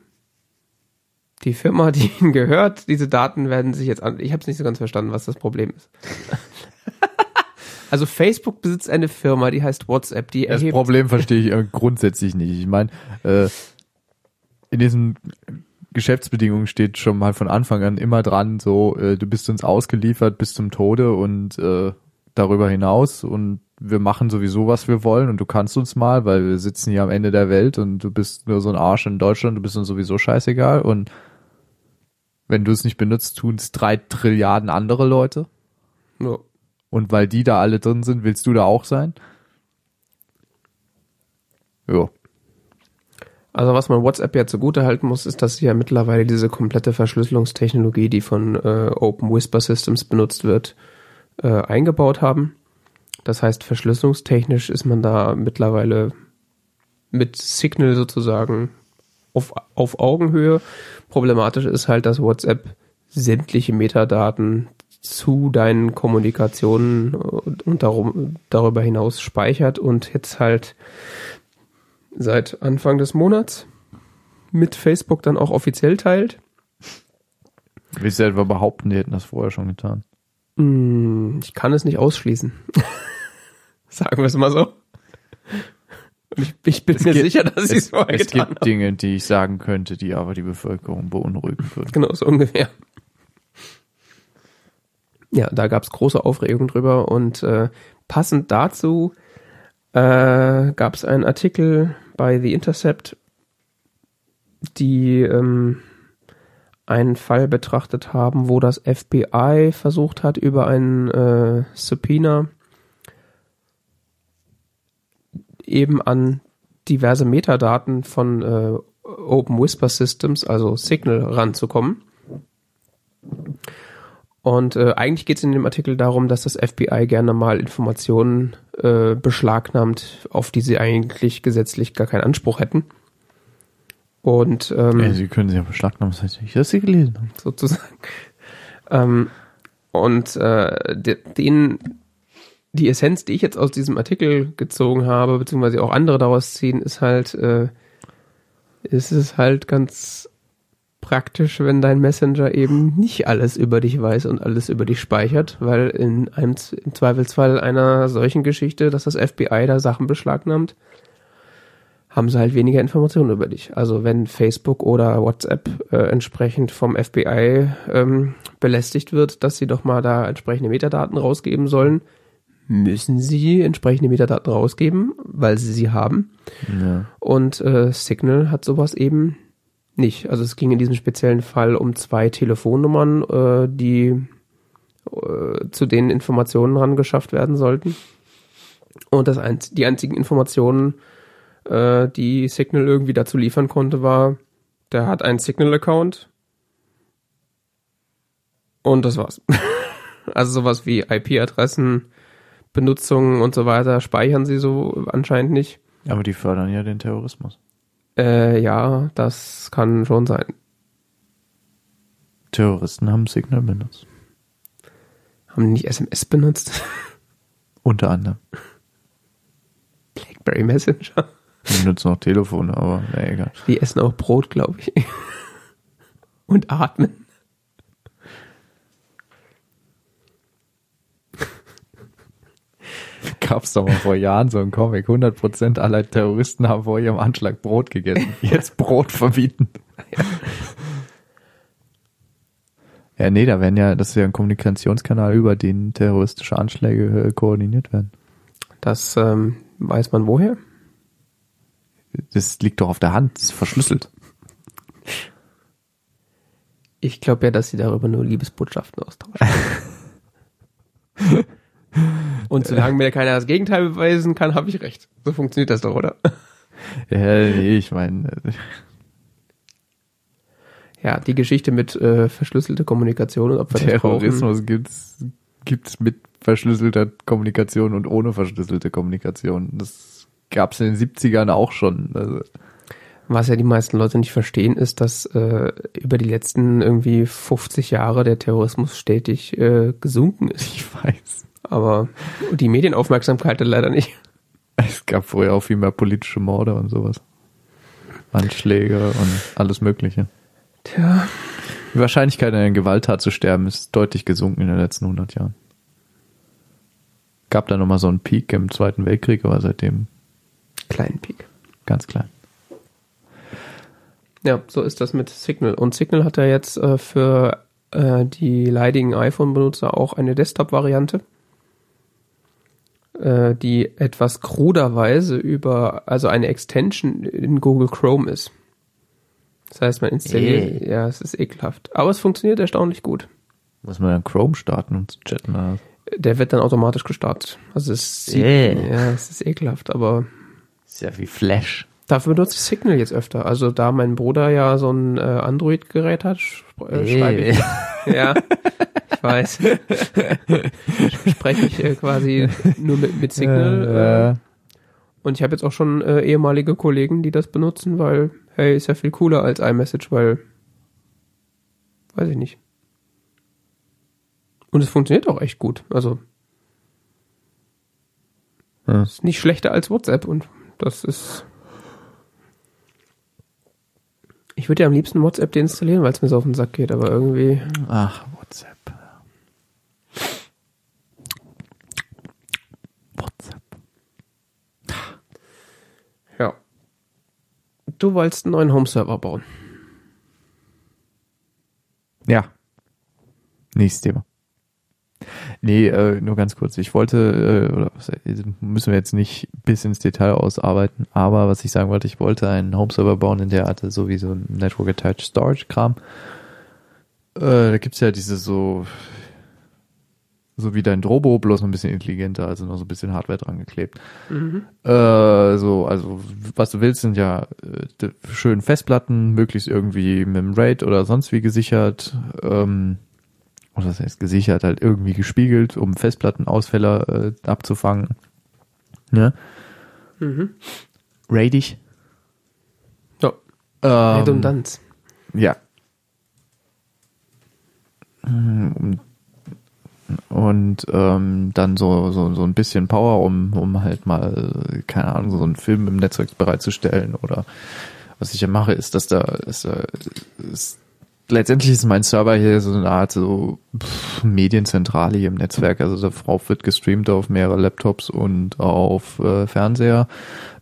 die Firma, die ihnen gehört, diese Daten werden sich jetzt an. Ich habe es nicht so ganz verstanden, was das Problem ist. also Facebook besitzt eine Firma, die heißt WhatsApp, die Das Problem verstehe ich äh, grundsätzlich nicht. Ich meine, äh, in diesen Geschäftsbedingungen steht schon mal von Anfang an immer dran, so, äh, du bist uns ausgeliefert bis zum Tode und äh, darüber hinaus und wir machen sowieso, was wir wollen und du kannst uns mal, weil wir sitzen hier am Ende der Welt und du bist nur so ein Arsch in Deutschland, du bist uns sowieso scheißegal und wenn du es nicht benutzt, tun es drei Trilliarden andere Leute. Ja. Und weil die da alle drin sind, willst du da auch sein? Ja. Also was man WhatsApp ja zugute halten muss, ist, dass sie ja mittlerweile diese komplette Verschlüsselungstechnologie, die von äh, Open Whisper Systems benutzt wird, äh, eingebaut haben. Das heißt, verschlüsselungstechnisch ist man da mittlerweile mit Signal sozusagen auf, auf Augenhöhe. Problematisch ist halt, dass WhatsApp sämtliche Metadaten zu deinen Kommunikationen und, und darum, darüber hinaus speichert und jetzt halt seit Anfang des Monats mit Facebook dann auch offiziell teilt. Willst du etwa behaupten, die hätten das vorher schon getan? Hm, Ich kann es nicht ausschließen. Sagen wir es mal so. Ich, ich bin mir gibt- sicher, dass sie es Es, vorher es getan gibt haben. Dinge, die ich sagen könnte, die aber die Bevölkerung beunruhigen würden. Genau, so ungefähr. Ja, da gab es große Aufregung drüber und äh, passend dazu äh, gab es einen Artikel bei The Intercept, die ähm, einen Fall betrachtet haben, wo das FBI versucht hat, über einen äh, Subpoena eben an diverse Metadaten von äh, Open Whisper Systems, also Signal, ranzukommen. Und äh, eigentlich geht es in dem Artikel darum, dass das FBI gerne mal Informationen äh, beschlagnahmt, auf die sie eigentlich gesetzlich gar keinen Anspruch hätten. Und ähm, Ja, Sie können sie ja beschlagnahmen, das heißt nicht, dass Sie gelesen haben. sozusagen. Ähm, und äh, de, den, die Essenz, die ich jetzt aus diesem Artikel gezogen habe, beziehungsweise auch andere daraus ziehen, ist halt, äh, ist es halt ganz praktisch, wenn dein Messenger eben nicht alles über dich weiß und alles über dich speichert, weil in einem im Zweifelsfall einer solchen Geschichte, dass das FBI da Sachen beschlagnahmt, haben sie halt weniger Informationen über dich. Also wenn Facebook oder WhatsApp äh, entsprechend vom FBI ähm, belästigt wird, dass sie doch mal da entsprechende Metadaten rausgeben sollen, müssen sie entsprechende Metadaten rausgeben, weil sie sie haben. Ja. Und äh, Signal hat sowas eben nicht. Also es ging in diesem speziellen Fall um zwei Telefonnummern, äh, die äh, zu denen Informationen ran geschafft werden sollten. Und das einz die einzigen Informationen, äh, die Signal irgendwie dazu liefern konnte, war, der hat einen Signal-Account und das war's. also sowas wie IP-Adressen, Benutzungen und so weiter speichern sie so anscheinend nicht. Aber die fördern ja den Terrorismus. Äh, ja, das kann schon sein. Terroristen haben Signal benutzt. Haben die nicht SMS benutzt? Unter anderem. Blackberry Messenger. Die benutzen auch Telefone, aber na, egal. Die essen auch Brot, glaube ich. Und atmen. Gab's doch mal vor Jahren so einen Comic. 100% aller Terroristen haben vor ihrem Anschlag Brot gegessen. Jetzt Brot verbieten. Ja, nee, da werden ja, das ist ja ein Kommunikationskanal, über den terroristische Anschläge äh, koordiniert werden. Das ähm, weiß man woher? Das liegt doch auf der Hand, das ist verschlüsselt. Ich glaube ja, dass sie darüber nur Liebesbotschaften austauschen. Und solange mir keiner das Gegenteil beweisen kann, habe ich recht. So funktioniert das doch, oder? Ja, ich meine, äh, Ja, die Geschichte mit äh, verschlüsselte Kommunikation und ob wir. Terrorismus gibt's, gibt's mit verschlüsselter Kommunikation und ohne verschlüsselte Kommunikation. Das gab's in den 70ern auch schon. Also, Was ja die meisten Leute nicht verstehen, ist, dass äh, über die letzten irgendwie 50 Jahre der Terrorismus stetig äh, gesunken ist. ich weiß. Aber die Medienaufmerksamkeit leider nicht. Es gab vorher auch viel mehr politische Morde und sowas. Anschläge und alles Mögliche. Tja, Die Wahrscheinlichkeit, in einer Gewalttat zu sterben, ist deutlich gesunken in den letzten 100 Jahren. Gab da nochmal so einen Peak im Zweiten Weltkrieg, aber seitdem kleinen Peak. ganz klein. Ja, so ist das mit Signal. Und Signal hat ja jetzt äh, für äh, die leidigen iPhone-Benutzer auch eine Desktop-Variante, äh, die etwas kruderweise über, also eine Extension in Google Chrome ist. Das heißt, man installiert, ja, es ist ekelhaft. Aber es funktioniert erstaunlich gut. Muss man dann Chrome starten, um zu chatten? oder? Der wird dann automatisch gestartet. Also es sieht, ja, es ist ekelhaft, aber Ist ja wie Flash. Dafür benutze ich Signal jetzt öfter. Also da mein Bruder ja so ein äh, Android-Gerät hat, äh, schreibe ich. Ja, ich weiß. Spreche ich äh, quasi nur mit, mit Signal. Äh, und ich habe jetzt auch schon äh, ehemalige Kollegen, die das benutzen, weil, hey, ist ja viel cooler als iMessage, weil, weiß ich nicht. Und es funktioniert auch echt gut. Also Ja. ist nicht schlechter als WhatsApp und das ist. Ich würde ja am liebsten WhatsApp deinstallieren, weil es mir so auf den Sack geht, aber irgendwie. Ach, WhatsApp. WhatsApp. Ja. Du wolltest einen neuen Home-Server bauen. Ja. Nächstes Thema. Nee, äh, nur ganz kurz. Ich wollte, äh, oder müssen wir jetzt nicht bis ins Detail ausarbeiten, aber was ich sagen wollte, ich wollte einen Home-Server bauen, in der hatte so wie so ein Network-Attached Storage-Kram. Äh, da gibt's ja diese so, so wie dein Drobo, bloß noch ein bisschen intelligenter, also noch so ein bisschen Hardware dran geklebt. Äh, so, also was du willst, sind ja äh, schön Festplatten, möglichst irgendwie mit dem RAID oder sonst wie gesichert. Ähm, oder das heißt gesichert, halt irgendwie gespiegelt, um Festplattenausfälle äh, abzufangen. Ne? Mhm. Raidig. Ja, Ähm, Redundanz. Ja. Und, und ähm, dann so, so, so ein bisschen Power, um, um halt mal, keine Ahnung, so einen Film im Netzwerk bereitzustellen. Oder was ich ja mache, ist, dass da ist, äh, ist letztendlich ist mein Server hier so eine Art so pff, Medienzentrale hier im Netzwerk. Also darauf wird gestreamt auf mehrere Laptops und auf äh, Fernseher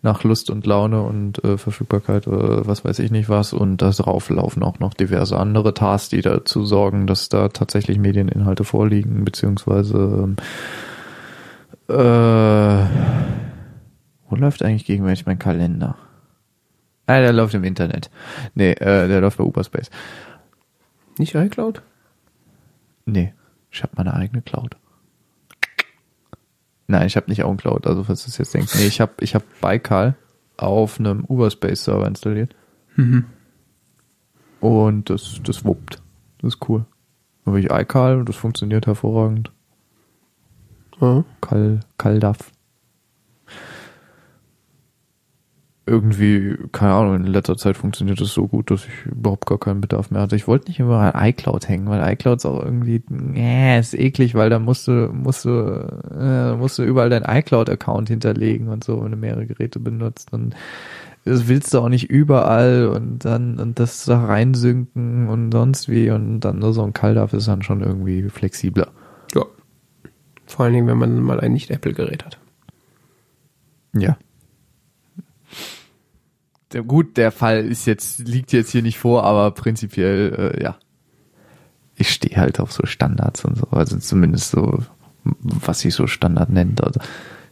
nach Lust und Laune und äh, Verfügbarkeit oder was weiß ich nicht was. Und darauf laufen auch noch diverse andere Tasks, die dazu sorgen, dass da tatsächlich Medieninhalte vorliegen, beziehungsweise ähm, äh, wo läuft eigentlich gegenwärtig mein Kalender? Ah, der läuft im Internet. Nee, äh, der läuft bei Uberspace. Nicht iCloud? Nee, ich habe meine eigene Cloud. Nein, ich habe nicht auch eine Cloud, also falls du es jetzt denkst. Nee, ich habe ich hab Baikal auf einem Uberspace Server installiert. Und das, das wuppt. Das ist cool. Dann habe ich iCal und das funktioniert hervorragend. Ja. Kal, Kaldaf. Irgendwie, keine Ahnung, in letzter Zeit funktioniert das so gut, dass ich überhaupt gar keinen Bedarf mehr hatte. Ich wollte nicht immer an iCloud hängen, weil iCloud ist auch irgendwie, äh, ist eklig, weil da musst du, musst du, äh, musst du überall deinen iCloud-Account hinterlegen und so, wenn du mehrere Geräte benutzt. Und das willst du auch nicht überall und dann, und das da reinsynken und sonst wie und dann nur so ein Kaldaf ist dann schon irgendwie flexibler. ja. Vor allen Dingen, wenn man mal ein Nicht-Apple-Gerät hat. Ja. Gut, der Fall ist jetzt, liegt jetzt hier nicht vor, aber prinzipiell, äh, ja. Ich stehe halt auf so Standards und so, also zumindest so, was sich so Standard nennt. Also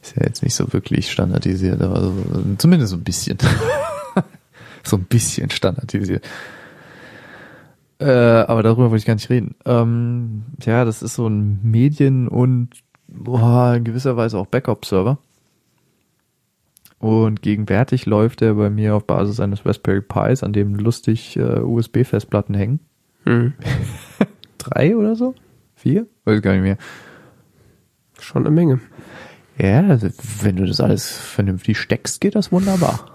ist ja jetzt nicht so wirklich standardisiert, aber so, zumindest so ein bisschen. so ein bisschen standardisiert. Äh, aber darüber wollte ich gar nicht reden. Ähm, ja, das ist so ein Medien- und boah, in gewisser Weise auch Backup-Server. Und gegenwärtig läuft er bei mir auf Basis eines Raspberry Pis, an dem lustig äh, USB-Festplatten hängen. Hm. Drei oder so? Vier? Weiß gar nicht mehr. Schon eine Menge. Ja, also wenn du das alles vernünftig steckst, geht das wunderbar.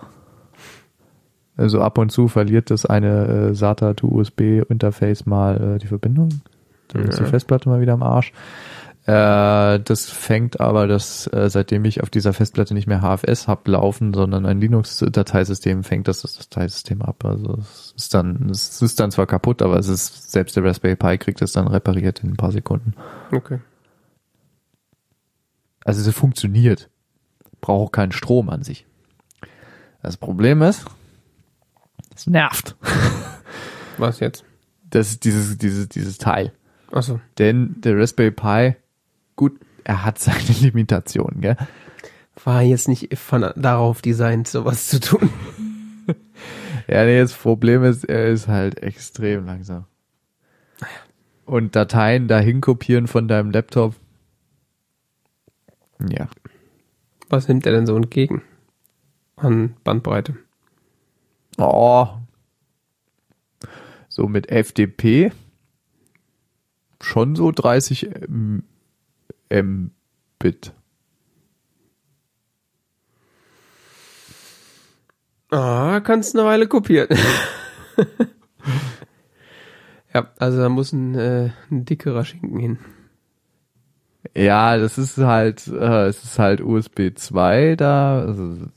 Also ab und zu verliert das eine äh, SATA to USB Interface mal äh, die Verbindung. Dann ist die Ja. Festplatte mal wieder am Arsch. Äh, das fängt aber, das, äh, seitdem ich auf dieser Festplatte nicht mehr HFS hab laufen, sondern ein Linux-Dateisystem, fängt das das Dateisystem ab. Also es ist dann, es ist dann zwar kaputt, aber es ist, selbst der Raspberry Pi kriegt es dann repariert in ein paar Sekunden. Okay. Also es funktioniert. Braucht auch keinen Strom an sich. Das Problem ist, es nervt. Was jetzt? Das ist dieses, dieses, dieses Teil. Achso. Denn der Raspberry Pi, gut, er hat seine Limitationen, gell? War jetzt nicht von darauf designt, sowas zu tun. Ja, nee, das Problem ist, er ist halt extrem langsam. Und Dateien dahin kopieren von deinem Laptop. Ja. Was nimmt er denn so entgegen? An Bandbreite. Oh. So mit FDP schon so 30 M- Mbit. Ah, kannst eine Weile kopieren. ja, also da muss ein, äh, ein dickerer Schinken hin. Ja, das ist halt, äh, es ist halt USB 2 da. Also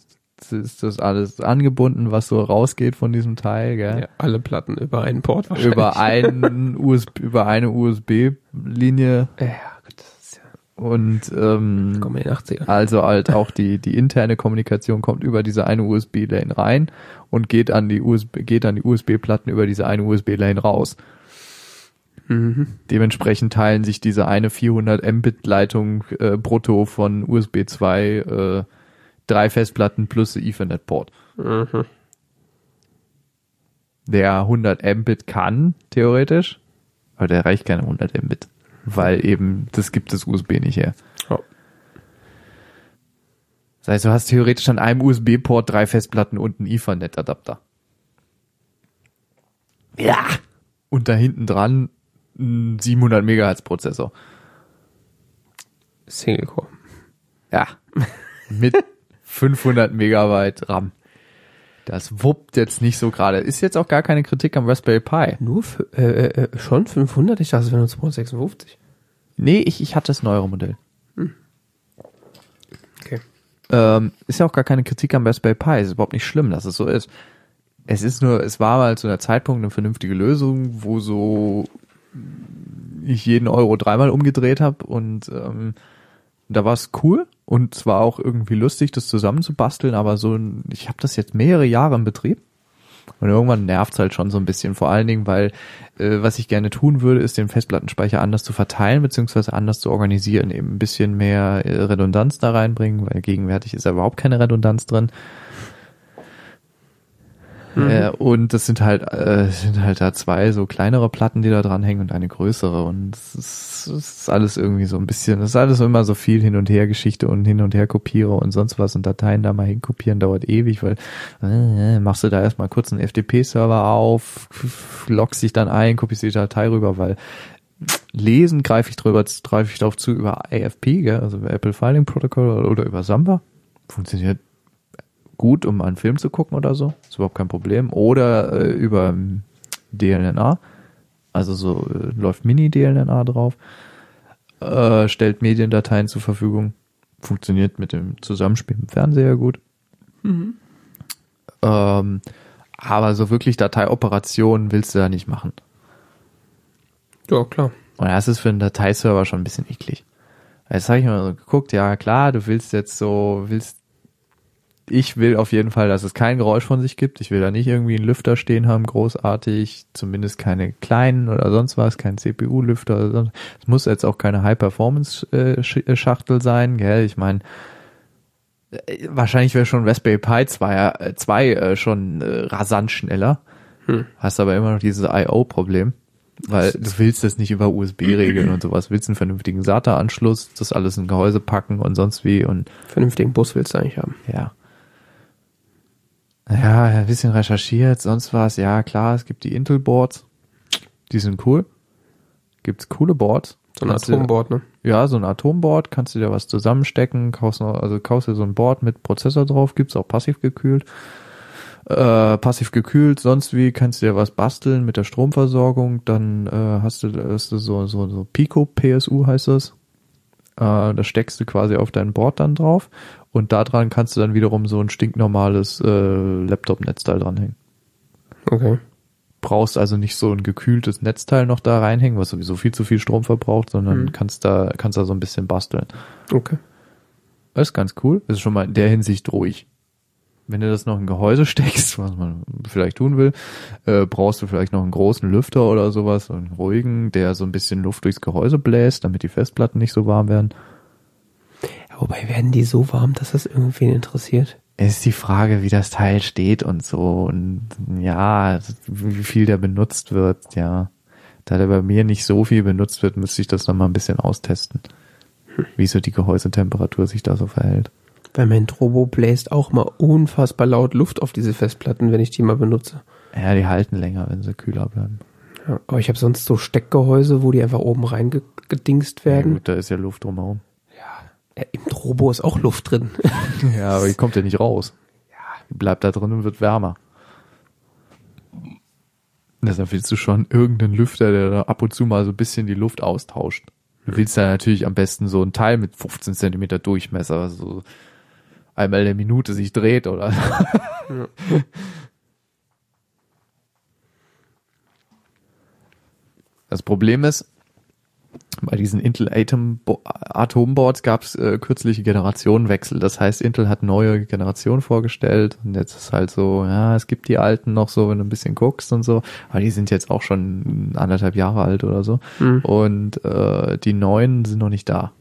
ist das alles angebunden, was so rausgeht von diesem Teil, gell? Ja, alle Platten über einen Port wahrscheinlich. Über einen USB, über eine USB-Linie Ja, Gott, das ist ja und ähm, in den 80er. Also halt auch die, die interne Kommunikation kommt über diese eine USB-Lane rein und geht an die USB, geht an die USB-Platten über diese eine USB-Lane raus. Dementsprechend teilen sich diese eine 400 Mbit Leitung äh, brutto von USB 2 äh, drei Festplatten plus Ethernet Port. Mhm. Der 100 Mbit kann theoretisch, aber der reicht keine 100 Mbit, weil eben das gibt das USB nicht her. Ja. Das heißt, du hast theoretisch an einem USB-Port drei Festplatten und einen Ethernet-Adapter. Ja. Und da hinten dran ein 700 Megahertz Prozessor. Single Core. Ja. Mit 500 Megabyte RAM. Das wuppt jetzt nicht so gerade. Ist jetzt auch gar keine Kritik am Raspberry Pi. Nur für, äh, äh, schon 500? Ich dachte, es wären nur 256. Nee, ich, ich hatte das neuere Modell. Okay. Ähm, ist ja auch gar keine Kritik am Raspberry Pi. Ist überhaupt nicht schlimm, dass es so ist. Es ist nur, es war mal zu einer Zeitpunkt eine vernünftige Lösung, wo so ich jeden Euro dreimal umgedreht habe und ähm, da war es cool und es war auch irgendwie lustig, das zusammenzubasteln, aber so, ich habe das jetzt mehrere Jahre im Betrieb und irgendwann nervt's halt schon so ein bisschen. Vor allen Dingen, weil äh, was ich gerne tun würde, ist den Festplattenspeicher anders zu verteilen beziehungsweise anders zu organisieren, eben ein bisschen mehr äh, Redundanz da reinbringen, weil gegenwärtig ist ja überhaupt keine Redundanz drin. Äh, und das sind halt äh, sind halt da zwei so kleinere Platten, die da dran hängen und eine größere und es ist, ist alles irgendwie so ein bisschen, es ist alles immer so viel hin und her Geschichte und hin und her kopiere und sonst was und Dateien da mal hinkopieren dauert ewig, weil äh, machst du da erstmal kurz einen FTP-Server auf, loggst dich dann ein, kopierst die Datei rüber, weil lesen greife ich drüber, greife ich darauf zu über AFP, gell, also über Apple Filing Protocol oder über Samba. Funktioniert gut, um einen Film zu gucken oder so. Ist überhaupt kein Problem. Oder äh, über ähm, DLNA. Also so äh, läuft Mini-DLNA drauf. Äh, stellt Mediendateien zur Verfügung. Funktioniert mit dem Zusammenspiel im Fernseher gut. Ähm, aber so wirklich Dateioperationen willst du da nicht machen. Ja, klar. Und das ist für einen Dateiserver schon ein bisschen eklig. Jetzt habe ich mal so geguckt, ja klar, du willst jetzt so, willst, ich will auf jeden Fall, dass es kein Geräusch von sich gibt. Ich will da nicht irgendwie einen Lüfter stehen haben, großartig, zumindest keine kleinen oder sonst was, kein CPU-Lüfter. oder sonst- Es muss jetzt auch keine High-Performance-Schachtel sein, gell? Ich meine, äh, wahrscheinlich wäre schon Raspberry Pi 2, äh, 2 äh, schon äh, rasant schneller. Hm. Hast aber immer noch dieses I.O.-Problem. Weil du willst das nicht über USB regeln und sowas. Willst einen vernünftigen SATA-Anschluss, das alles in Gehäuse packen und sonst wie und Vernünftigen Bus willst du eigentlich haben. ja. Ja, ein bisschen recherchiert, sonst was. Ja, klar, es gibt die Intel-Boards. Die sind cool. Gibt's coole Boards. So ein Kannst Atomboard, ne? ja, so ein Atomboard, kannst du dir was zusammenstecken, kaufst noch, also kaufst dir so ein Board mit Prozessor drauf, gibt's auch passiv gekühlt. Äh, passiv gekühlt, sonst wie, kannst du dir was basteln mit der Stromversorgung, dann äh, hast du, hast du so, so, so Pico PSU heißt das. Äh, da steckst du quasi auf dein Board dann drauf und da dran kannst du dann wiederum so ein stinknormales äh, Laptop-Netzteil dranhängen. Okay. Brauchst also nicht so ein gekühltes Netzteil noch da reinhängen, was sowieso viel zu viel Strom verbraucht, sondern Mhm. kannst da, kannst da so ein bisschen basteln. Okay. Das ist ganz cool. Das ist schon mal in der Hinsicht ruhig. Wenn du das noch in Gehäuse steckst, was man vielleicht tun will, äh, brauchst du vielleicht noch einen großen Lüfter oder sowas, einen ruhigen, der so ein bisschen Luft durchs Gehäuse bläst, damit die Festplatten nicht so warm werden. Ja, wobei werden die so warm, dass das irgendwen interessiert? Es ist die Frage, wie das Teil steht und so und ja, wie viel der benutzt wird, ja. Da der bei mir nicht so viel benutzt wird, müsste ich das noch mal ein bisschen austesten. Wie so die Gehäusetemperatur sich da so verhält. Weil mein Turbo bläst auch mal unfassbar laut Luft auf diese Festplatten, wenn ich die mal benutze. Ja, die halten länger, wenn sie kühler bleiben. Ja, aber ich habe sonst so Steckgehäuse, wo die einfach oben reingedingst Ja, werden. gut, da ist ja Luft drumherum. Ja, Im Turbo ist auch Luft drin. Ja, aber die kommt ja nicht raus. Die bleibt da drin und wird wärmer. Deshalb willst du schon irgendeinen Lüfter, der da ab und zu mal so ein bisschen die Luft austauscht. Du willst da natürlich am besten so ein Teil mit 15 Zentimeter Durchmesser, so einmal in der Minute sich dreht oder. Das Problem ist, Bei diesen Intel Atom Bo- Atomboards gab es äh, kürzliche Generationenwechsel. Das heißt, Intel hat neue Generationen vorgestellt und jetzt ist halt so, ja, es gibt die alten noch so, wenn du ein bisschen guckst und so, aber die sind jetzt auch schon anderthalb Jahre alt oder so. Mhm. Und äh, die neuen sind noch nicht da.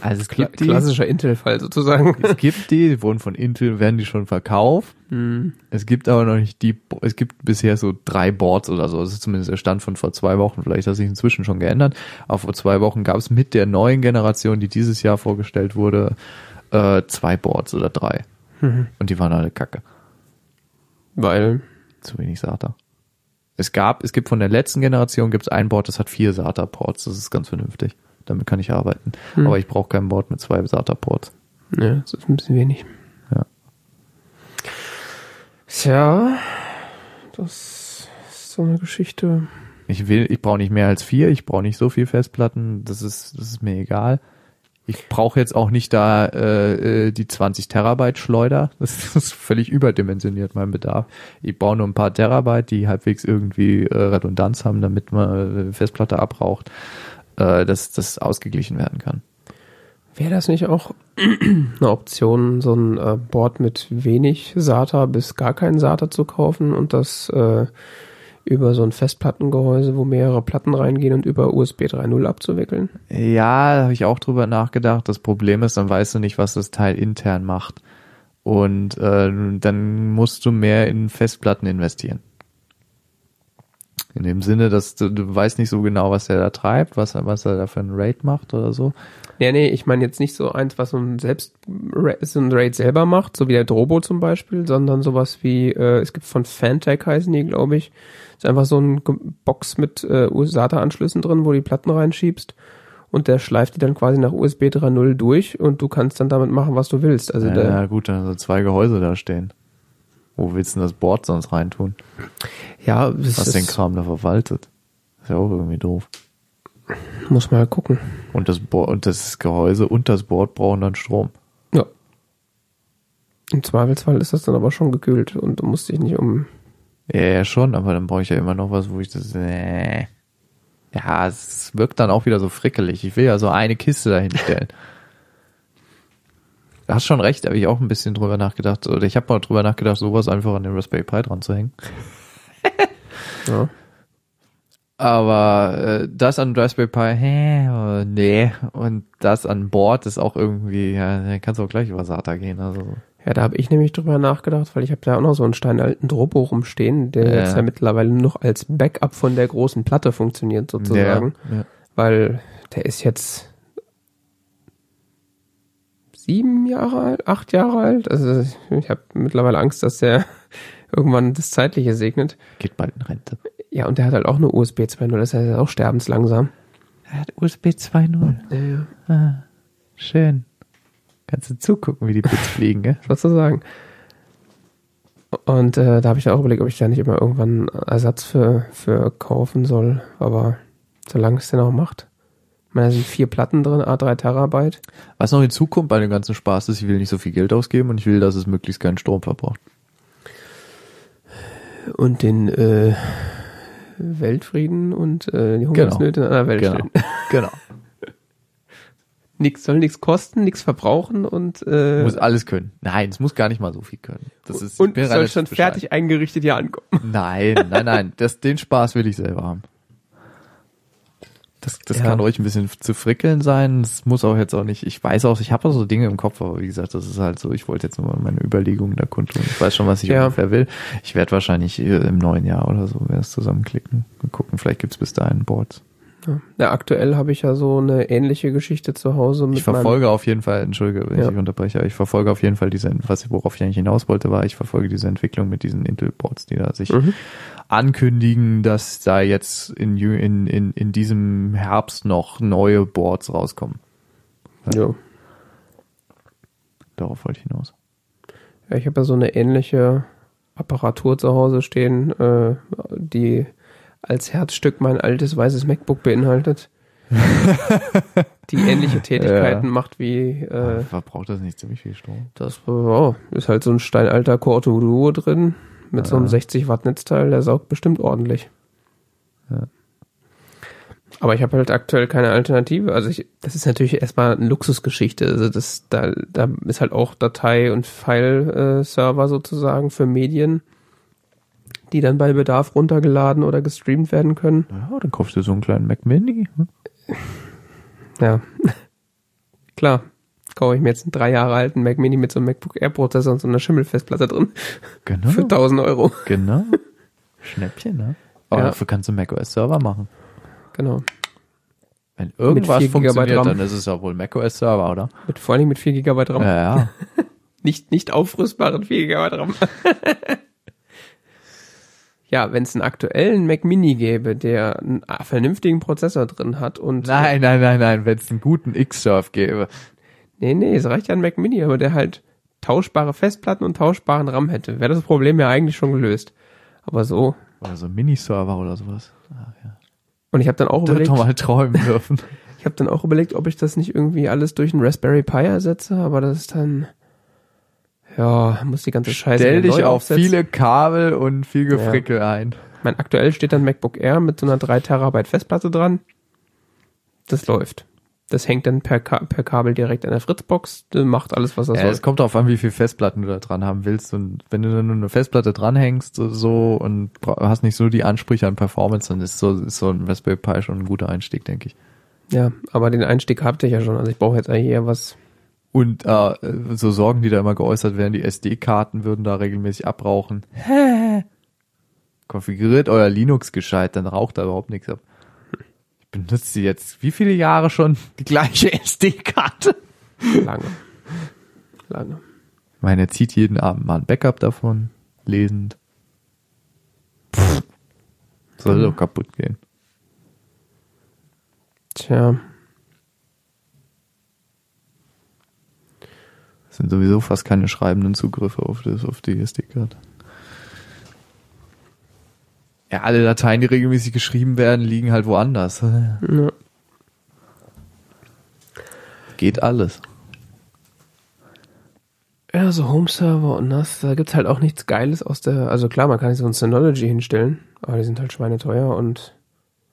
Also es Kla gibt die, klassischer Intel-Fall sozusagen. es gibt die, die wurden von Intel, werden die schon verkauft. Hm. Es gibt aber noch nicht die, es gibt bisher so drei Boards oder so. Das ist zumindest der Stand von vor zwei Wochen. Vielleicht hat sich inzwischen schon geändert. Aber vor zwei Wochen gab es mit der neuen Generation, die dieses Jahr vorgestellt wurde, äh, zwei Boards oder drei. Mhm. Und die waren alle kacke. Weil, Zu wenig SATA. Es gab, es gibt von der letzten Generation gibt es ein Board, das hat vier SATA-Ports. Das ist ganz vernünftig. Damit kann ich arbeiten. Hm. Aber ich brauche kein Board mit zwei SATA-Ports. ja, das ist ein bisschen wenig. Ja. Tja, das ist so eine Geschichte. Ich will, ich brauche nicht mehr als vier, ich brauche nicht so viel Festplatten, das ist, das ist mir egal. Ich brauche jetzt auch nicht da äh, äh, die 20 Terabyte Schleuder. Das ist völlig überdimensioniert mein Bedarf. Ich brauche nur ein paar Terabyte, die halbwegs irgendwie äh, Redundanz haben, damit man äh, Festplatte abraucht, äh, dass das ausgeglichen werden kann. Wäre das nicht auch eine Option, so ein äh, Board mit wenig SATA bis gar kein SATA zu kaufen und das äh, über so ein Festplattengehäuse, wo mehrere Platten reingehen und über USB 3.0 abzuwickeln? Ja, da habe ich auch drüber nachgedacht. Das Problem ist, dann weißt du nicht, was das Teil intern macht. Und äh, dann musst du mehr in Festplatten investieren. In dem Sinne, dass du, du weißt nicht so genau, was er da treibt, was, er- was er da für ein Raid macht oder so. Nee, nee, ich meine jetzt nicht so eins, was so ein selbst so ein Raid selber macht, so wie der Drobo zum Beispiel, sondern sowas wie, äh, es gibt von Fantech heißen die, glaube ich. Ist einfach so ein Box mit äh, SATA-Anschlüssen drin, wo du die Platten reinschiebst und der schleift die dann quasi nach USB 3.0 durch und du kannst dann damit machen, was du willst. Also Ja, der, ja gut, dann so zwei Gehäuse da stehen. Wo willst du denn das Board sonst reintun? ja, das Was den ist, Kram da verwaltet? Ist ja auch irgendwie doof. muss halt gucken. Und das Board, und das Gehäuse und das Board brauchen dann Strom. Ja. Im Zweifelsfall ist das dann aber schon gekühlt und du musst dich nicht um Ja, ja, schon, aber dann brauche ich ja immer noch was, wo ich das. Äh, ja, es wirkt dann auch wieder so frickelig. Ich will ja so eine Kiste dahinstellen. Du hast schon recht, habe ich auch ein bisschen drüber nachgedacht. Oder ich habe mal drüber nachgedacht, sowas einfach an den Raspberry Pi dran zu hängen. ja. Aber äh, das an Raspberry Pi, hä, äh, nee. Und das an Bord ist auch irgendwie, ja, da kannst du auch gleich über SATA gehen. Also Ja, da habe ich nämlich drüber nachgedacht, weil ich habe da auch noch so einen steinalten Drobo rumstehen, der Ja. jetzt ja mittlerweile noch als Backup von der großen Platte funktioniert sozusagen, Ja, ja. weil der ist jetzt sieben Jahre alt, acht Jahre alt. Also ich habe mittlerweile Angst, dass der irgendwann das Zeitliche segnet. Geht bald in Rente. Ja, und der hat halt auch eine USB 2.0, das heißt, er ist auch sterbenslangsam. Er hat USB 2.0. Ja, ja. Ah, schön. Kannst du zugucken, wie die Bits fliegen, gell? sozusagen. Und äh, da habe ich auch überlegt, ob ich da nicht immer irgendwann einen Ersatz für, für kaufen soll. Aber solange es den auch macht. Meine, da sind vier Platten drin, A3 Terabyte. Was noch hinzukommt bei dem ganzen Spaß ist, ich will nicht so viel Geld ausgeben und ich will, dass es möglichst keinen Strom verbraucht. Und den äh, Weltfrieden und äh, die Hungersnöte in einer Welt Genau. stellen. genau. Nix soll nichts kosten, nichts verbrauchen und äh, Muss alles können. Nein, es muss gar nicht mal so viel können. Das ist, und soll schon fertig eingerichtet hier ankommen. Nein, nein, nein. Das, den Spaß will ich selber haben. Das, das Ja. kann ruhig ein bisschen zu frickeln sein. Das muss auch jetzt auch nicht. Ich weiß auch, ich habe auch so Dinge im Kopf, aber wie gesagt, das ist halt so. Ich wollte jetzt nur mal meine Überlegungen da kundtun. Ich weiß schon, was ich Ja. ungefähr will. Ich werde wahrscheinlich äh, im neuen Jahr oder so mir das zusammenklicken und gucken. Vielleicht gibt's bis dahin Boards. Ja. ja, aktuell habe ich ja so eine ähnliche Geschichte zu Hause mit Ich verfolge auf jeden Fall, entschuldige, wenn Ja. ich dich unterbreche, aber ich verfolge auf jeden Fall diese, was, worauf ich eigentlich hinaus wollte, war, ich verfolge diese Entwicklung mit diesen Intel-Boards, die da sich mhm. Ankündigen, dass da jetzt in, in, in, in diesem Herbst noch neue Boards rauskommen. ja. Darauf wollte ich hinaus. Ja, ich habe ja so eine ähnliche Apparatur zu Hause stehen, äh, die als Herzstück mein altes weißes MacBook beinhaltet. die ähnliche Tätigkeiten Ja. macht wie äh, Verbraucht das nicht ziemlich viel Strom? das oh, ist halt so ein steinalter Core Duo drin mit so einem Ja. 60 Watt Netzteil, der saugt bestimmt ordentlich. Ja. Aber ich habe halt aktuell keine Alternative. Also ich, das ist natürlich erstmal eine Luxusgeschichte. Also das, da, da ist halt auch Datei- und File-Server sozusagen für Medien, die dann bei Bedarf runtergeladen oder gestreamt werden können. Ja, dann kaufst du so einen kleinen Mac Mini. hm? Ja, klar. Kaufe ich mir jetzt einen drei Jahre alten Mac Mini mit so einem MacBook Air Prozessor und so einer Schimmelfestplatte drin Genau. für 1000 Euro. Genau. Schnäppchen, ne? Aber Ja. dafür kannst du macOS Server machen. Genau. Wenn irgendwas 4 Gigabyte funktioniert, dann ist es ja wohl macOS Server, oder? Mit, vor allem mit 4 GB RAM. Ja, ja. Nicht, nicht aufrüstbaren 4 GB RAM. ja, wenn es einen aktuellen Mac Mini gäbe, der einen vernünftigen Prozessor drin hat und Nein, nein, nein, nein, wenn es einen guten X-Surf gäbe. Nee, nee, es reicht ja ein Mac Mini, aber der halt tauschbare Festplatten und tauschbaren RAM hätte. Wäre das Problem ja eigentlich schon gelöst. Aber so. Oder so ein Mini-Server oder sowas. Ach, ja. Und ich habe dann auch Da überlegt, doch mal träumen dürfen. ich habe dann auch überlegt, ob ich das nicht irgendwie alles durch einen Raspberry Pi ersetze, aber das ist dann ja, muss die ganze Scheiße Stell dich auf aufsetzen. viele Kabel und viel Gefrickel ein. Mein aktuell steht dann MacBook Air mit so einer 3 Terabyte Festplatte dran. Das läuft. Das hängt dann per, Ka per Kabel direkt an der Fritzbox, macht alles, was das Ja, soll. es kommt darauf an, wie viel Festplatten du da dran haben willst. Und wenn du dann nur eine Festplatte dranhängst so und hast nicht so die Ansprüche an Performance, dann ist so, ist so ein Raspberry Pi schon ein guter Einstieg, denke ich. Ja, aber den Einstieg habt ihr ja schon. Also ich brauche jetzt eigentlich eher was. Und äh, so Sorgen, die da immer geäußert werden, die SD-Karten würden da regelmäßig abrauchen. Konfiguriert euer Linux gescheit, dann raucht da überhaupt nichts ab. Ich benutze jetzt wie viele Jahre schon die gleiche SD-Karte? Lange. Lange. Ich meine, er zieht jeden Abend mal ein Backup davon, lesend. Pff, soll doch kaputt gehen. Tja. Es sind sowieso fast keine schreibenden Zugriffe auf, das, auf die SD-Karte. Ja, alle Dateien, die regelmäßig geschrieben werden, liegen halt woanders. Ja. Geht alles. Ja, so Home-Server und das, da gibt's halt auch nichts Geiles aus der, also klar, man kann sich so ein Synology hinstellen, aber die sind halt schweineteuer und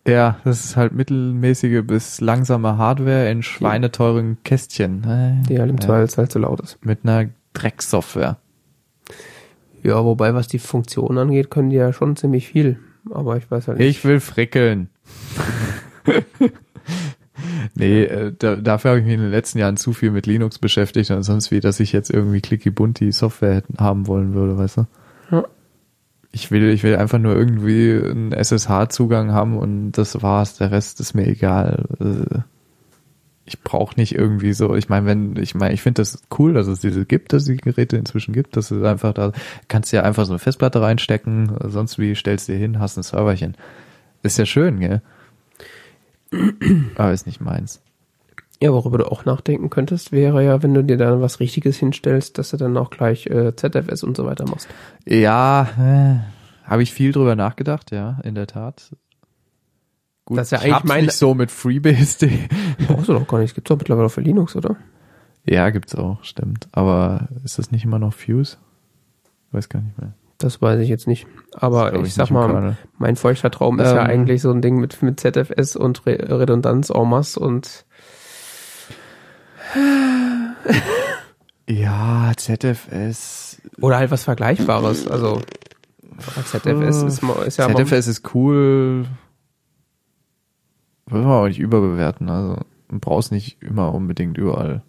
Ja, das ist halt mittelmäßige bis langsame Hardware in schweineteuren Kästchen. die halt im Ja. Zweifelsfall zu laut ist. Mit einer Drecksoftware. Ja, wobei, was die Funktion angeht, können die ja schon ziemlich viel, aber ich weiß halt nicht. Ich will frickeln. nee, äh, da, dafür habe ich mich in den letzten Jahren zu viel mit Linux beschäftigt und sonst wie, dass ich jetzt irgendwie clicky bunti Software hätten, haben wollen würde, weißt du? Ja. Ich will, ich will einfach nur irgendwie einen SSH-Zugang haben und das war's. Der Rest ist mir egal. Äh, Ich brauche nicht irgendwie so, ich meine, wenn, ich meine, ich finde das cool, dass es diese gibt, dass es die Geräte inzwischen gibt, dass es einfach da, kannst ja einfach so eine Festplatte reinstecken, sonst wie stellst du dir hin, hast ein Serverchen. Ist ja schön, gell? Aber ist nicht meins. Ja, worüber du auch nachdenken könntest, wäre ja, wenn du dir da was Richtiges hinstellst, dass du dann auch gleich äh, ZFS und so weiter machst. Ja, äh, habe ich viel drüber nachgedacht, ja, in der Tat. Gut, Das ist ja ich eigentlich meine- nicht so mit Freebase. Brauchst du doch gar nicht. Gibt's doch mittlerweile auch für Linux, oder? ja, gibt's auch, stimmt. Aber ist das nicht immer noch Fuse? Weiß gar nicht mehr. Das weiß ich jetzt nicht. Aber ich, ich sag mal, Kernel. mein feuchter Traum ist ja Ähm. eigentlich so ein Ding mit, mit ZFS und Re Redundanz en masse und Ja, ZFS. oder halt was Vergleichbares. Also ZFS ist, ist ja ZFS ist cool. Will man aber nicht überbewerten. Also, man braucht es nicht immer unbedingt überall.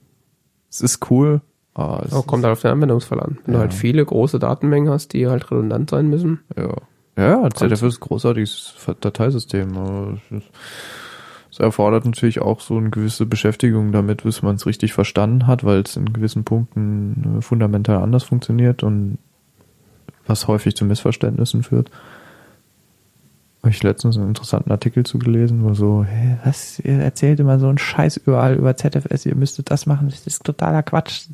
Es ist cool, aber es Oh, kommt halt auf den Anwendungsfall an. Wenn du Ja. halt viele große Datenmengen hast, die halt redundant sein müssen. Ja. Ja, ZFS ist ein großartiges Dateisystem. aber es ist- Es erfordert natürlich auch so eine gewisse Beschäftigung damit, bis man es richtig verstanden hat, weil es in gewissen Punkten äh, fundamental anders funktioniert und was häufig zu Missverständnissen führt. Habe ich letztens einen interessanten Artikel zugelesen, wo so, hä, was, ihr erzählt immer so einen Scheiß überall über ZFS, ihr müsstet das machen, das ist totaler Quatsch.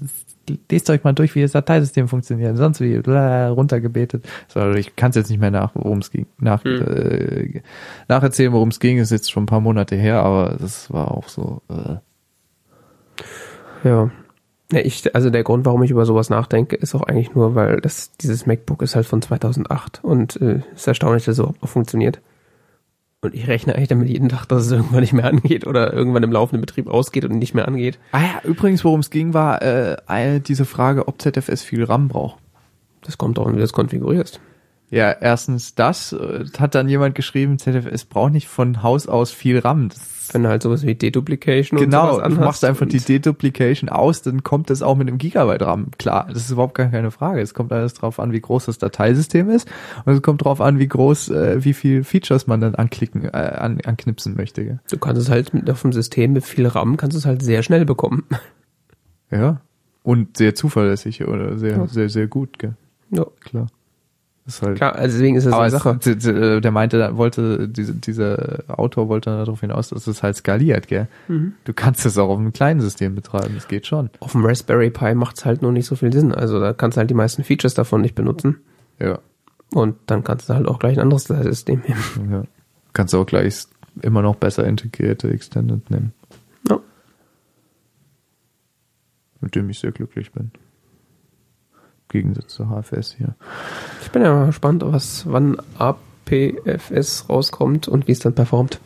Lest euch mal durch, wie das Dateisystem funktioniert, sonst wie bla, runtergebetet. So, ich kann es jetzt nicht mehr nach, worum es ging, nach, Hm. äh, nacherzählen, worum es ging, ist jetzt schon ein paar Monate her, aber das war auch so, äh, Ja. Ja ich, also der Grund, warum ich über sowas nachdenke, ist auch eigentlich nur, weil das, dieses MacBook ist halt von 2008 und äh, ist erstaunlich, dass es überhaupt noch funktioniert. Und ich rechne eigentlich damit jeden Tag, dass es irgendwann nicht mehr angeht oder irgendwann im laufenden Betrieb ausgeht und nicht mehr angeht. Ah ja, übrigens, worum es ging, war äh, diese Frage, ob ZFS viel RAM braucht. Das kommt auch, wie du das konfigurierst. Ja, erstens das, äh, hat dann jemand geschrieben, ZFS braucht nicht von Haus aus viel RAM. Das, Wenn du halt sowas wie Deduplication und genau, sowas du anhast machst einfach und die Deduplication aus, dann kommt es auch mit einem Gigabyte RAM. Klar, das ist überhaupt gar keine Frage. Es kommt alles drauf an, wie groß das Dateisystem ist und es kommt drauf an, wie groß, äh, wie viel Features man dann anklicken, äh, an, anknipsen möchte. Gell? Du kannst es halt mit, auf dem System mit viel RAM, kannst du es halt sehr schnell bekommen. Ja. Und sehr zuverlässig oder sehr, Ja. sehr, sehr gut, gell? Ja, Klar. Das ist halt klar, also deswegen ist das eine es, Sache. d- d- der meinte, wollte, diese, dieser Autor wollte darauf hinaus, dass es halt skaliert, gell? Mhm. Du kannst es auch auf einem kleinen System betreiben, das geht schon. Auf dem Raspberry Pi macht's halt nur nicht so viel Sinn. Also da kannst du halt die meisten Features davon nicht benutzen. Ja. Und dann kannst du halt auch gleich ein anderes System nehmen. ja. Kannst du auch gleich immer noch besser integrierte Extended nehmen, Ja. mit dem ich sehr glücklich bin. Gegensatz zu HFS hier. Ich bin ja mal gespannt, was wann APFS rauskommt und wie es dann performt.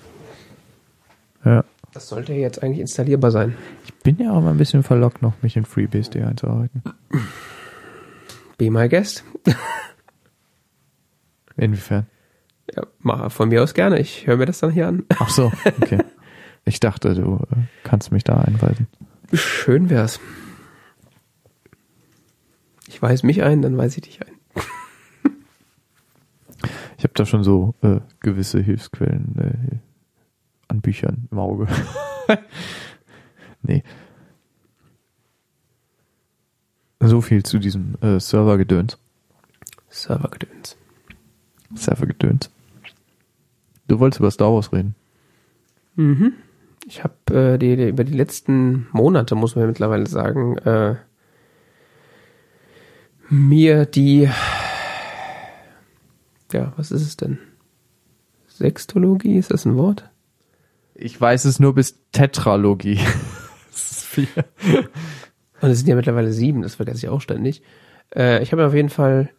Ja. Das sollte jetzt eigentlich installierbar sein. Ich bin ja auch mal ein bisschen verlockt, noch mich in FreeBSD einzuarbeiten. Be my guest. Inwiefern? Ja, mach von mir aus gerne. Ich höre mir das dann hier an. Ach so, okay. Ich dachte, du äh, kannst mich da einweisen. Schön wär's. Ich weiß mich ein, dann weiß ich dich ein. Ich habe da schon so äh, gewisse Hilfsquellen äh, an Büchern im Auge. nee. So viel zu diesem äh, Servergedöns. Servergedöns. Servergedöns. Du wolltest über Star Wars reden. Mhm. Ich habe äh, die, die, über die letzten Monate, muss man ja mittlerweile sagen, äh, mir die, ja, was ist es denn? Sextologie, ist das ein Wort? Ich weiß es nur bis Tetralogie. das ist viel. Und es sind ja mittlerweile sieben, das vergesse ich auch ständig. Äh, ich habe auf jeden Fall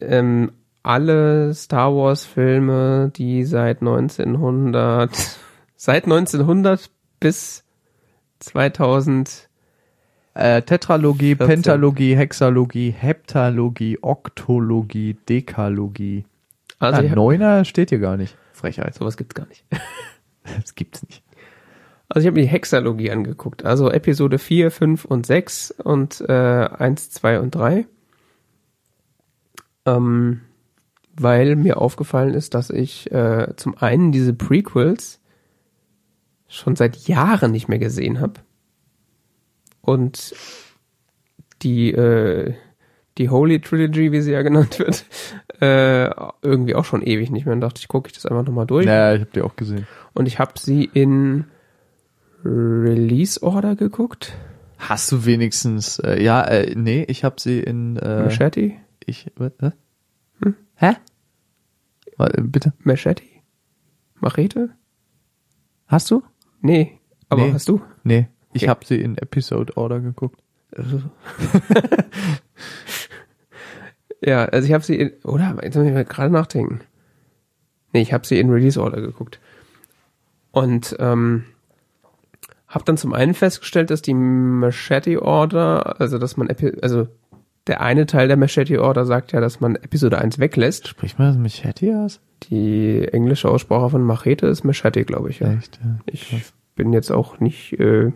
ähm, alle Star Wars Filme, die seit 1900, seit 1900 bis 2000 Äh, Tetralogie, 14. Pentalogie, Hexalogie, Heptalogie, Oktologie, Dekalogie. also ah, Neuner steht hier gar nicht. Frechheit. sowas gibt's gar nicht. Das gibt's nicht. Also ich habe mir die Hexalogie angeguckt, also Episode 4, 5 und 6 und äh, 1, 2 und 3. Ähm, weil mir aufgefallen ist, dass ich äh, zum einen diese Prequels schon seit Jahren nicht mehr gesehen habe. Und die, äh, die Holy Trilogy, wie sie ja genannt wird, äh, irgendwie auch schon ewig nicht mehr. Und dachte ich, gucke ich das einfach nochmal durch. Naja, ich habe die auch gesehen. Und ich habe sie in Release Order geguckt. Hast du wenigstens, äh, ja, äh, nee, ich habe sie in, äh, Machete? ich, was, hä? Hä? Warte, bitte. Machete? Machete? Hast du? Nee. Aber Nee. hast du? Nee, ich habe sie in Episode Order geguckt. Ja, also ich habe sie in, oder? Jetzt muss ich mal gerade nachdenken. Nee, ich habe sie in Release Order geguckt. Und ähm, habe dann zum einen festgestellt, dass die Machete Order, also dass man, Epi also der eine Teil der Machete Order sagt ja, dass man Episode 1 weglässt. Spricht man das Machete aus? Die englische Aussprache von Machete ist Machete, glaube ich. Ja. Echt, ja. Ich bin jetzt auch nicht, äh,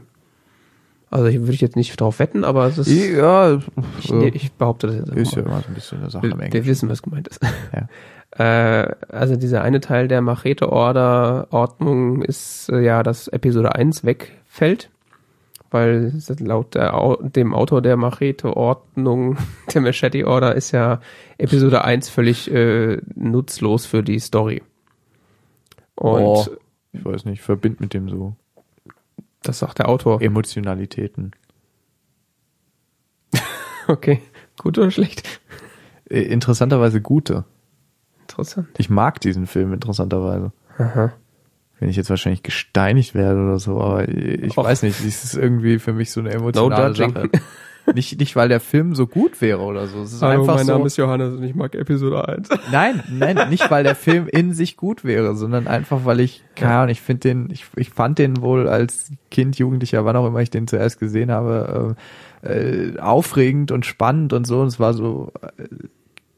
also ich würde ich jetzt nicht drauf wetten, aber es ist, Ja, ich, äh, ich behaupte das jetzt einfach ist ja immer so ein bisschen eine Sache am wir, Englisch. wir wissen, was gemeint ist. Ja. Äh, also dieser eine Teil der Machete-Order-Ordnung ist äh, ja, dass Episode 1 wegfällt, weil laut der, dem Autor der Machete-Ordnung, der Machete-Order, ist ja Episode 1 völlig äh, nutzlos für die Story. Und Oh. Ich weiß nicht, verbind mit dem so das sagt der Autor. Emotionalitäten. Okay, gut oder schlecht? Äh, Interessanterweise gute. Interessant. Ich mag diesen Film interessanterweise. Aha. Wenn ich jetzt wahrscheinlich gesteinigt werde oder so, aber ich Och. weiß nicht, es ist irgendwie für mich so eine No emotionale judging. Sache. nicht, nicht, weil der Film so gut wäre oder so. Es ist Hallo, einfach mein so, Name ist Johannes und ich mag Episode 1. Nein, nein, nicht weil der Film in sich gut wäre, sondern einfach weil ich, keine Ahnung, ich finde den, ich, ich fand den wohl als Kind, Jugendlicher, wann auch immer ich den zuerst gesehen habe, äh, äh, aufregend und spannend und so. Und es war so, äh,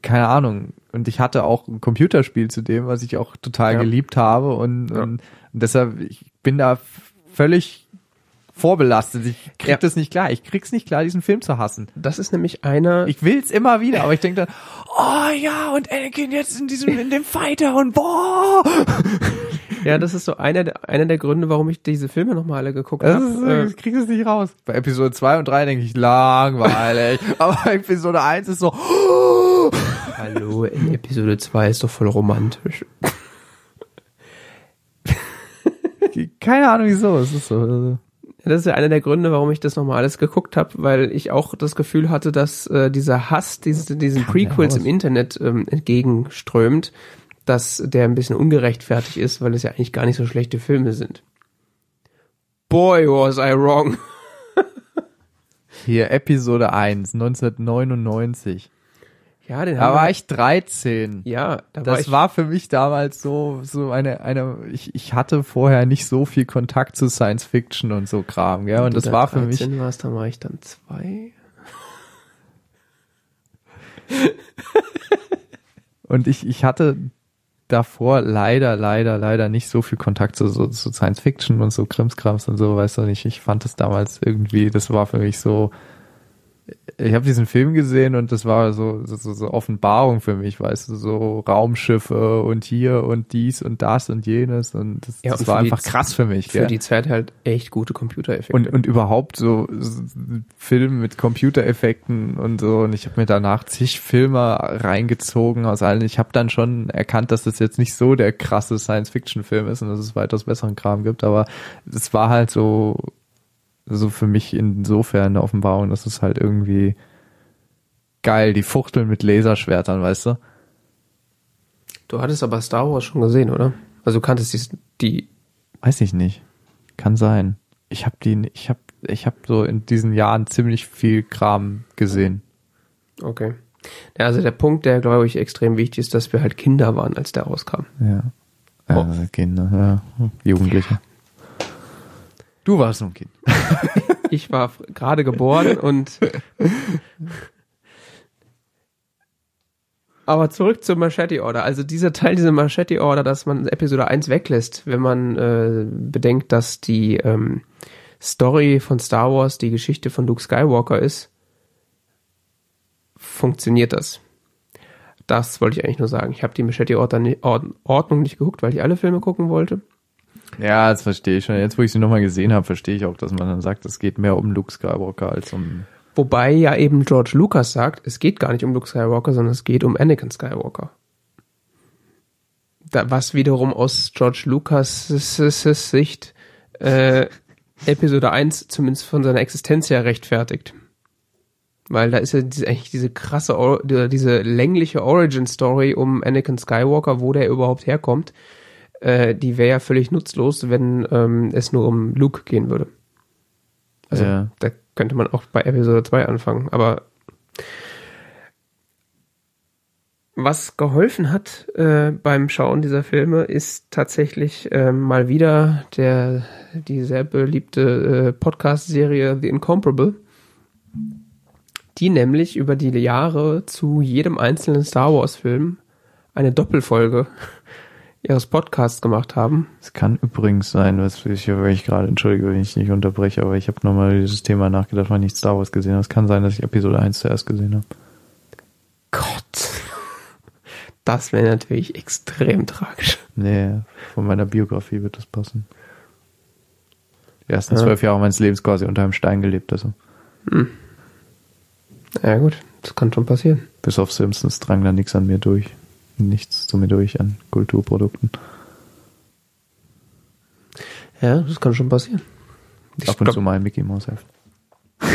keine Ahnung. Und ich hatte auch ein Computerspiel zu dem, was ich auch total Ja. geliebt habe und, Ja. und, und deshalb, ich bin da völlig vorbelastet. Ich krieg Ja. das nicht klar. Ich krieg's nicht klar, diesen Film zu hassen. Das ist nämlich einer, Ich will's immer wieder, aber ich denke dann, oh ja, und Anakin jetzt in diesem, in dem Fighter und boah. ja, das ist so einer der, einer der Gründe, warum ich diese Filme nochmal alle geguckt habe. ich krieg es nicht raus. Bei Episode 2 und 3 denke ich, langweilig. aber Episode 1 ist so, oh. Hallo, in Episode 2 ist doch voll romantisch. keine Ahnung wieso, es ist so. Das ist ja einer der Gründe, warum ich das nochmal alles geguckt habe, weil ich auch das Gefühl hatte, dass äh, dieser Hass diese, diesen Prequels im Internet ähm, entgegenströmt, dass der ein bisschen ungerechtfertigt ist, weil es ja eigentlich gar nicht so schlechte Filme sind. Boy, was I wrong. Hier, Episode 1, 1999. Ja, den Da war ich 13. ja, da war Das ich, war für mich damals so, so eine, eine, ich, ich hatte vorher nicht so viel Kontakt zu Science Fiction und so Kram, ja, und das da war für mich, 13 warst, dann war ich dann zwei. Und ich, ich hatte davor leider, leider, leider nicht so viel Kontakt zu, so, zu Science Fiction und so Krimskrams und so, weißt du nicht. Ich fand das damals irgendwie, das war für mich so, ich habe diesen Film gesehen und das war so, so, so, Offenbarung für mich, weißt du, so Raumschiffe und hier und dies und das und jenes und das, Ja, das und war einfach krass für mich. Für gell? die Zeit halt echt gute Computereffekte. Und, und überhaupt so, so Film mit Computereffekten und so. Und ich habe mir danach zig Filme reingezogen aus allen. Ich habe dann schon erkannt, dass das jetzt nicht so der krasse Science-Fiction-Film ist und dass es weitaus besseren Kram gibt. Aber es war halt so, so für mich insofern eine Offenbarung, dass es halt irgendwie geil, die Fuchteln mit Laserschwertern, weißt du? du hattest aber Star Wars schon gesehen, oder? Also du kanntest die, die Weiß ich nicht. Kann sein. Ich habe die, ich habe, ich habe so in diesen Jahren ziemlich viel Kram gesehen. Okay. Ja, also der Punkt, der glaube ich extrem wichtig ist, dass wir halt Kinder waren, als der rauskam. Ja. Oh. Äh, Kinder, ja. Jugendliche. Du warst so ein Kind. Ich war gerade geboren und aber zurück zur Machete Order. Also dieser Teil dieser Machete Order, dass man Episode 1 weglässt, wenn man äh, bedenkt, dass die ähm, Story von Star Wars die Geschichte von Luke Skywalker ist, funktioniert das. Das wollte ich eigentlich nur sagen. Ich habe die Machete Ordnung nicht geguckt, weil ich alle Filme gucken wollte. Ja, das verstehe ich schon. Jetzt, wo ich sie nochmal gesehen habe, verstehe ich auch, dass man dann sagt, es geht mehr um Luke Skywalker als um. Wobei ja eben George Lucas sagt, es geht gar nicht um Luke Skywalker, sondern es geht um Anakin Skywalker. Da, was wiederum aus George Lucas Sicht äh, Episode 1 zumindest von seiner Existenz her rechtfertigt. Weil da ist ja diese, eigentlich diese krasse, diese längliche Origin-Story um Anakin Skywalker, wo der überhaupt herkommt, äh, die wäre ja völlig nutzlos, wenn ähm, es nur um Luke gehen würde. Also Ja. da könnte man auch bei Episode 2 anfangen, aber was geholfen hat äh, beim Schauen dieser Filme ist tatsächlich äh, mal wieder der die sehr beliebte äh, Podcast-Serie The Incomparable, die nämlich über die Jahre zu jedem einzelnen Star Wars-Film eine Doppelfolge ihres Podcasts gemacht haben. Es kann übrigens sein, was ich, ich gerade, entschuldige, wenn ich nicht unterbreche, aber ich habe nochmal dieses Thema nachgedacht, weil ich nicht Star Wars gesehen habe. Es kann sein, dass ich Episode 1 zuerst gesehen habe. Gott. Das wäre natürlich extrem tragisch. Nee, von meiner Biografie wird das passen. Die ersten Ja. zwölf Jahre meines Lebens quasi unter einem Stein gelebt, also. Ja gut, das kann schon passieren. Bis auf Simpsons drang da nichts an mir durch. Nichts zu mir durch an Kulturprodukten. Ja, das kann schon passieren. Ich Ab und glaub- zu mal ein Mickey Mouse Heft.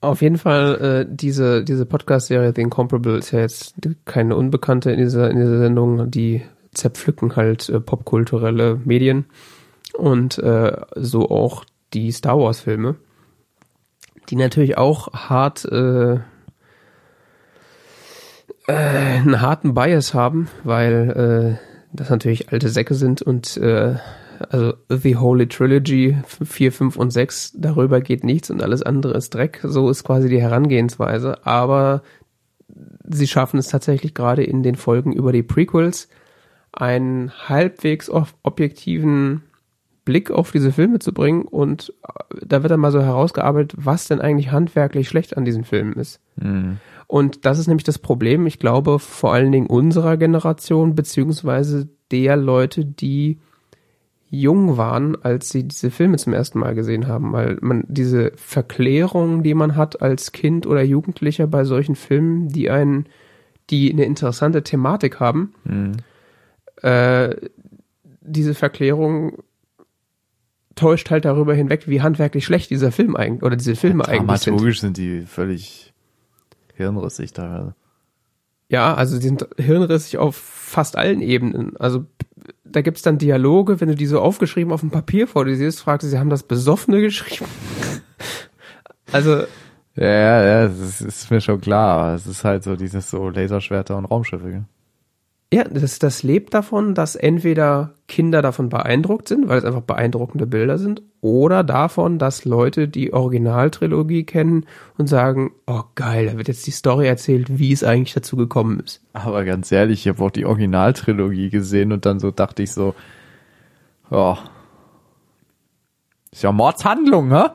Auf jeden Fall, äh, diese, diese Podcast-Serie The Incomparable ist ja jetzt keine Unbekannte in dieser, in dieser Sendung. Die zerpflücken halt äh, popkulturelle Medien und äh, so auch die Star Wars Filme, die natürlich auch hart äh, äh, einen harten Bias haben, weil äh, das natürlich alte Säcke sind und äh, also The Holy Trilogy 4, 5 und 6, darüber geht nichts und alles andere ist Dreck. So ist quasi die Herangehensweise. Aber sie schaffen es tatsächlich gerade in den Folgen über die Prequels, einen halbwegs objektiven Blick auf diese Filme zu bringen und äh, da wird dann mal so herausgearbeitet, was denn eigentlich handwerklich schlecht an diesen Filmen ist. Mhm. Und das ist nämlich das Problem, ich glaube, vor allen Dingen unserer Generation, beziehungsweise der Leute, die jung waren, als sie diese Filme zum ersten Mal gesehen haben, weil man diese Verklärung, die man hat als Kind oder Jugendlicher bei solchen Filmen, die einen, die eine interessante Thematik haben, Mhm. äh, diese Verklärung täuscht halt darüber hinweg, wie handwerklich schlecht dieser Film eigentlich oder diese Filme eigentlich sind. Dramaturgisch sind die völlig hirnrissig teilweise. Ja, also die sind hirnrissig auf fast allen Ebenen. Also da gibt's dann Dialoge, wenn du die so aufgeschrieben auf dem Papier vor dir siehst, fragst du, sie haben das Besoffene geschrieben. also Ja, ja, ja, das ist, mir schon klar, es ist halt so dieses so Laserschwerter und Raumschiffe. Gell? Ja, das, das lebt davon, dass entweder Kinder davon beeindruckt sind, weil es einfach beeindruckende Bilder sind, oder davon, dass Leute die Originaltrilogie kennen und sagen, oh geil, da wird jetzt die Story erzählt, wie es eigentlich dazu gekommen ist. Aber ganz ehrlich, ich habe auch die Originaltrilogie gesehen und dann so dachte ich so, ja, ist ja Mordshandlung, ne?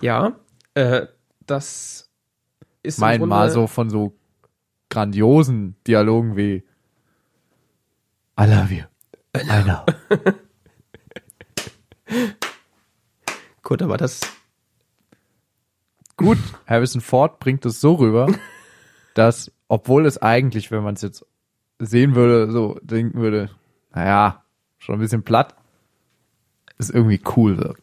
Ja, äh, das ist Grunde- mal so von so grandiosen Dialogen wie I love you. I know. Gut, aber das, Gut, Harrison Ford bringt es so rüber, dass, obwohl es eigentlich, wenn man es jetzt sehen würde, so denken würde, naja, schon ein bisschen platt, es irgendwie cool wirkt.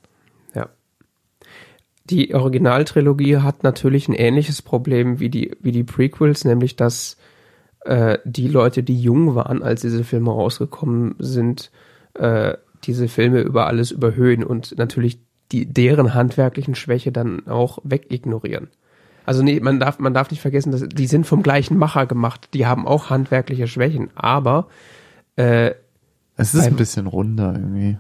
Die Originaltrilogie hat natürlich ein ähnliches Problem wie die, wie die Prequels, nämlich dass äh, die Leute, die jung waren, als diese Filme rausgekommen sind, äh, diese Filme über alles überhöhen und natürlich die, deren handwerklichen Schwäche dann auch wegignorieren. Also nee, man darf, man darf nicht vergessen, dass die sind vom gleichen Macher gemacht, die haben auch handwerkliche Schwächen, aber äh, Es ist ein bisschen runder irgendwie.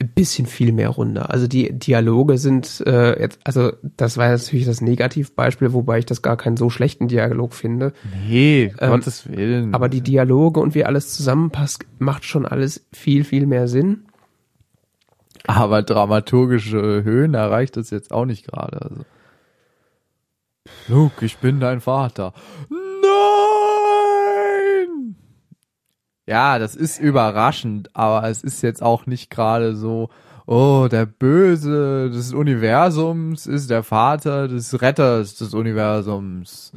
Ein bisschen viel mehr runter. Also die Dialoge sind äh, jetzt, also das war natürlich das Negativbeispiel, wobei ich das gar keinen so schlechten Dialog finde. Nee, Ähm, Gottes Willen. Aber die Dialoge und wie alles zusammenpasst, macht schon alles viel, viel mehr Sinn. Aber dramaturgische Höhen erreicht es jetzt auch nicht gerade. Also. Luke, ich bin dein Vater. Nein! Ja, das ist überraschend, aber es ist jetzt auch nicht gerade so, oh, der Böse des Universums ist der Vater des Retters des Universums.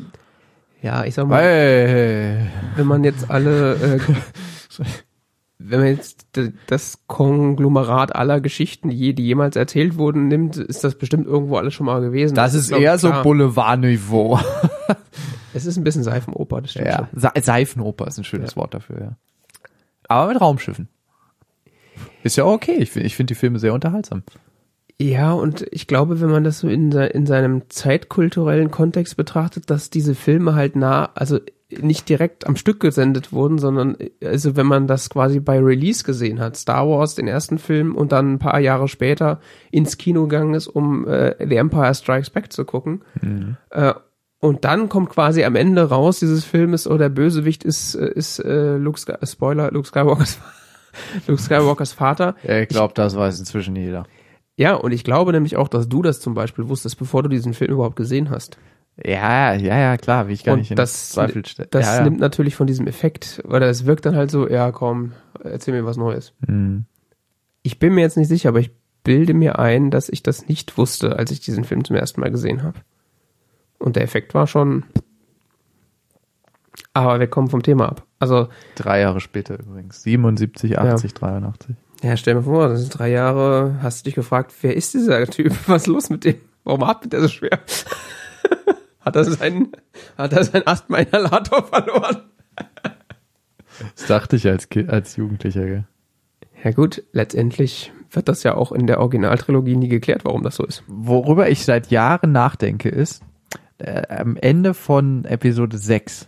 Ja, ich sag mal, Hey. wenn man jetzt alle, äh, wenn man jetzt das Konglomerat aller Geschichten, die, die jemals erzählt wurden, nimmt, ist das bestimmt irgendwo alles schon mal gewesen. Das ist glaub ich, eher so. Boulevardniveau. Es ist ein bisschen Seifenoper, das stimmt Ja, schon. Se Seifenoper ist ein schönes Ja. Wort dafür, ja. Aber mit Raumschiffen. Ist ja okay. Ich finde ich find die Filme sehr unterhaltsam. Ja, und ich glaube, wenn man das so in, in seinem zeitkulturellen Kontext betrachtet, dass diese Filme halt nah, also nicht direkt am Stück gesendet wurden, sondern also wenn man das quasi bei Release gesehen hat, Star Wars, den ersten Film und dann ein paar Jahre später ins Kino gegangen ist, um äh, The Empire Strikes Back zu gucken. Äh, und dann kommt quasi am Ende raus dieses Filmes, oh, der Bösewicht ist, äh, ist äh, Luke Sky Spoiler, Luke Skywalkers, Luke Skywalkers Vater. Ja, ich glaube, das weiß inzwischen jeder. Ja, und ich glaube nämlich auch, dass du das zum Beispiel wusstest, bevor du diesen Film überhaupt gesehen hast. Ja, ja, ja, klar, wie ich gar und nicht in das, Zweifel stelle. das ja, ja. nimmt natürlich von diesem Effekt, oder es wirkt dann halt so, ja komm, erzähl mir was Neues. Hm. Ich bin mir jetzt nicht sicher, aber ich bilde mir ein, dass ich das nicht wusste, als ich diesen Film zum ersten Mal gesehen habe. Und der Effekt war schon. Aber wir kommen vom Thema ab. Also, Drei Jahre später übrigens. 77, 80, 83. ja, stell mir vor, das sind drei Jahre, hast du dich gefragt, wer ist dieser Typ? Was ist los mit dem? Warum atmet der so schwer? hat er seinen, hat er seinen Asthma-Inhalator verloren? Das dachte ich als, Ki als Jugendlicher, gell? Ja gut, letztendlich wird das ja auch in der Originaltrilogie nie geklärt, warum das so ist. Worüber ich seit Jahren nachdenke, ist, äh, am Ende von Episode 6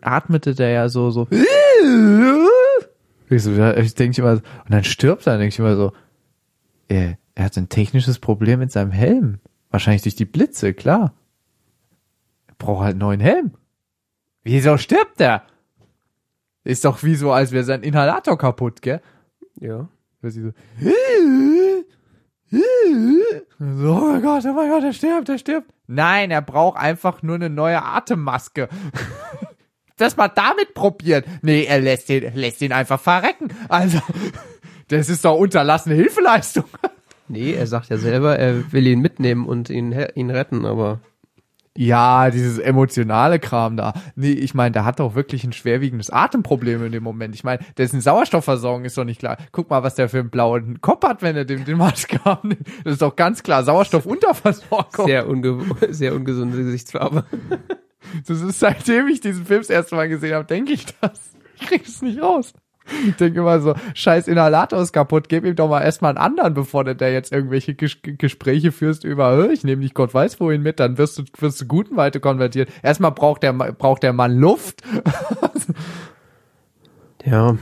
atmete der ja so, so. Ich, so, ich denke immer, so- und dann stirbt er, denke ich immer so, er, er hat ein technisches Problem mit seinem Helm. Wahrscheinlich durch die Blitze, klar. Er braucht halt einen neuen Helm. Wieso stirbt er? Ist doch wie so, als wäre sein Inhalator kaputt, gell? Ja. Weil sie so, oh mein Gott, oh mein Gott, er stirbt, er stirbt. Nein, er braucht einfach nur eine neue Atemmaske. Das mal damit probieren. Nee, er lässt ihn, lässt ihn einfach verrecken. Also, das ist doch unterlassene Hilfeleistung. Nee, er sagt ja selber, er will ihn mitnehmen und ihn, ihn retten, aber Ja, dieses emotionale Kram da. Nee, ich meine, der hat doch wirklich ein schwerwiegendes Atemproblem in dem Moment. Ich meine, dessen Sauerstoffversorgung ist doch nicht klar. Guck mal, was der für einen blauen Kopf hat, wenn er dem den Maske abnimmt. Das ist doch ganz klar Sauerstoffunterversorgung. sehr, unge sehr ungesunde Gesichtsfarbe. Das ist, seitdem ich diesen Film das erste Mal gesehen habe, denke ich das. Ich krieg es nicht raus. Ich denke immer so, scheiß Inhalator ist kaputt, gib ihm doch mal erstmal einen anderen, bevor du da jetzt irgendwelche Ges Gespräche führst über, "Hä, ich nehme dich Gott weiß wohin mit, dann wirst du, wirst du guten weiter konvertieren. Erstmal braucht der, braucht der Mann Luft. Ja.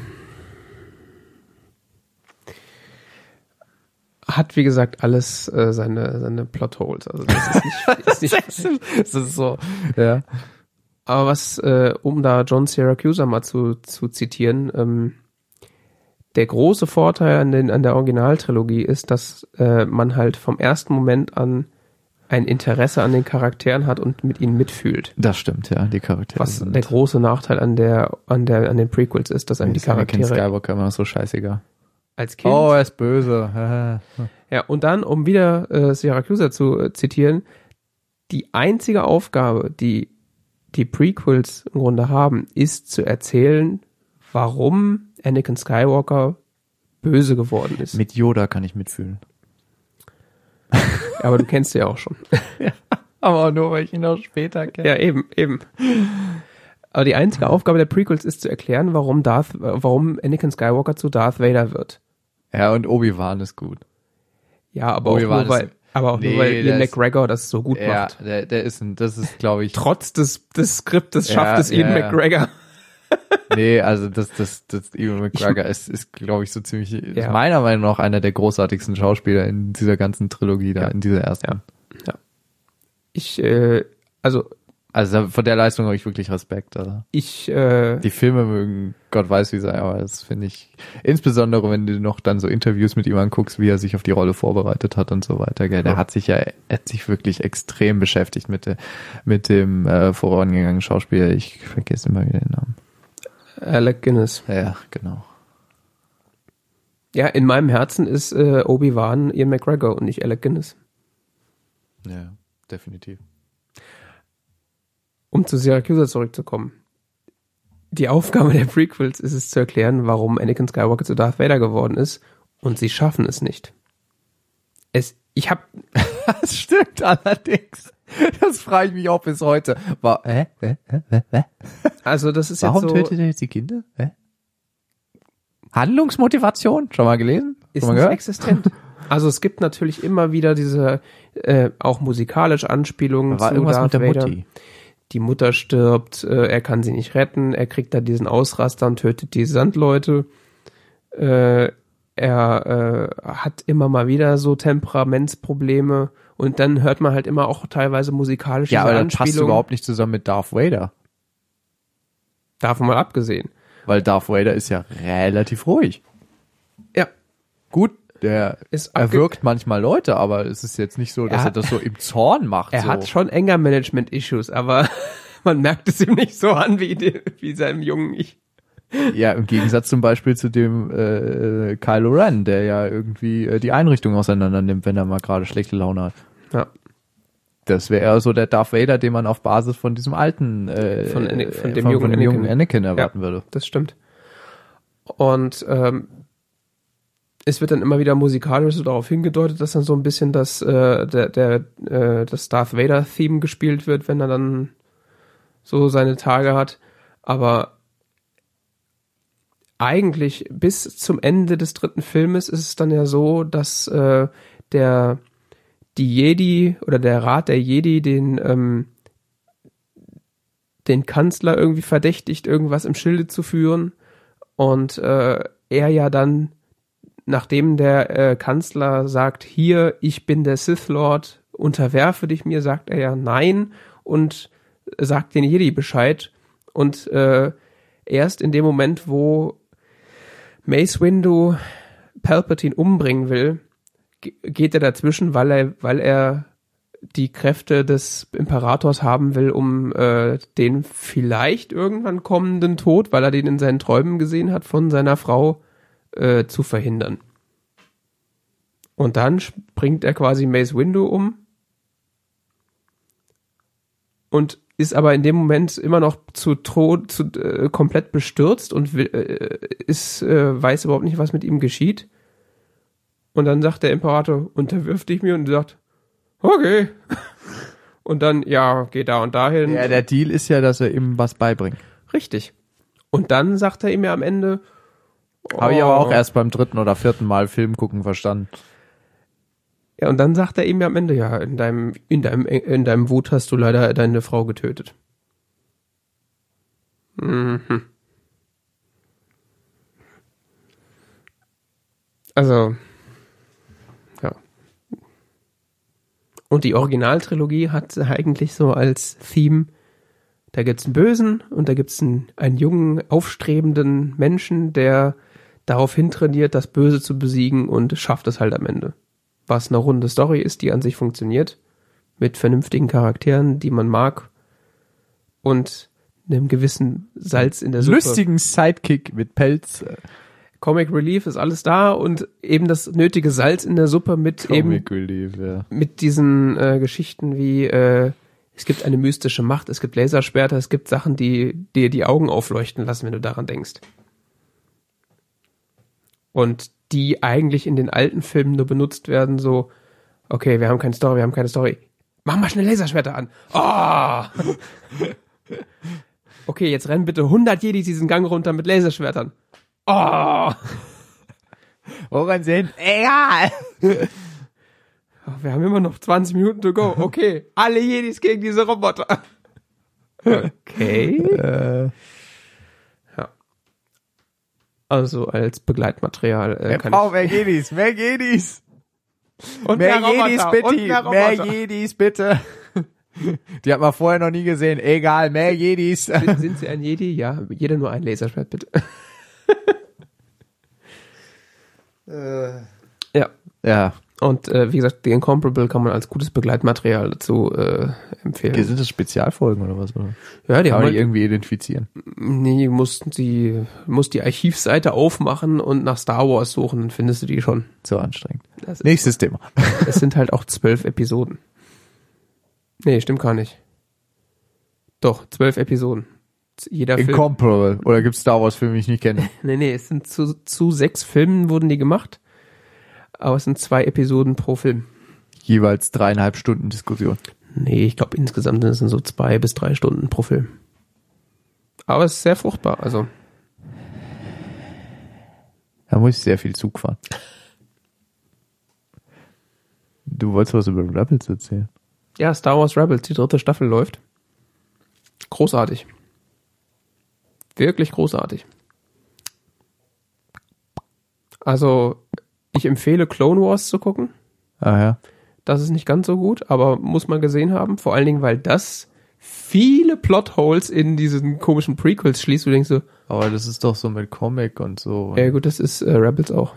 Hat, wie gesagt, alles äh, seine, seine Plotholes. Also das ist nicht, ist nicht das ist so, ja. Aber was, äh, um da John Syracuse mal zu, zu zitieren, ähm, der große Vorteil an, den, an der Originaltrilogie ist, dass äh, man halt vom ersten Moment an ein Interesse an den Charakteren hat und mit ihnen mitfühlt. Das stimmt, ja, die Charaktere Was der große Nachteil an der, an der, an den Prequels ist, dass einem die Anakin Charaktere Skywalker immer so scheißegal. als Kind Oh, er ist böse. Ja, und dann, um wieder äh, Syracuse zu äh, zitieren, die einzige Aufgabe, die die Prequels im Grunde haben, ist zu erzählen, warum Anakin Skywalker böse geworden ist. Mit Yoda kann ich mitfühlen. Aber du kennst sie ja auch schon. Aber auch nur, weil ich ihn auch später kenne. ja, eben, eben. Aber die einzige Aufgabe der Prequels ist zu erklären, warum Darth, warum Anakin Skywalker zu Darth Vader wird. Ja, und Obi-Wan ist gut. Ja, aber auch Obi-Wan nur ist- weil, aber auch Nee, nur weil Ian McGregor das so gut Ja, macht. der, der ist ein, das ist, glaube ich, Trotz des, des Skriptes Ja, schafft es Ian ja. McGregor. nee, also das, das, das Ewan McGregor ist, ist glaube ich, so ziemlich, Ja. meiner Meinung nach einer der großartigsten Schauspieler in dieser ganzen Trilogie da, in dieser ersten. Ja. Ich, äh, also Also von der Leistung habe ich wirklich Respekt. Also. ich, äh, Die Filme mögen Gott weiß wie sein, aber das finde ich, insbesondere wenn du noch dann so Interviews mit ihm anguckst, wie er sich auf die Rolle vorbereitet hat und so weiter, gell. Der Ja. hat sich ja, hat sich wirklich extrem beschäftigt mit, der, mit dem äh, vorangegangenen Schauspieler. Ich vergesse immer wieder den Namen. Alec Guinness. Ja, genau. Ja, in meinem Herzen ist äh, Obi-Wan Ian McGregor und nicht Alec Guinness. Ja, definitiv. Um zu Syracuse zurückzukommen. Die Aufgabe der Prequels ist es zu erklären, warum Anakin Skywalker zu Darth Vader geworden ist und sie schaffen es nicht. Es, ich hab, Das stimmt allerdings. Das frage ich mich auch bis heute. War, hä? Hä? Hä? Hä? Also das ist Warum jetzt so, tötet er jetzt die Kinder? Hä? Handlungsmotivation? Schon mal gelesen? ist Schon mal nicht gehört? existent. Also es gibt natürlich immer wieder diese, äh, auch musikalisch Anspielungen war zu irgendwas Darth mit der Vader. Mutti. Die Mutter stirbt, äh, er kann sie nicht retten, er kriegt da diesen Ausraster und tötet die Sandleute. Äh, er äh, hat immer mal wieder so Temperamentsprobleme und dann hört man halt immer auch teilweise musikalische Ja, aber das passt überhaupt nicht zusammen mit Darth Vader. Davon mal abgesehen. Weil Darth Vader ist ja relativ ruhig. Ja, Gut, der Ist er wirkt manchmal Leute, aber es ist jetzt nicht so, dass Er er, das so im Zorn macht. er so. hat schon enger Management-Issues, aber man merkt es ihm nicht so an wie, die, wie seinem jungen Ich. Ja, im Gegensatz zum Beispiel zu dem äh, Kylo Ren, der ja irgendwie äh, die Einrichtung auseinander nimmt, wenn er mal gerade schlechte Laune hat. Ja. Das wäre eher so der Darth Vader, den man auf Basis von diesem alten, äh, Von Ana- von dem von, jungen von dem jungen Anakin. Anakin erwarten würde. das stimmt. Und ähm, es wird dann immer wieder musikalisch so darauf hingedeutet, dass dann so ein bisschen das, äh, der, der, äh, das Darth Vader-Theme gespielt wird, wenn er dann so seine Tage hat. Aber eigentlich bis zum Ende des dritten Filmes ist es dann ja so, dass äh, der die Jedi oder der Rat der Jedi den ähm, den Kanzler irgendwie verdächtigt, irgendwas im Schilde zu führen und äh, er ja dann nachdem der äh, Kanzler sagt, hier, ich bin der Sith Lord, unterwerfe dich mir, sagt er ja nein und sagt den Jedi Bescheid. Und äh, erst in dem Moment, wo Mace Windu Palpatine umbringen will, ge- geht er dazwischen, weil er, weil er die Kräfte des Imperators haben will, um äh, den vielleicht irgendwann kommenden Tod, weil er den in seinen Träumen gesehen hat, von seiner Frau äh, zu verhindern. Und dann springt er quasi Mace Windu um und ist aber in dem Moment immer noch zu Tod, zu, äh, komplett bestürzt und will, äh, ist, äh, weiß überhaupt nicht, was mit ihm geschieht. Und dann sagt der Imperator, unterwirf dich mir und sagt, okay. Und dann, ja, geh da und dahin. Ja, der Deal ist ja, dass er ihm was beibringt. Richtig. Und dann sagt er ihm ja am Ende, Habe ich aber auch oh. erst beim dritten oder vierten Mal Film gucken verstanden. Ja, und dann sagt er ihm ja am Ende, ja, in deinem, in deinem, in deinem Wut hast du leider deine Frau getötet. Mhm. Also, ja. Und die Originaltrilogie hat eigentlich so als Theme, da gibt's einen Bösen und da gibt's einen, einen jungen, aufstrebenden Menschen, der darauf hintrainiert, das Böse zu besiegen und schafft es halt am Ende was eine runde Story ist, die an sich funktioniert, mit vernünftigen Charakteren, die man mag und einem gewissen Salz in der Suppe. Lustigen Sidekick mit Pelz. Comic Relief ist alles da und eben das nötige Salz in der Suppe mit eben Relief, ja. mit diesen äh, Geschichten wie äh, es gibt eine mystische Macht, es gibt Laserschwerter, es gibt Sachen, die dir die Augen aufleuchten lassen, wenn du daran denkst. Und die eigentlich in den alten Filmen nur benutzt werden, so, okay, wir haben keine Story, wir haben keine Story. Mach mal schnell Laserschwerter an. Oh! okay, jetzt rennen bitte 100 Jedi diesen Gang runter mit Laserschwertern. Oh! Woran sehen? Egal. Wir haben immer noch 20 Minuten to go. Okay, alle Jedis gegen diese Roboter. Okay. Äh, Also als Begleitmaterial äh, mehr kann Frau, mehr Jedis, mehr Jedis. ich. Und Mehr Roboter, Jedis und bitte, mehr mehr. Jedis bitte. Die hat man vorher noch nie gesehen. Egal, mehr Jedis. Sind, sind sie ein Jedi? Ja, jeder nur ein Laserschwert, bitte. ja. Ja. Und äh, wie gesagt, The Incomparable kann man als gutes Begleitmaterial dazu äh, empfehlen. Sind das Spezialfolgen oder was? Oder? ja, die Kann haben man halt, die irgendwie identifizieren? nee, mussten sie, muss die Archivseite aufmachen und nach Star Wars suchen, dann findest du die schon. So anstrengend. Nächstes Thema. es sind halt auch zwölf Episoden. Nee, stimmt gar nicht. Doch, zwölf Episoden. Jeder Film. Incomparable. Oder gibt's Star Wars Filme, die ich nicht kenne? Nee, nee, es sind zu, zu sechs Filmen wurden die gemacht. Aber es sind zwei Episoden pro Film. Jeweils dreieinhalb Stunden Diskussion. Nee, ich glaube insgesamt sind es so zwei bis drei Stunden pro Film. Aber es ist sehr fruchtbar. Also, Da muss ich sehr viel Zug fahren. Du wolltest was über Rebels erzählen. ja, Star Wars Rebels, die dritte Staffel läuft. Großartig. Wirklich großartig. Also, ich empfehle Clone Wars zu gucken. Ah ja. Das ist nicht ganz so gut, aber muss man gesehen haben. Vor allen Dingen, weil das viele Plotholes in diesen komischen Prequels schließt. Du denkst so, Aber das ist doch so mit Comic und so. ja gut, das ist äh, Rebels auch.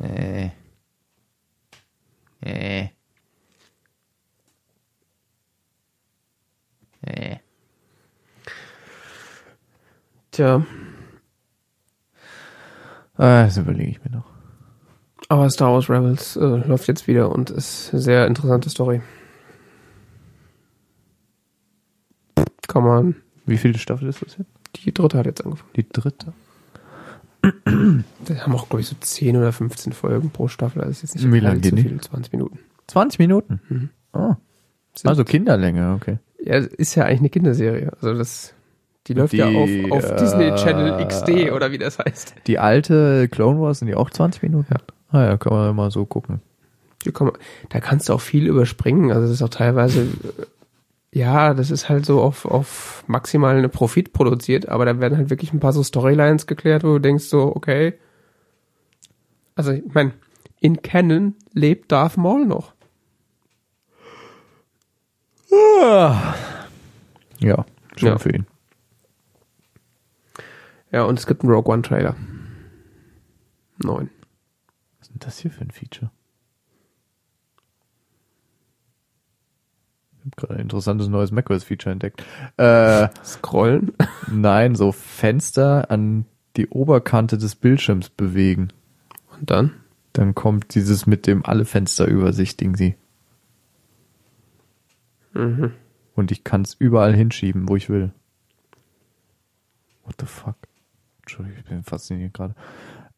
Äh. Äh. Äh. Tja, Ah, das überlege ich mir noch. Aber Star Wars Rebels äh, läuft jetzt wieder und ist eine sehr interessante Story. Kann man. Wie viele Staffel ist das jetzt? Die dritte hat jetzt angefangen. Die dritte. Wir haben auch, glaube ich, so 10 oder 15 Folgen pro Staffel. Das ist jetzt nicht Wie lang allzu geht die? viel, 20 Minuten. 20 Minuten. Mhm. Oh. Also Kinderlänge, okay. Ja, ist ja eigentlich eine Kinderserie. Also das Die läuft Die, ja auf, auf äh, Disney Channel XD oder wie das heißt. Die alte Clone Wars sind die auch 20 Minuten? Ja. Ah ja, kann man mal so gucken. Die kommen, da kannst du auch viel überspringen. Also das ist auch teilweise, äh, ja, das ist halt so auf, auf maximal eine Profit produziert, aber da werden halt wirklich ein paar so Storylines geklärt, wo du denkst so, okay. Also ich meine, in Canon lebt Darth Maul noch. Ja, schön Ja. für ihn. Ja, und es gibt einen Rogue One Trailer. Neun. Was ist das hier für ein Feature? Ich habe gerade ein interessantes neues macOS-Feature entdeckt. Äh, Scrollen. nein, so Fenster an die Oberkante des Bildschirms bewegen. Und dann? Dann kommt dieses mit dem alle Fenster übersichtigen sie. Mhm. Und ich kann es überall hinschieben, wo ich will. What the fuck? Entschuldigung, ich bin fasziniert gerade.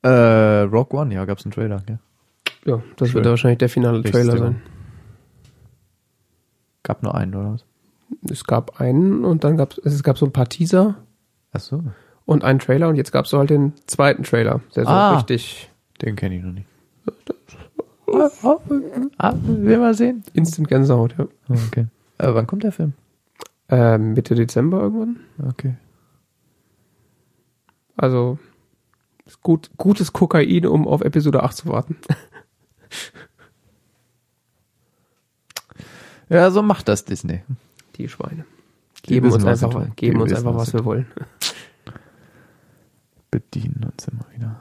Äh, Rock One, ja, gab's einen Trailer, ja. Ja, das Schön. wird ja wahrscheinlich der finale Nächstes Trailer sein. Gab nur einen, oder was? Es gab einen und dann gab es gab so ein paar Teaser Ach so. und einen Trailer und jetzt gab es so halt den zweiten Trailer, der so Ah. richtig Den kenne ich noch nicht. Ah, ah, will mal sehen. Instant Gänsehaut, ja. Oh, okay. Äh, wann kommt der Film? Ähm, Mitte Dezember irgendwann. Okay. Also gut, gutes Kokain, um auf Episode 8 zu warten. Ja, so macht das Disney. Die Schweine. Geben wissen, uns was einfach, tun. geben uns wissen, einfach, was was wir wollen. Bedienen uns immer wieder.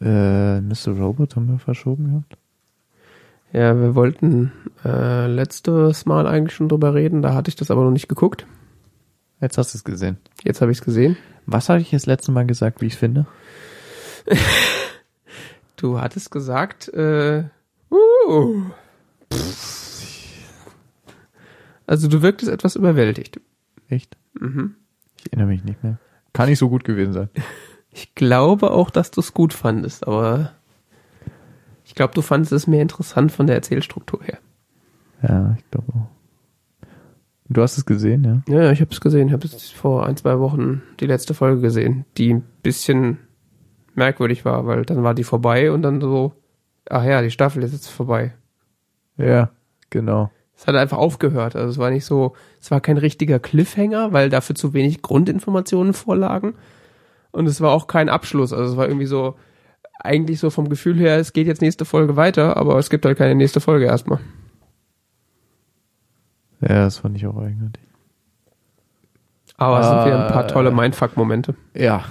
Äh, Mr. Robot haben wir verschoben gehabt. Ja, wir wollten äh, letztes Mal eigentlich schon drüber reden, da hatte ich das aber noch nicht geguckt. Jetzt hast du es gesehen. Jetzt habe ich es gesehen. Was hatte ich das letzte Mal gesagt, wie ich finde? Du hattest gesagt, äh, uh, also du wirktest etwas überwältigt. Echt? Mhm. Ich erinnere mich nicht mehr. Kann nicht so gut gewesen sein. Ich glaube auch, dass du es gut fandest, aber ich glaube, du fandest es mehr interessant von der Erzählstruktur her. Ja, ich glaube auch. Du hast es gesehen, ja? Ja, ja, ich habe es gesehen. Ich habe es vor ein, zwei Wochen die letzte Folge gesehen, die ein bisschen merkwürdig war, weil dann war die vorbei und dann so, ach ja, die Staffel ist jetzt vorbei. Ja, genau. Es hat einfach aufgehört. Also es war nicht so, es war kein richtiger Cliffhanger, weil dafür zu wenig Grundinformationen vorlagen. Und es war auch kein Abschluss. Also es war irgendwie so, eigentlich so vom Gefühl her, es geht jetzt nächste Folge weiter, aber es gibt halt keine nächste Folge erstmal. Ja, das fand ich auch eigenartig. Aber es sind wieder ein paar Äh. tolle Mindfuck-Momente. Ja.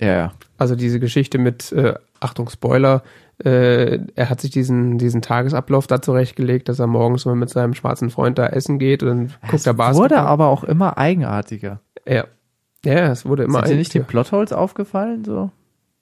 Ja, ja. Also diese Geschichte mit, äh, Achtung, Spoiler, äh, er hat sich diesen, diesen Tagesablauf da zurechtgelegt, dass er morgens mal mit seinem schwarzen Freund da essen geht und guckt er Basketball. wurde aber auch immer eigenartiger. ja. Ja, es wurde immer Sind dir nicht die Plotholes aufgefallen? So?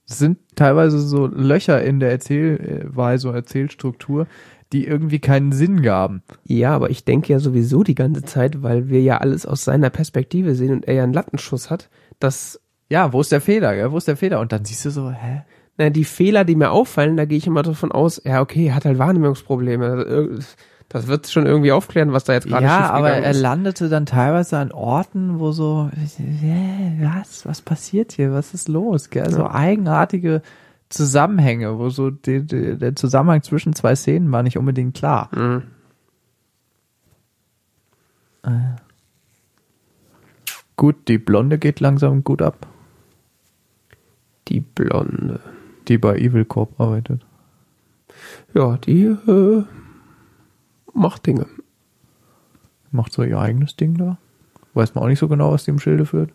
Es sind teilweise so Löcher in der Erzählweise und Erzählstruktur, die irgendwie keinen Sinn gaben. Ja, aber ich denke ja sowieso die ganze Zeit, weil wir ja alles aus seiner Perspektive sehen und er ja einen Lattenschuss hat, dass, Ja, wo ist der Fehler? Gell? Wo ist der Fehler? Und dann siehst du so, hä? na, die Fehler, die mir auffallen, da gehe ich immer davon aus, ja, okay, er hat halt Wahrnehmungsprobleme. Also, irg- Das wird schon irgendwie aufklären, was da jetzt gerade Ja, aber schiefgegangen er ist. landete dann teilweise an Orten, wo so, hä, was, was passiert hier? Was ist los? Gell? So eigenartige Zusammenhänge, wo so die, die, der Zusammenhang zwischen zwei Szenen war nicht unbedingt klar. Mhm. Gut, die Blonde geht langsam gut ab, Die Blonde. die bei Evil Corp arbeitet. Ja, die äh, macht Dinge. Macht so ihr eigenes Ding da. Weiß man auch nicht so genau, was die im Schilde führt.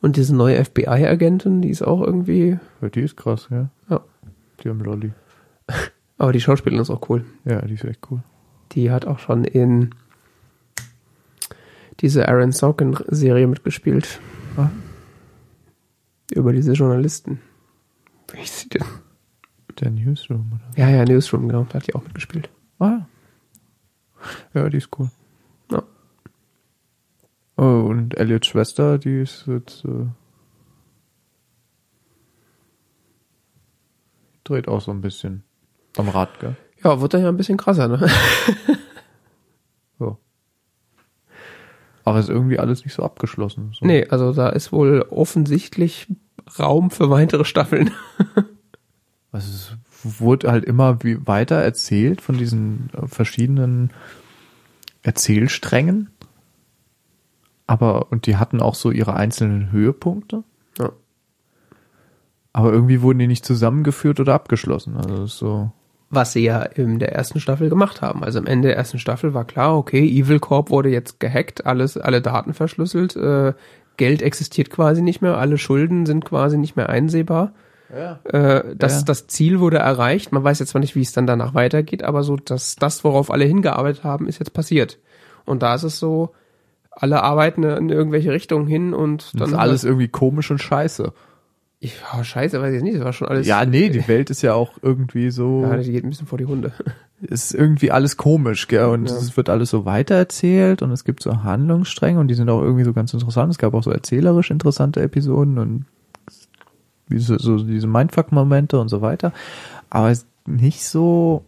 Und diese neue FBI-Agentin, die ist auch irgendwie, Ja, die ist krass, ja. ja. Die haben Lolli. Aber die Schauspielerin ist auch cool. Ja, die ist echt cool. Die hat auch schon in diese Aaron Sorkin-Serie mitgespielt. Ah. Über diese Journalisten. Wie hieß sie denn? Der Newsroom, oder? Ja, ja, Newsroom, genau. Da hat die auch mitgespielt. Ah. Ja, die ist cool. Ja. Oh, und Elliots Schwester, die ist jetzt, äh, dreht auch so ein bisschen am Rad, gell? Ja, wird dann ja ein bisschen krasser, ne? So. Aber es ist irgendwie alles nicht so abgeschlossen. So. Nee, also da ist wohl offensichtlich Raum für weitere Staffeln. Also es wurde halt immer wie weiter erzählt von diesen äh, verschiedenen Erzählsträngen. Aber, und die hatten auch so ihre einzelnen Höhepunkte. Ja. Aber irgendwie wurden die nicht zusammengeführt oder abgeschlossen. Also so. Was sie ja in der ersten Staffel gemacht haben. Also am Ende der ersten Staffel war klar, okay, Evil Corp wurde jetzt gehackt, alles, alle Daten verschlüsselt, äh, Geld existiert quasi nicht mehr, alle Schulden sind quasi nicht mehr einsehbar. Ja. Äh, das, Ja. das Ziel wurde erreicht. Man weiß jetzt zwar nicht, wie es dann danach weitergeht, aber so, dass das, worauf alle hingearbeitet haben, ist jetzt passiert. Und da ist es so, alle arbeiten in irgendwelche Richtungen hin und Das dann ist alles irgendwie komisch und scheiße. Ich, oh, scheiße, weiß ich jetzt nicht, das war schon alles. Ja, nee, die Welt ist ja auch irgendwie so. Ja, die geht ein bisschen vor die Hunde. ist irgendwie alles komisch, gell? Und Ja. es wird alles so weitererzählt und es gibt so Handlungsstränge und die sind auch irgendwie so ganz interessant. Es gab auch so erzählerisch interessante Episoden und so, so diese Mindfuck-Momente und so weiter. Aber es ist nicht so,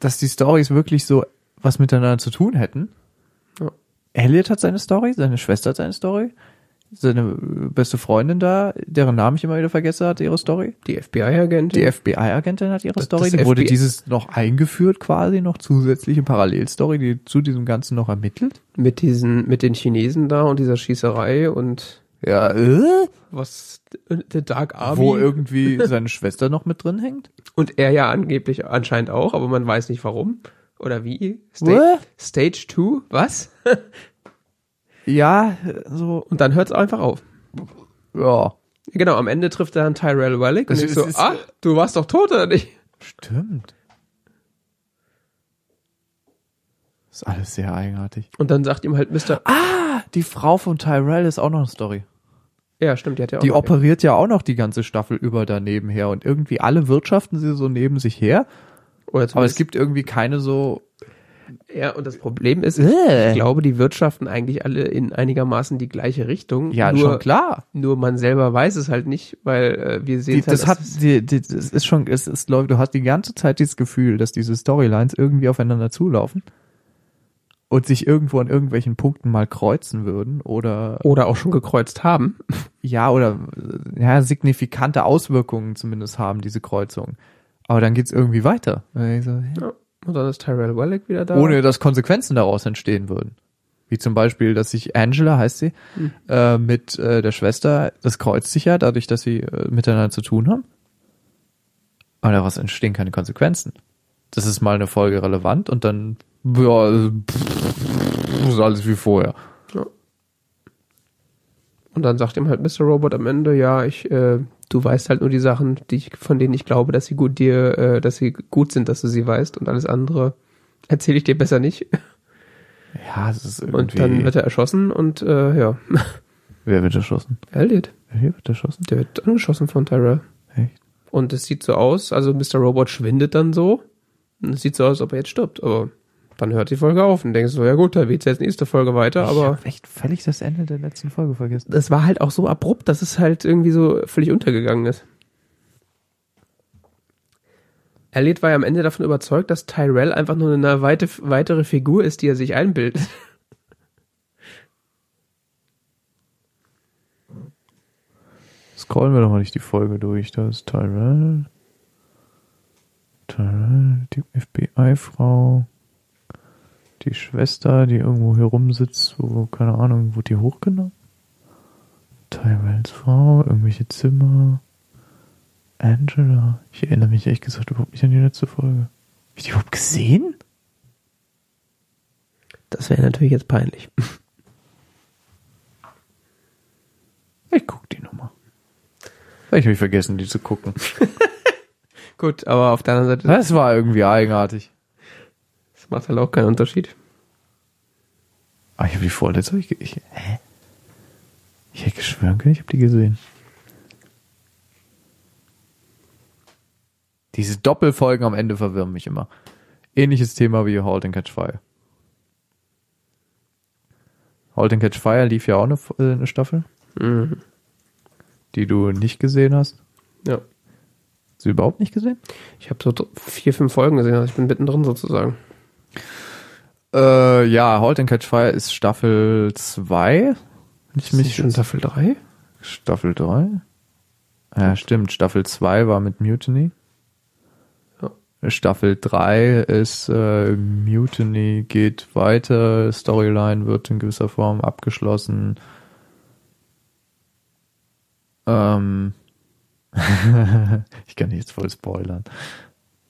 dass die Stories wirklich so was miteinander zu tun hätten. Ja. Elliot hat seine Story, seine Schwester hat seine Story, seine beste Freundin da, deren Namen ich immer wieder vergesse, hat ihre Story. Die FBI-Agentin. Die FBI-Agentin hat ihre Das- Story, das die wurde dieses noch eingeführt quasi, noch zusätzliche Parallelstory, die zu diesem Ganzen noch ermittelt. mit diesen, mit den Chinesen da und dieser Schießerei und Ja, äh? was, The Dark Army. Wo irgendwie seine Schwester noch mit drin hängt. und er ja angeblich anscheinend auch, aber man weiß nicht warum. Oder wie? Sta What? Stage 2? Was? Ja, so, Und dann hört es einfach auf. ja. Genau, am Ende trifft er dann Tyrell Wellick und ich ist- so, ah, du warst doch tot, oder nicht? Stimmt. Ist alles sehr eigenartig. Und dann sagt ihm halt Mr. Ah, die Frau von Tyrell ist auch noch eine Story. Ja, stimmt, die hat ja auch Die noch- operiert ja auch noch die ganze Staffel über daneben her und irgendwie alle wirtschaften sie so neben sich her. Oder Aber es gibt irgendwie keine so. Ja, und das Problem ist, Äh. ich glaube, die wirtschaften eigentlich alle in einigermaßen die gleiche Richtung. Ja, nur, schon klar. Nur man selber weiß es halt nicht, weil äh, wir sehen Die, es halt, das hat, die, die, das ist schon, es ist, läuft, du hast die ganze Zeit dieses Gefühl, dass diese Storylines irgendwie aufeinander zulaufen und sich irgendwo an irgendwelchen Punkten mal kreuzen würden oder, oder auch schon gekreuzt haben. ja, oder, äh, ja, signifikante Auswirkungen zumindest haben, diese Kreuzungen. Aber dann geht's irgendwie weiter. So, hä? Ja. Und dann ist Tyrell Wellick wieder da. Ohne dass Konsequenzen daraus entstehen würden. Wie zum Beispiel, dass sich Angela, heißt sie, Hm. äh, mit äh, der Schwester, das kreuzt sich ja, dadurch, dass sie äh, miteinander zu tun haben. Aber daraus entstehen keine Konsequenzen. Das ist mal eine Folge relevant und dann, ja, äh, pff, ist alles wie vorher. Und dann sagt ihm halt Mr. Robot am Ende, ja, ich, äh, du weißt halt nur die Sachen, die ich, von denen ich glaube, dass sie gut dir, äh, dass sie gut sind, dass du sie weißt und alles andere erzähle ich dir besser nicht. Ja, es ist irgendwie. Und dann wird er erschossen und äh, ja, wer wird erschossen? Elliot, Wer wird erschossen? der wird angeschossen von Tyrell. Echt? Und es sieht so aus, also Mr. Robot schwindet dann so. Und es sieht so aus, als ob er jetzt stirbt. Aber dann hört die Folge auf und denkst so, ja gut, da geht's jetzt nächste Folge weiter, ich aber hab echt völlig das Ende der letzten Folge vergessen. das war halt auch so abrupt, dass es halt irgendwie so völlig untergegangen ist. Elliot war ja am Ende davon überzeugt, dass Tyrell einfach nur eine weite, weitere Figur ist, die er sich einbildet. Scrollen wir doch mal nicht die Folge durch. Da ist Tyrell. Tyrell, die FBI-Frau. Die Schwester, die irgendwo hier rumsitzt, wo, keine Ahnung, wurde die hochgenommen? Tyrells Frau, irgendwelche Zimmer. Angela. Ich erinnere mich ehrlich gesagt überhaupt nicht an die letzte Folge. Hab ich die überhaupt gesehen? Das wäre natürlich jetzt peinlich. Ich guck die Nummer. Vielleicht habe ich vergessen, die zu gucken. Gut, aber auf der anderen Seite, Das war irgendwie eigenartig. Macht halt auch keinen Unterschied. Ah, ich habe die vorletzte. Ich, ich, hä? Ich hätte geschwören können, ich habe die gesehen. Diese Doppelfolgen am Ende verwirren mich immer. Ähnliches Thema wie Halt and Catch Fire. Halt and Catch Fire lief ja auch eine, äh, eine Staffel, Mhm. die du nicht gesehen hast. Ja. Hast du überhaupt nicht gesehen? Ich habe so vier, fünf Folgen gesehen, also ich bin mittendrin sozusagen. Äh, ja, Halt and Catch Fire ist Staffel 2. Ich mich schon Staffel 3? Staffel 3? Ja, stimmt. Staffel 2 war mit Mutiny. Staffel 3 ist äh, Mutiny geht weiter, Storyline wird in gewisser Form abgeschlossen. Ähm ich kann nicht jetzt voll spoilern.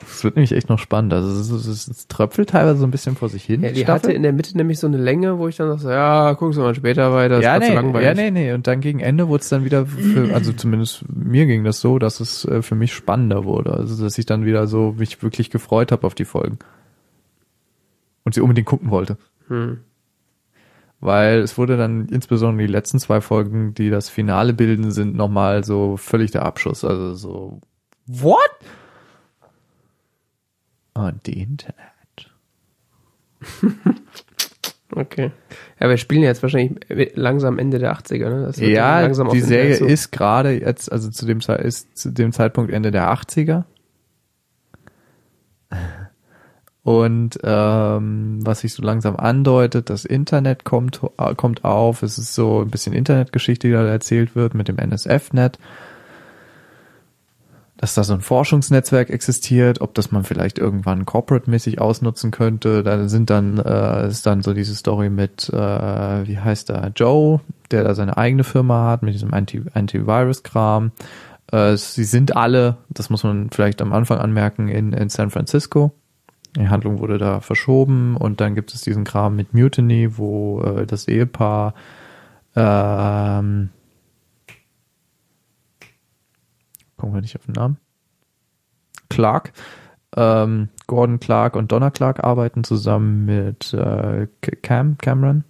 Es wird nämlich echt noch spannend. Also es, ist, es, es tröpfelt teilweise so ein bisschen vor sich hin. Ja, die Staffel. hatte in der Mitte nämlich so eine Länge, wo ich dann dachte, ja, guckst du mal später weiter, ist ja, grad nee, so langweilig. ja, nee, nee. Und dann gegen Ende wurde es dann wieder, für, also zumindest mir ging das so, dass es äh, für mich spannender wurde. Also dass ich dann wieder so mich wirklich gefreut habe auf die Folgen. Und sie unbedingt gucken wollte. Hm. Weil es wurde dann insbesondere die letzten zwei Folgen, die das Finale bilden, sind nochmal so völlig der Abschuss. Also so, what? Und die Internet. Okay. Ja, wir spielen jetzt wahrscheinlich langsam Ende der 80er, ne? Ja, die Serie Zug. ist gerade jetzt, also zu dem, ist zu dem Zeitpunkt Ende der 80er. Und ähm, was sich so langsam andeutet, das Internet kommt, äh, kommt auf. Es ist so ein bisschen Internetgeschichte, die da erzählt wird mit dem NSF-Net. Dass da so ein Forschungsnetzwerk existiert, ob das man vielleicht irgendwann corporate-mäßig ausnutzen könnte. Da sind dann, äh, ist dann so diese Story mit, äh, wie heißt der, Joe, der da seine eigene Firma hat, mit diesem Anti Antivirus-Kram. Äh, sie sind alle, das muss man vielleicht am Anfang anmerken, in, in San Francisco. Die Handlung wurde da verschoben und dann gibt es diesen Kram mit Mutiny, wo äh, das Ehepaar ähm, kommen wir nicht auf den Namen. Clark, ähm, Gordon Clark und Donna Clark arbeiten zusammen mit äh, Cam Cameron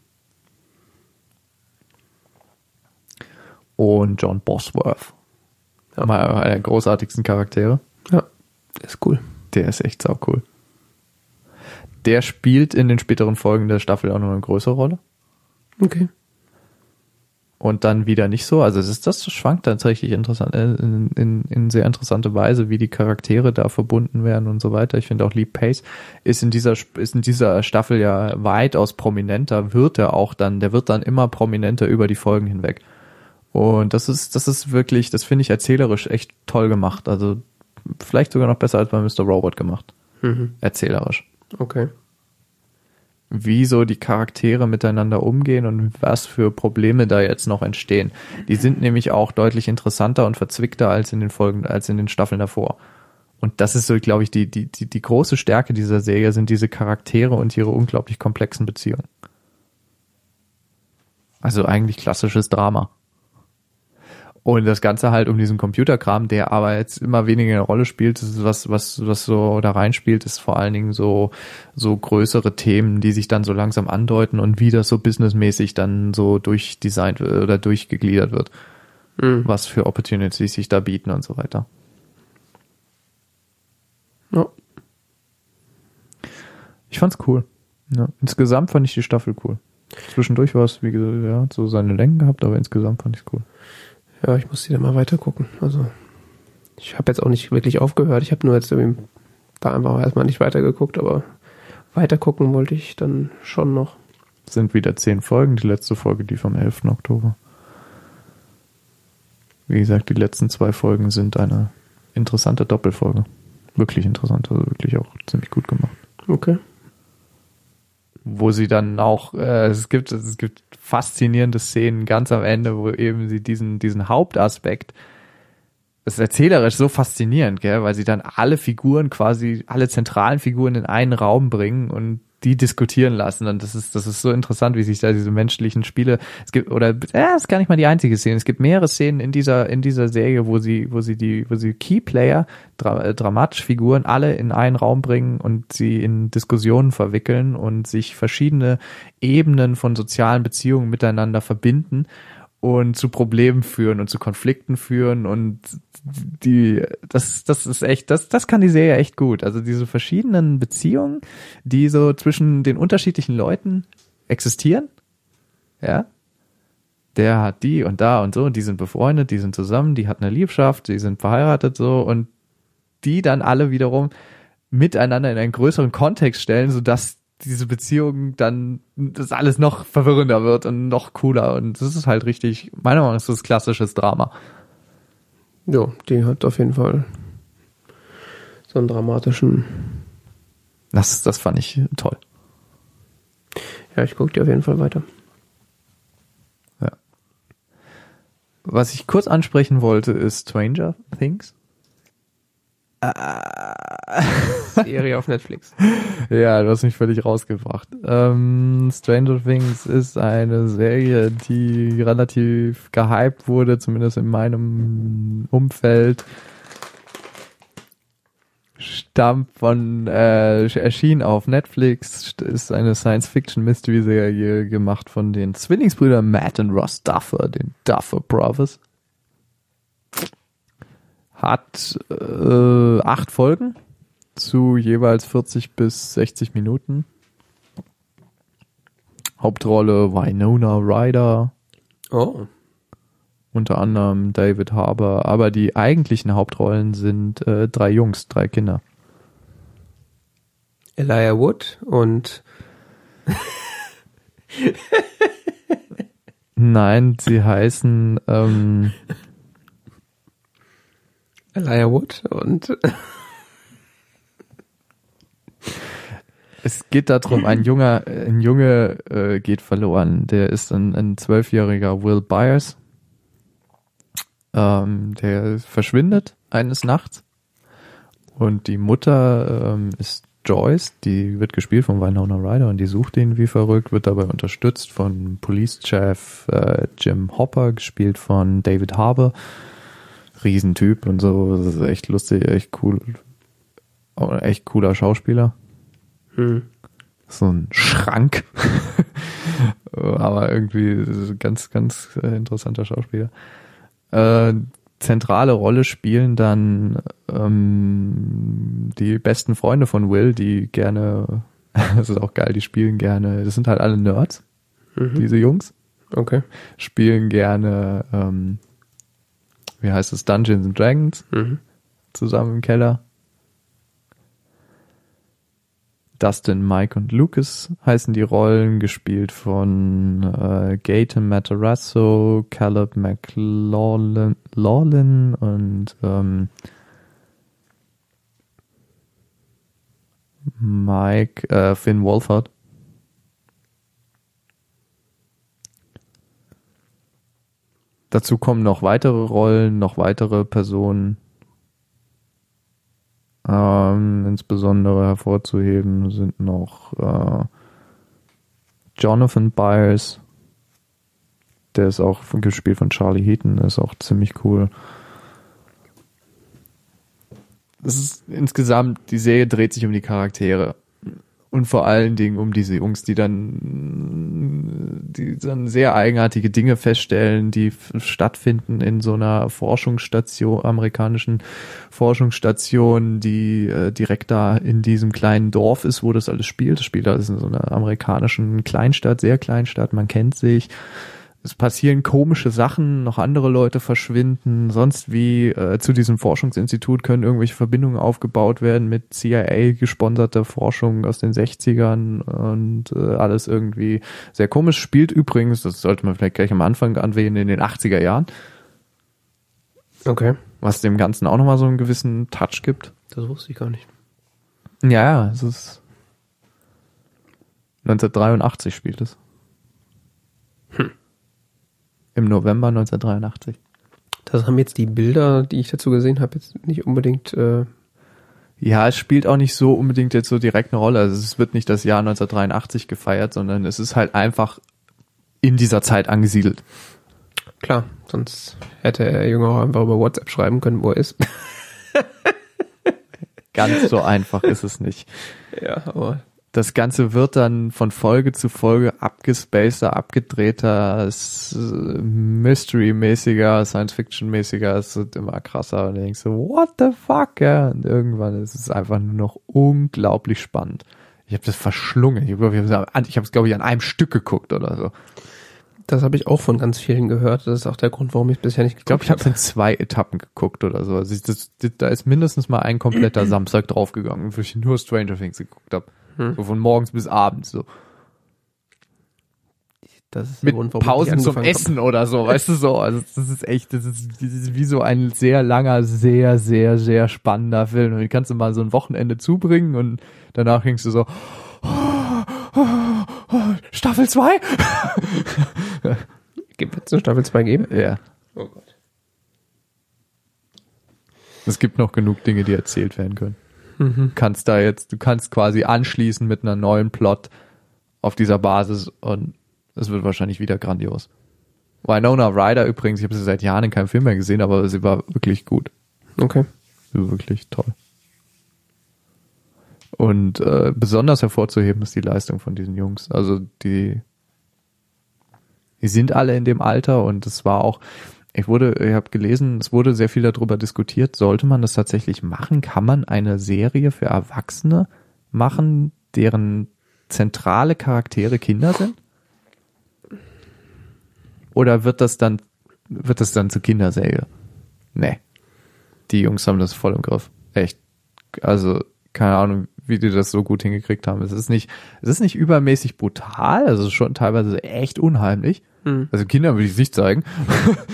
und John Bosworth. Ja. Mal einer der großartigsten Charaktere. Ja, ist cool. Der ist echt sau cool. Der spielt in den späteren Folgen der Staffel auch noch eine größere Rolle. Okay. Und dann wieder nicht so. Also es ist das schwankt tatsächlich interessant, äh, in, in, in sehr interessante Weise, wie die Charaktere da verbunden werden und so weiter. Ich finde auch Lee Pace ist in dieser ist in dieser Staffel ja weitaus prominenter, wird er auch dann, der wird dann immer prominenter über die Folgen hinweg. Und das ist, das ist wirklich, das finde ich erzählerisch echt toll gemacht. Also vielleicht sogar noch besser als bei Mr. Robot gemacht. Mhm. Erzählerisch. Okay. Wie so die Charaktere miteinander umgehen und was für Probleme da jetzt noch entstehen. Die sind nämlich auch deutlich interessanter und verzwickter als in den Folgen, als in den Staffeln davor. Und das ist so, glaube ich, die, die, die, die große Stärke dieser Serie sind diese Charaktere und ihre unglaublich komplexen Beziehungen. Also eigentlich klassisches Drama. Und das Ganze halt um diesen Computerkram, der aber jetzt immer weniger eine Rolle spielt, das ist was, was, was so da reinspielt, ist vor allen Dingen so, so größere Themen, die sich dann so langsam andeuten und wie das so businessmäßig dann so durchdesignt wird oder durchgegliedert wird. Mhm. Was für Opportunities sich da bieten und so weiter. Ja. Ich fand's cool. Ja, insgesamt fand ich die Staffel cool. Zwischendurch war es, wie gesagt, ja, so seine Längen gehabt, aber insgesamt fand ich's cool. Ja, ich muss die dann mal weiter gucken. Also, ich habe jetzt auch nicht wirklich aufgehört. Ich habe nur jetzt irgendwie da einfach erstmal nicht weitergeguckt, aber weiter gucken wollte ich dann schon noch. sind wieder zehn Folgen. Die letzte Folge lief am 11. Oktober. Wie gesagt, die letzten zwei Folgen sind eine interessante Doppelfolge. Wirklich interessant, also wirklich auch ziemlich gut gemacht. Okay. Wo sie dann auch, äh, es gibt, es gibt faszinierende Szenen ganz am Ende, wo eben sie diesen, diesen Hauptaspekt, das ist erzählerisch so faszinierend, gell, weil sie dann alle Figuren quasi, alle zentralen Figuren in einen Raum bringen und die diskutieren lassen. Und das ist, das ist so interessant, wie sich da diese menschlichen Spiele, es gibt, oder, ja, es ist gar nicht mal die einzige Szene. Es gibt mehrere Szenen in dieser, in dieser Serie, wo sie, wo sie die, wo sie Keyplayer, dra äh, dramatische Figuren alle in einen Raum bringen und sie in Diskussionen verwickeln und sich verschiedene Ebenen von sozialen Beziehungen miteinander verbinden und zu Problemen führen und zu Konflikten führen und die das das ist echt das das kann die Serie echt gut. Also diese verschiedenen Beziehungen die so zwischen den unterschiedlichen Leuten existieren ja der hat die und da und so und die sind befreundet die sind zusammen die hat eine Liebschaft die sind verheiratet so und die dann alle wiederum miteinander in einen größeren Kontext stellen sodass diese Beziehung dann das alles noch verwirrender wird und noch cooler und das ist halt richtig, meiner Meinung nach ist das klassisches Drama. Ja, die hat auf jeden Fall so einen dramatischen. Das, das fand ich toll. Ja, ich gucke die auf jeden Fall weiter. Was ich kurz ansprechen wollte, ist Stranger Things. Serie auf Netflix. Ja, du hast mich völlig rausgebracht. Ähm, Stranger Things ist eine Serie, die relativ gehypt wurde, zumindest in meinem Umfeld. Stammt von, äh, erschien auf Netflix, ist eine Science-Fiction-Mystery-Serie gemacht von den Zwillingsbrüdern Matt und Ross Duffer, den Duffer Brothers. Hat äh, acht Folgen zu jeweils 40 bis 60 Minuten. Hauptrolle Winona Ryder, Oh. unter anderem David Harbour, aber die eigentlichen Hauptrollen sind äh, drei Jungs, drei Kinder. Elijah Wood und Nein, sie heißen ähm, Elijah Wood und es geht darum, ein junger, ein Junge äh, geht verloren. Der ist ein, zwölfjähriger Will Byers. Ähm, der verschwindet eines Nachts. Und die Mutter ähm, ist Joyce, die wird gespielt von Winona Ryder und die sucht ihn wie verrückt, wird dabei unterstützt von Police-Chef äh, Jim Hopper, gespielt von David Harbour. Riesentyp und so, das ist echt lustig, echt cool. Echt cooler Schauspieler. hm. So ein Schrank. Aber irgendwie ganz, ganz äh, interessanter Schauspieler. Äh, zentrale Rolle spielen dann ähm, die besten Freunde von Will, die gerne, das ist auch geil, die spielen gerne, das sind halt alle Nerds, Mhm. diese Jungs, Okay. spielen gerne, ähm, wie heißt es, Dungeons and Dragons Mhm. zusammen im Keller. Dustin, Mike und Lucas heißen die Rollen, gespielt von äh, Gaten Matarazzo, Caleb McLaughlin und ähm, Mike äh, Finn Wolford. Dazu kommen noch weitere Rollen, noch weitere Personen. Ähm, insbesondere hervorzuheben sind noch äh, Jonathan Byers, der ist auch gespielt von Charlie Heaton, ist auch ziemlich cool. Es ist insgesamt, die Serie dreht sich um die Charaktere und vor allen Dingen um diese Jungs, die dann, die dann sehr eigenartige Dinge feststellen, die stattfinden in so einer Forschungsstation, amerikanischen Forschungsstation, die äh, direkt da in diesem kleinen Dorf ist, wo das alles spielt. Das spielt alles in so einer amerikanischen Kleinstadt, sehr Kleinstadt, man kennt sich. Es passieren komische Sachen, noch andere Leute verschwinden, sonst wie äh, zu diesem Forschungsinstitut können irgendwelche Verbindungen aufgebaut werden mit CIA gesponserter Forschung aus den 60ern und äh, alles irgendwie sehr komisch. Spielt übrigens, das sollte man vielleicht gleich am Anfang anwählen, in den 80er Jahren, Okay. was dem Ganzen auch nochmal so einen gewissen Touch gibt. Das wusste ich gar nicht. Ja, ja, es ist 1983 spielt es. Im November 1983. Das haben jetzt die Bilder, die ich dazu gesehen habe, jetzt nicht unbedingt. Äh, Ja, es spielt auch nicht so unbedingt jetzt so direkt eine Rolle. Also es wird nicht das Jahr 1983 gefeiert, sondern es ist halt einfach in dieser Zeit angesiedelt. klar, sonst hätte der Junge auch einfach über WhatsApp schreiben können, wo er ist. Ganz so einfach ist es nicht. ja, aber Das Ganze wird dann von Folge zu Folge abgespaceter, abgedrehter, s- Mystery-mäßiger, Science-Fiction-mäßiger, es wird immer krasser und denkst so, what the fuck, ja, und irgendwann ist es einfach nur noch unglaublich spannend. Ich habe das verschlungen. Ich habe habe es, glaube ich, an einem Stück geguckt oder so. das habe ich auch von ganz vielen gehört. Das ist auch der Grund, warum ich bisher nicht Ich glaube, ich habe in zwei Etappen geguckt oder so. Also ich, das, da ist mindestens mal ein kompletter Samstag draufgegangen, wo ich nur Stranger Things geguckt habe. So von morgens bis abends so. Das ist Mit Grund, Pausen zum hab. Essen oder so, weißt du so. Also das ist echt, das ist, das ist wie so ein sehr langer, sehr, sehr, sehr spannender Film. Und den kannst du mal so ein Wochenende zubringen und danach denkst du so, Staffel 2? Wird es eine Staffel 2 geben? Ja. Oh Gott. Es gibt noch genug Dinge, die erzählt werden können. Du kannst da jetzt, du kannst quasi anschließen mit einer neuen Plot auf dieser Basis und es wird wahrscheinlich wieder grandios. Winona Ryder übrigens, ich habe sie seit Jahren in keinem Film mehr gesehen, aber sie war wirklich gut. Okay. Sie war wirklich toll. Und äh, besonders hervorzuheben ist die Leistung von diesen Jungs. Also die, die sind alle in dem Alter und es war auch, ich wurde, ich habe gelesen, es wurde sehr viel darüber diskutiert, sollte man das tatsächlich machen? Kann man eine Serie für Erwachsene machen, deren zentrale Charaktere Kinder sind? Oder wird das dann, wird das dann zur Kinderserie? Nee. Die Jungs haben das voll im Griff. Echt. Also, keine Ahnung, wie die das so gut hingekriegt haben. Es ist nicht, es ist nicht übermäßig brutal, also schon teilweise echt unheimlich. Hm. Also Kinder würde ich es nicht zeigen.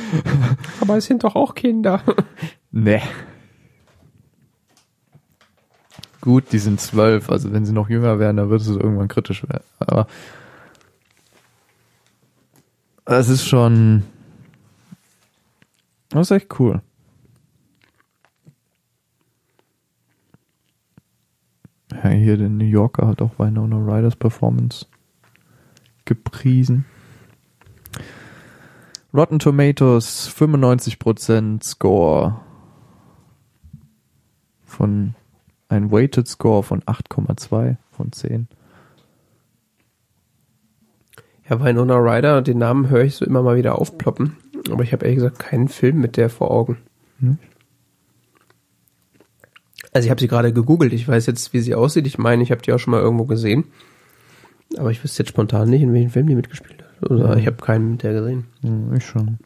Aber es sind doch auch Kinder. Nee. Gut, die sind zwölf, also wenn sie noch jünger wären, dann würde es irgendwann kritisch werden. Aber es ist schon, das ist echt cool. Ja, hier der New Yorker hat auch Winona Riders Performance gepriesen. Rotten Tomatoes 95% Score von ein Weighted Score von 8,2 von 10. Ja, Winona Ryder, den Namen höre ich so immer mal wieder aufploppen. Aber ich habe ehrlich gesagt keinen Film mit der vor Augen. Hm? Also ich habe sie gerade gegoogelt. Ich weiß jetzt, wie sie aussieht. Ich meine, ich habe die auch schon mal irgendwo gesehen. Aber ich wüsste jetzt spontan nicht, in welchem Film die mitgespielt hat. Oder Mhm. ich habe keinen mit der gesehen. Hm, Ich schon.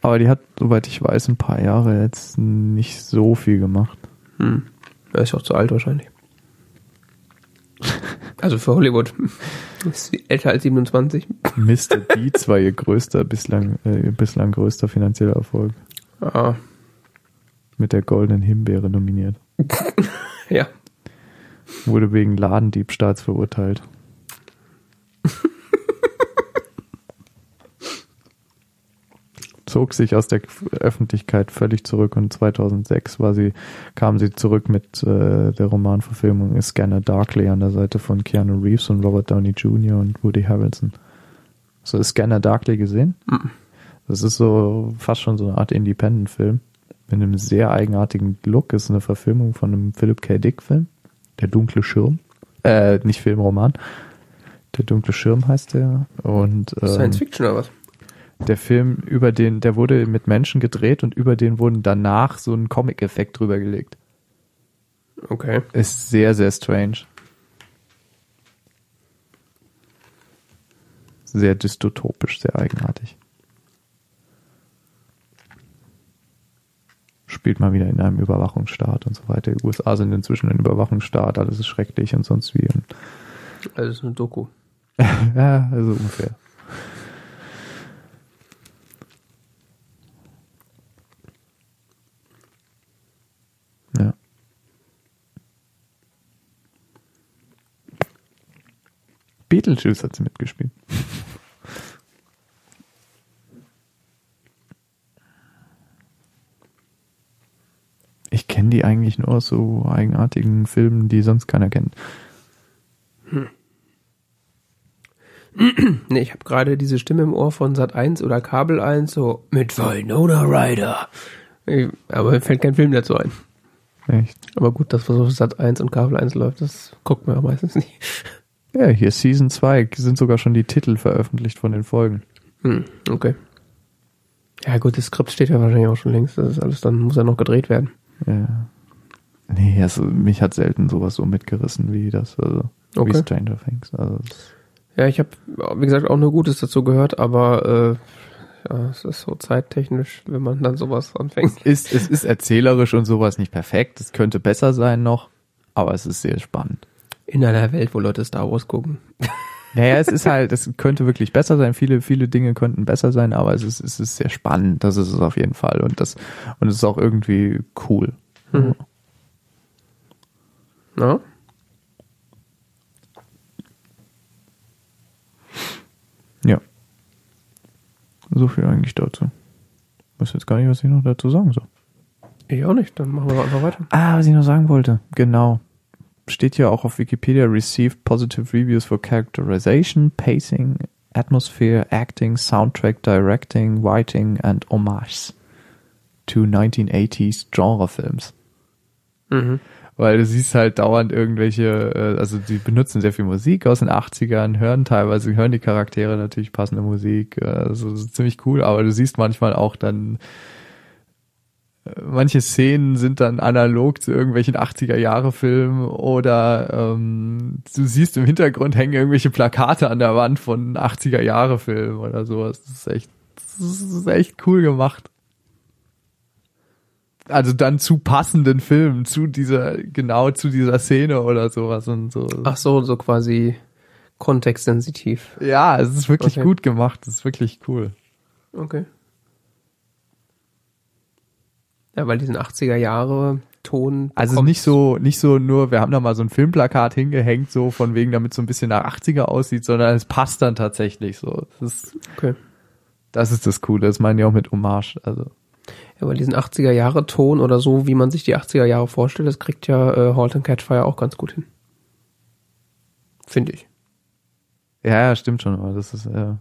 Aber die hat, soweit ich weiß, ein paar Jahre jetzt nicht so viel gemacht. Hm. Er ist auch zu alt wahrscheinlich. Also für Hollywood. Ist sie älter als 27. Mr. Deeds war ihr größter, bislang, äh, bislang größter finanzieller Erfolg. Ah, Mit der Goldenen Himbeere nominiert. ja. Wurde wegen Ladendiebstahls verurteilt. Zog sich aus der Öffentlichkeit völlig zurück und 2006 war sie, kam sie zurück mit äh, der Romanverfilmung Scanner Darkly an der Seite von Keanu Reeves und Robert Downey Jr. und Woody Harrelson. Du Scanner Darkly gesehen? Mhm. Das ist so fast schon so eine Art Independent-Film mit einem sehr eigenartigen Look. Ist eine Verfilmung von einem Philip K. Dick-Film. Der dunkle Schirm. Äh, nicht Film, Roman. Der dunkle Schirm heißt der. Und ähm, Science Fiction oder was? Der Film über den, der wurde mit Menschen gedreht und über den wurden danach so ein Comic-Effekt drüber gelegt. Okay. Ist sehr, sehr strange. Sehr dystopisch, sehr eigenartig. Spielt mal wieder in einem Überwachungsstaat und so weiter. Die USA sind inzwischen ein Überwachungsstaat, alles ist schrecklich und sonst wie. Also ist eine Doku. ja, also ungefähr. Ja. Beetlejuice hat sie mitgespielt. Ich kenne die eigentlich nur aus so eigenartigen Filmen, die sonst keiner kennt. Nee, ich habe gerade diese Stimme im Ohr von Sat 1 oder Kabel 1 so mit Winona Ryder. Ich- Aber mir fällt kein Film dazu ein. Echt? Aber gut, das, was auf Sat 1 und Kabel 1 läuft, das guckt man ja meistens nicht. Ja, hier Season 2 sind sogar schon die Titel veröffentlicht von den Folgen. Hm, okay. Ja gut, das Skript steht ja wahrscheinlich auch schon längst. Das ist alles, dann muss ja noch gedreht werden. Ja. Nee, also mich hat selten sowas so mitgerissen wie das, also wie Okay. Stranger Things. Also Ja, ich habe, wie gesagt, auch nur Gutes dazu gehört, aber äh, ja, es ist so zeittechnisch, wenn man dann sowas anfängt. ist, es ist erzählerisch und sowas nicht perfekt. Es könnte besser sein noch. aber es ist sehr spannend. In einer Welt, wo Leute Star Wars gucken. Naja, es ist halt, es könnte wirklich besser sein. Viele, viele Dinge könnten besser sein, aber es ist, es ist sehr spannend. Das ist es auf jeden Fall. Und das, und es ist auch irgendwie cool. Mhm. Na? Ja. So viel eigentlich dazu. Ich weiß jetzt gar nicht, was ich noch dazu sagen soll. Ich auch nicht, dann machen wir einfach weiter. Ah, was ich noch sagen wollte. Genau. Steht hier auch auf Wikipedia, received positive reviews for characterization, pacing, atmosphere, acting, soundtrack, directing, writing and homage to 1980s Genrefilms. Mhm. Weil du siehst halt dauernd irgendwelche, äh, also die benutzen sehr viel Musik aus den 80ern, hören teilweise, hören die Charaktere natürlich passende Musik, also das ist ziemlich cool, aber du siehst manchmal auch dann, manche Szenen sind dann analog zu irgendwelchen 80er Jahre Filmen oder ähm, du siehst im Hintergrund hängen irgendwelche Plakate an der Wand von 80er Jahre Filmen oder sowas. Das ist echt, das ist echt cool gemacht also dann zu passenden Filmen, zu dieser, genau zu dieser Szene oder sowas und so. Ach so, so quasi kontextsensitiv. Ja, es ist wirklich Okay. gut gemacht, es ist wirklich cool. Okay. Ja, weil diesen 80er Jahre Ton. Also nicht so, nicht so nur, wir haben da mal so ein Filmplakat hingehängt, so von wegen, damit so ein bisschen nach 80er aussieht, sondern es passt dann tatsächlich so. Das ist, Okay. das ist das Coole, das meine ich auch mit Hommage, also. Ja, weil diesen 80er Jahre Ton oder so, wie man sich die 80er Jahre vorstellt, das kriegt ja äh, Halt and Catchfire auch ganz gut hin. Finde ich. Ja, ja, stimmt schon, aber das ist, ja.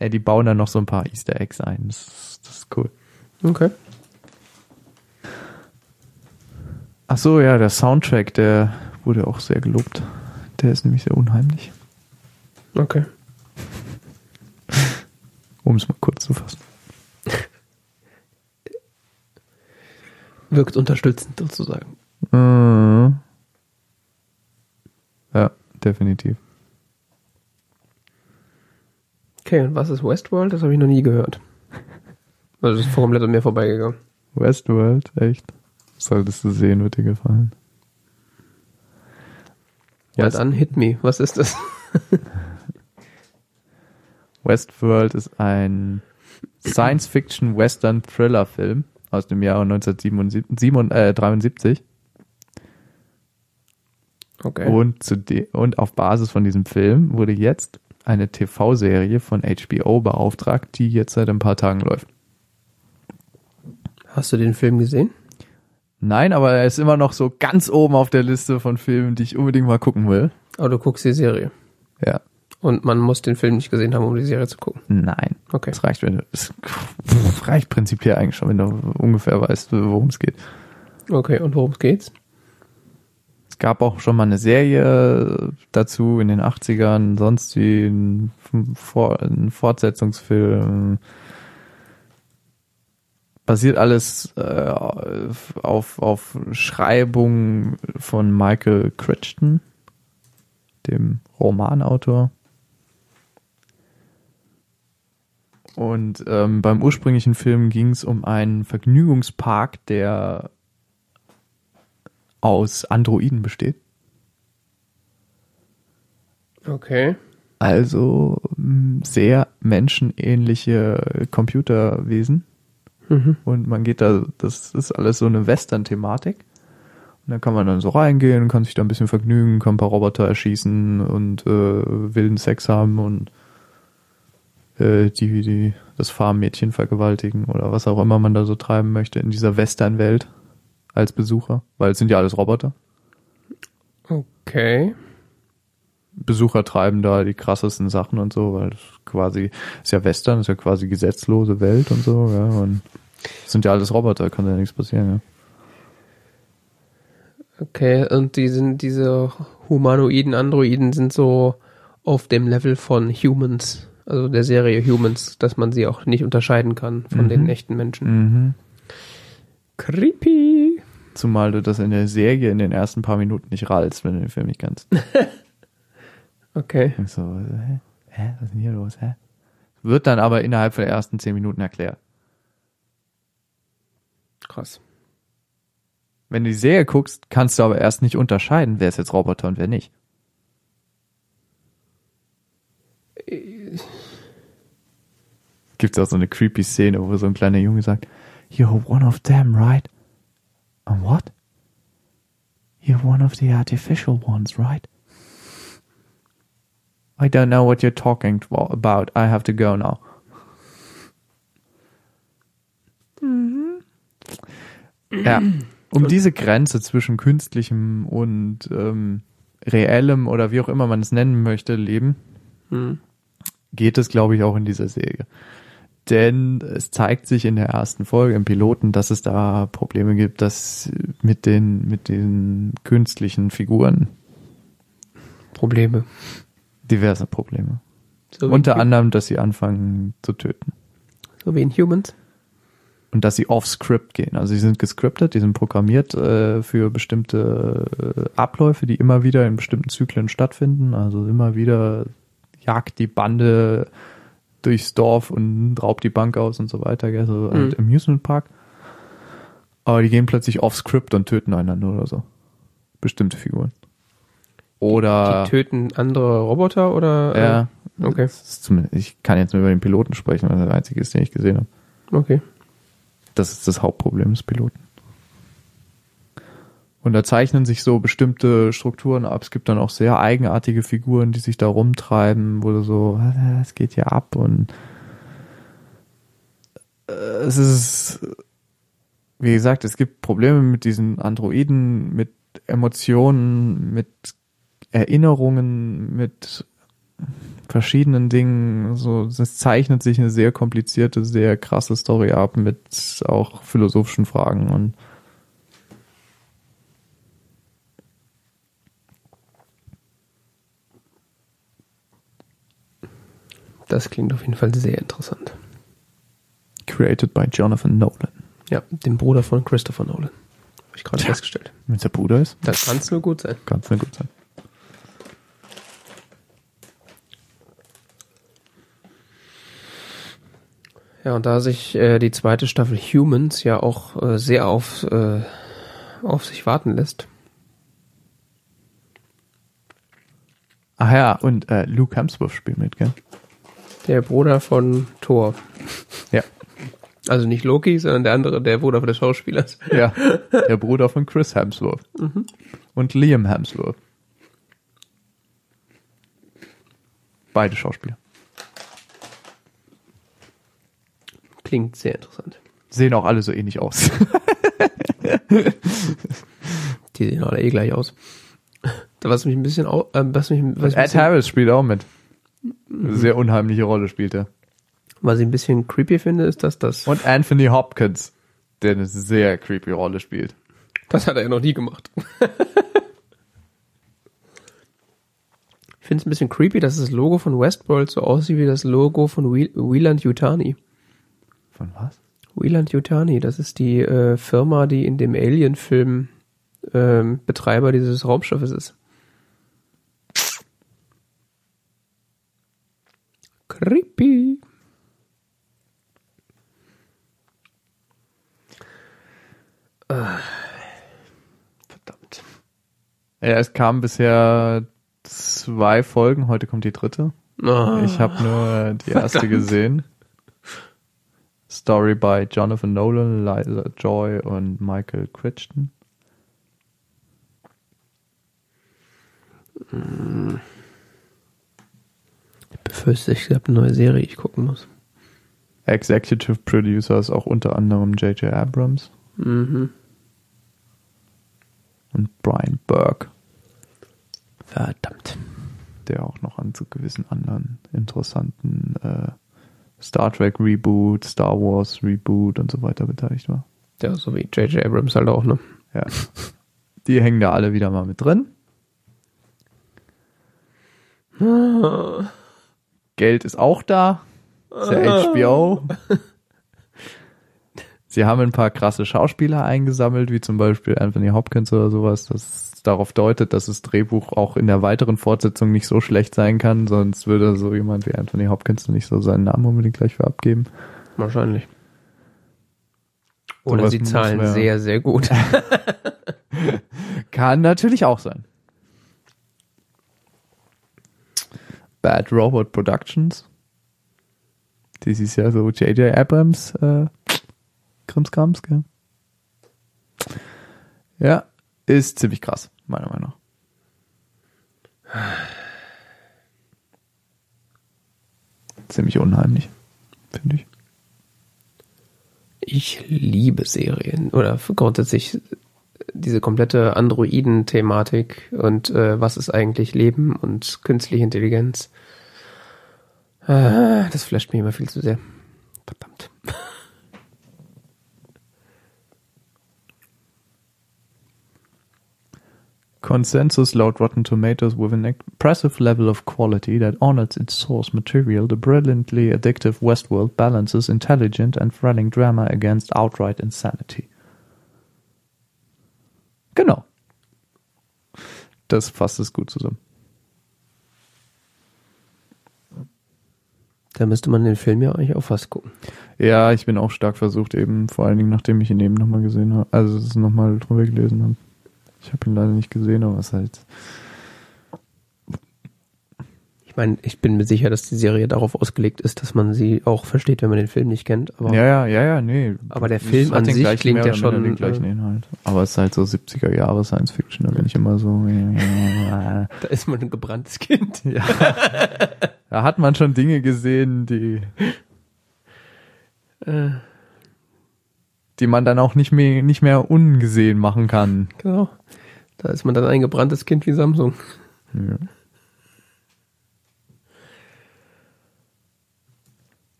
Ja, die bauen dann noch so ein paar Easter Eggs ein, das das ist cool. Okay. Ach so, ja, der Soundtrack, der wurde auch sehr gelobt. Der ist nämlich sehr unheimlich, Okay. um es mal kurz zu fassen. Wirkt unterstützend sozusagen. Mhm. Ja, definitiv. Okay, und was ist Westworld? Das habe ich noch nie gehört. Also das ist komplett an mir vorbeigegangen. Westworld, echt? Solltest du sehen, wird dir gefallen. Ja, West- dann hit me. Was ist das? Westworld ist ein Science-Fiction-Western-Thriller-Film aus dem Jahre 1973 Okay. und, zu de und auf Basis von diesem Film wurde jetzt eine TV-Serie von HBO beauftragt, die jetzt seit ein paar Tagen läuft. Hast du den Film gesehen? Nein, aber er ist immer noch so ganz oben auf der Liste von Filmen, die ich unbedingt mal gucken will. Aber du guckst die Serie. Ja. Und man muss den Film nicht gesehen haben, um die Serie zu gucken. Nein. Okay. Das reicht, wenn du, es reicht prinzipiell eigentlich schon, wenn du ungefähr weißt, worum es geht. Okay, und worum geht's? Es gab auch schon mal eine Serie dazu in den 80ern, sonst wie ein, ein Fortsetzungsfilm. Basiert alles äh, auf, auf Schreibung von Michael Crichton, dem Romanautor. Und ähm, beim ursprünglichen Film ging es um einen Vergnügungspark, der aus Androiden besteht. Okay. Also sehr menschenähnliche Computerwesen. Mhm. Und man geht da, das ist alles so eine Western-Thematik. Und dann kann man dann so reingehen, kann sich da ein bisschen vergnügen, kann ein paar Roboter erschießen und äh, wilden Sex haben und äh, die, die das Farmmädchen vergewaltigen oder was auch immer man da so treiben möchte in dieser Western-Welt als Besucher, weil es sind ja alles Roboter. Okay. Besucher treiben da die krassesten Sachen und so, weil das quasi ist ja Western, ist ja quasi gesetzlose Welt und so, ja, und es sind ja alles Roboter, kann ja nichts passieren, ja. Okay, und die sind, diese humanoiden Androiden sind so auf dem Level von Humans, also der Serie Humans, dass man sie auch nicht unterscheiden kann von Mhm. den echten Menschen. Mhm. Creepy. Zumal du das in der Serie in den ersten paar Minuten nicht rallst, wenn du den Film nicht kannst. Okay. Und so, hä? Hä? Was ist denn hier los? Hä? Wird dann aber innerhalb der ersten zehn Minuten erklärt. Krass. Wenn du die Serie guckst, kannst du aber erst nicht unterscheiden, wer ist jetzt Roboter und wer nicht. Gibt auch so eine creepy Szene, wo so ein kleiner Junge sagt, You're one of them, right? And what? You're one of the artificial ones, right? I don't know what you're talking about. I have to go now. Ja, um diese Grenze zwischen künstlichem und ähm, reellem oder wie auch immer man es nennen möchte, Leben, Hm. geht es, glaube ich, auch in dieser Serie. Denn es zeigt sich in der ersten Folge im Piloten, dass es da Probleme gibt, dass mit den, mit den künstlichen Figuren Probleme. Diverse Probleme. So Unter anderem, dass sie anfangen zu töten. So wie in Humans. Und dass sie off-Script gehen. Also sie sind gescriptet, die sind programmiert äh, für bestimmte äh, Abläufe, die immer wieder in bestimmten Zyklen stattfinden. Also immer wieder jagt die Bande durchs Dorf und raubt die Bank aus und so weiter. Gell? So halt Amusement Park. Aber die gehen plötzlich off-Script und töten einander oder so. Bestimmte Figuren. Oder Die töten andere Roboter oder? ja, Äh, okay. ich kann jetzt nur über den Piloten sprechen, weil er der einzige ist, den ich gesehen habe. Okay. Das ist das Hauptproblem des Piloten. Und da zeichnen sich so bestimmte Strukturen ab. Es gibt dann auch sehr eigenartige Figuren, die sich da rumtreiben, wo du so, "Ah, es geht hier ab und äh, es ist, wie gesagt, es gibt Probleme mit diesen Androiden, mit Emotionen, mit Erinnerungen, mit verschiedenen Dingen. So, es zeichnet sich eine sehr komplizierte, sehr krasse Story ab mit auch philosophischen Fragen und Das klingt auf jeden Fall sehr interessant. created by Jonathan Nolan. Ja, dem Bruder von Christopher Nolan. Habe ich gerade festgestellt. Wenn es der Bruder ist, Das kann es nur gut sein. kann es nicht gut sein. Ja, und da sich äh, die zweite Staffel Humans ja auch äh, sehr auf, äh, auf sich warten lässt. Ach ja, und äh, Luke Hemsworth spielt mit, gell? Der Bruder von Thor. Ja. Also nicht Loki, sondern der andere, der Bruder des Schauspielers. Ja, der Bruder von Chris Hemsworth. Und Liam Hemsworth. Beide Schauspieler. Klingt sehr interessant. Sehen auch alle so ähnlich aus. Die sehen alle eh gleich aus. Was mich ein bisschen, au äh, was mich, was, Ed bisschen, Harris spielt auch mit. Eine sehr unheimliche Rolle spielt er. was ich ein bisschen creepy finde, ist, dass das, Und Anthony Hopkins, der eine sehr creepy Rolle spielt. das hat er ja noch nie gemacht. ich finde es ein bisschen creepy, dass das Logo von Westworld so aussieht wie das Logo von Wieland Yutani. Von was? Wieland Yutani, das ist die äh, Firma, die in dem Alien-Film ähm, Betreiber dieses Raumschiffes ist. Creepy. Ah. Verdammt. Ja, es kamen bisher zwei Folgen, heute kommt die dritte. Ah. Ich habe nur die erste Verdammt. gesehen. Story by Jonathan Nolan, Liza Joy und Michael Crichton. Ich befürchte, ich habe eine neue Serie, die ich gucken muss. Executive Producer ist auch unter anderem J.J. Abrams Mhm. und Brian Burke, Verdammt. der auch noch an so gewissen anderen interessanten äh, Star Trek Reboot, Star Wars Reboot und so weiter beteiligt war. Ja, so wie J.J. Abrams halt auch, ne? Ja. Die hängen da alle wieder mal mit drin. Geld ist auch da. Ist ja HBO. Sie haben ein paar krasse Schauspieler eingesammelt, wie zum Beispiel Anthony Hopkins oder sowas, das darauf deutet, dass das Drehbuch auch in der weiteren Fortsetzung nicht so schlecht sein kann, sonst würde so jemand wie Anthony Hopkins nicht so seinen Namen unbedingt gleich für abgeben. Wahrscheinlich. Oder sie zahlen man- sehr, sehr gut. Kann natürlich auch sein. Bad Robot Productions. Das ist ja so J.J. Abrams äh, Krimskrams, gell? Ja, ist ziemlich krass, meiner Meinung nach. Ziemlich unheimlich, finde ich. Ich liebe Serien oder grundsätzlich diese komplette Androiden-Thematik und äh, was ist eigentlich Leben und künstliche Intelligenz. Ah, das flasht mich immer viel zu sehr. Verdammt. Consensus laut Rotten Tomatoes with an impressive level of quality that honors its source material, the brilliantly addictive Westworld balances intelligent and thrilling drama against outright insanity. Genau. Das fasst es gut zusammen. Da müsste man den Film ja eigentlich auch fast gucken. Ja, ich bin auch stark versucht, eben vor allen Dingen, nachdem ich ihn eben nochmal gesehen habe, also es nochmal drüber gelesen habe. Ich habe ihn leider nicht gesehen, aber es ist halt Ich meine, ich bin mir sicher, dass die Serie darauf ausgelegt ist, dass man sie auch versteht, wenn man den Film nicht kennt. Aber Ja, ja, ja, ja, nee. Aber der Film an sich gleichen- klingt ja schon, den gleichen äh, Inhalt. Aber es ist halt so 70er Jahre Science Fiction, da bin ich immer so. ja. da ist man ein gebranntes Kind. Da hat man schon Dinge gesehen, die, Äh, die man dann auch nicht mehr, nicht mehr ungesehen machen kann. genau. Da ist man dann ein gebranntes Kind wie Samsung. Ja,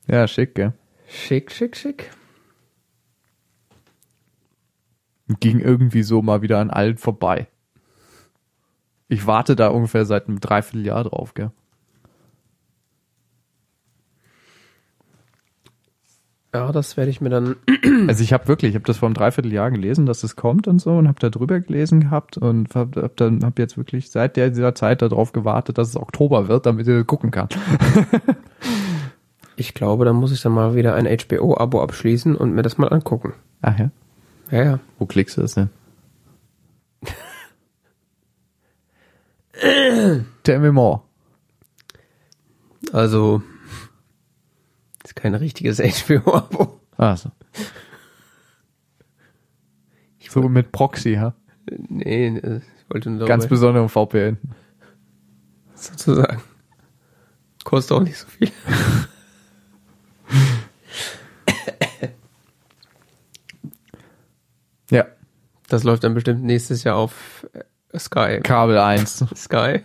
ja schick, gell? Schick, schick, schick. Ging irgendwie so mal wieder an allen vorbei. Ich warte da ungefähr seit einem Dreivierteljahr drauf, gell? Ja, das werde ich mir dann. Also ich habe wirklich, ich habe das vor einem Dreivierteljahr gelesen, dass es kommt und so und habe da drüber gelesen gehabt und habe hab dann hab jetzt wirklich seit der, dieser Zeit darauf gewartet, dass es Oktober wird, damit ich das gucken kann. Ich glaube, da muss ich dann mal wieder ein HBO-Abo abschließen und mir das mal angucken. Ach ja. Ja, ja. Wo klickst du das denn? Tell me more. Also, ist kein richtiges HBO-Abo. Ah, so. So mit Proxy, ha? Nee, äh, ich wollte nur Ganz besonderen VPN. sozusagen. Kostet auch nicht so viel. Ja. Das läuft dann bestimmt nächstes Jahr auf äh, Sky. Kabel 1. Sky.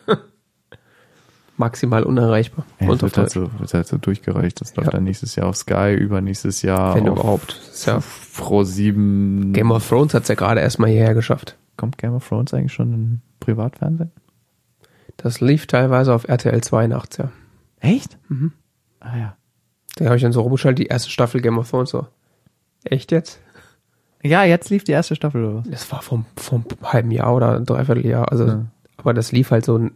Maximal unerreichbar. Ja, Und wird, halt so, wird halt so durchgereicht. Das läuft Ja. dann nächstes Jahr auf Sky, übernächstes Jahr Wenn überhaupt. Ja, Pro 7. Game of Thrones hat's ja gerade erstmal hierher geschafft. Kommt Game of Thrones eigentlich schon im Privatfernsehen? Das lief teilweise auf RTL 2 nachts, ja. Echt? Mhm. Ah ja. Da habe ich dann so rumgeschaltet, die erste Staffel Game of Thrones so. Echt jetzt? Ja, jetzt lief die erste Staffel oder was? Das war vom, vom halben Jahr oder ein Dreivierteljahr. Also, Ja. aber das lief halt so ein,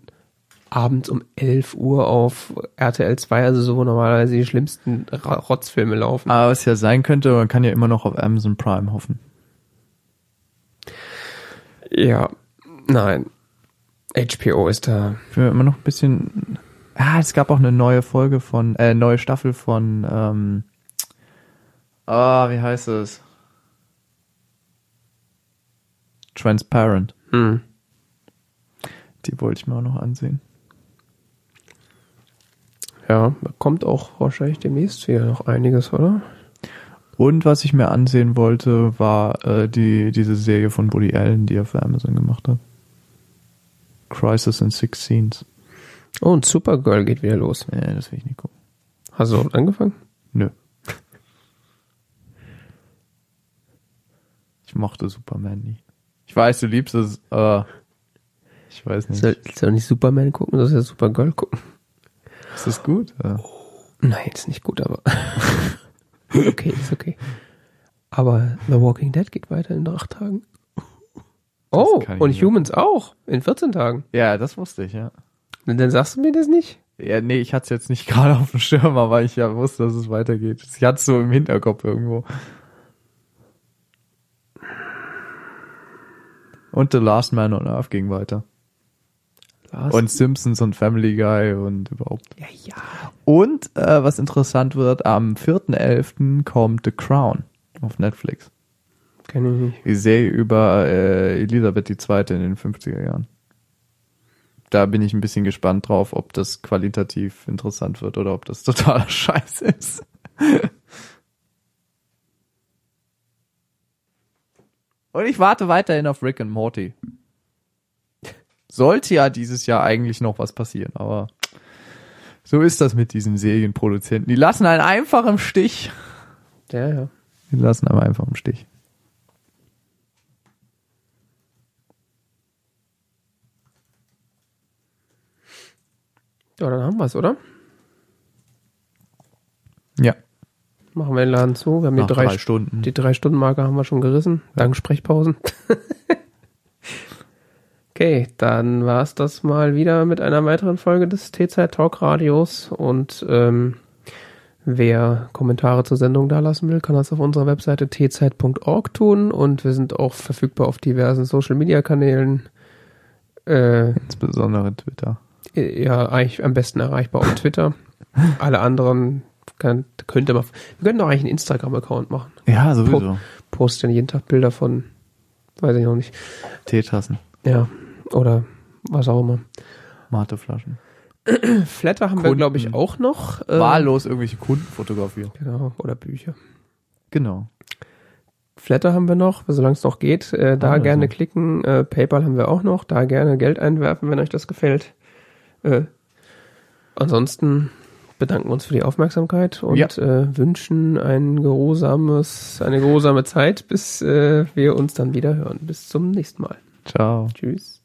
abends um 11 Uhr auf RTL 2, also so wo normalerweise die schlimmsten Rotzfilme laufen. Aber was ja sein könnte, man kann ja immer noch auf Amazon Prime hoffen. Ja, nein. HBO ist da. Ich bin immer noch ein bisschen. Ah, es gab auch eine neue Folge von, äh, neue Staffel von, ähm, ah, wie heißt es? Transparent. Hm. Die wollte ich mir auch noch ansehen. Ja, kommt auch wahrscheinlich demnächst wieder noch einiges, oder? Und was ich mir ansehen wollte, war äh, die diese Serie von Woody Allen, die er für Amazon gemacht hat. Crisis in Six Scenes. Oh, und Supergirl geht wieder los. Nee, das will ich nicht gucken. Hast du angefangen? Nö. Ich mochte Superman nie. Ich weiß, du liebst es, aber ich weiß nicht. Soll, soll nicht Superman gucken, soll ja Supergirl gucken? Ist das gut? Ja. Nein, ist nicht gut, aber. okay, ist okay. Aber The Walking Dead geht weiter in acht Tagen. Oh, und nicht. Humans auch. In 14 Tagen. Ja, das wusste ich, ja. Und dann sagst du mir das nicht? Ja, nee, ich hatte es jetzt nicht gerade auf dem Schirm, aber ich ja wusste, dass es weitergeht. Ich hatte es so im Hinterkopf irgendwo. Und The Last Man on Earth ging weiter. Last Und Simpsons und Family Guy und überhaupt. ja, ja. Und äh, was interessant wird, am 4.11. kommt The Crown auf Netflix. Kenn ich nicht. Die Serie über äh, Elisabeth II. in den 50er Jahren. Da bin ich ein bisschen gespannt drauf, ob das qualitativ interessant wird oder ob das totaler Scheiß ist. Und ich warte weiterhin auf Rick and Morty. Sollte ja dieses Jahr eigentlich noch was passieren, aber so ist das mit diesen Serienproduzenten. Die lassen einen einfach im Stich. Ja, ja. Die lassen einen einfach im Stich. Ja, dann haben wir es, oder? Ja. Machen wir den Laden zu. Wir haben Nach die drei, drei Stunden. Die drei Stunden Marke haben wir schon gerissen. Dank Sprechpausen. okay, dann war es das mal wieder mit einer weiteren Folge des T-Zeit Talk Radios. Und ähm, wer Kommentare zur Sendung dalassen will, kann das auf unserer Webseite tzeit.org tun. Und wir sind auch verfügbar auf diversen Social Media Kanälen. Äh, Insbesondere Twitter. ja, eigentlich am besten erreichbar auf Twitter. Alle anderen kann, könnte man. Wir könnten auch eigentlich einen Instagram-Account machen. Ja, sowieso. Posten jeden Tag Bilder von, weiß ich noch nicht. Teetassen, Ja, oder was auch immer. Mateflaschen. Flatter haben wir, Kunden. glaube ich, auch noch. ähm, Wahllos irgendwelche Kunden fotografieren. Genau, oder Bücher. Genau. Flatter haben wir noch, solange es noch geht. Äh, da Ah, gerne klicken. Äh, PayPal haben wir auch noch. Da gerne Geld einwerfen, wenn euch das gefällt. Äh, ansonsten bedanken wir uns für die Aufmerksamkeit und Ja. äh, wünschen ein geruhsames, eine geruhsame Zeit, bis äh, wir uns dann wieder hören. Bis zum nächsten Mal. Ciao. Tschüss.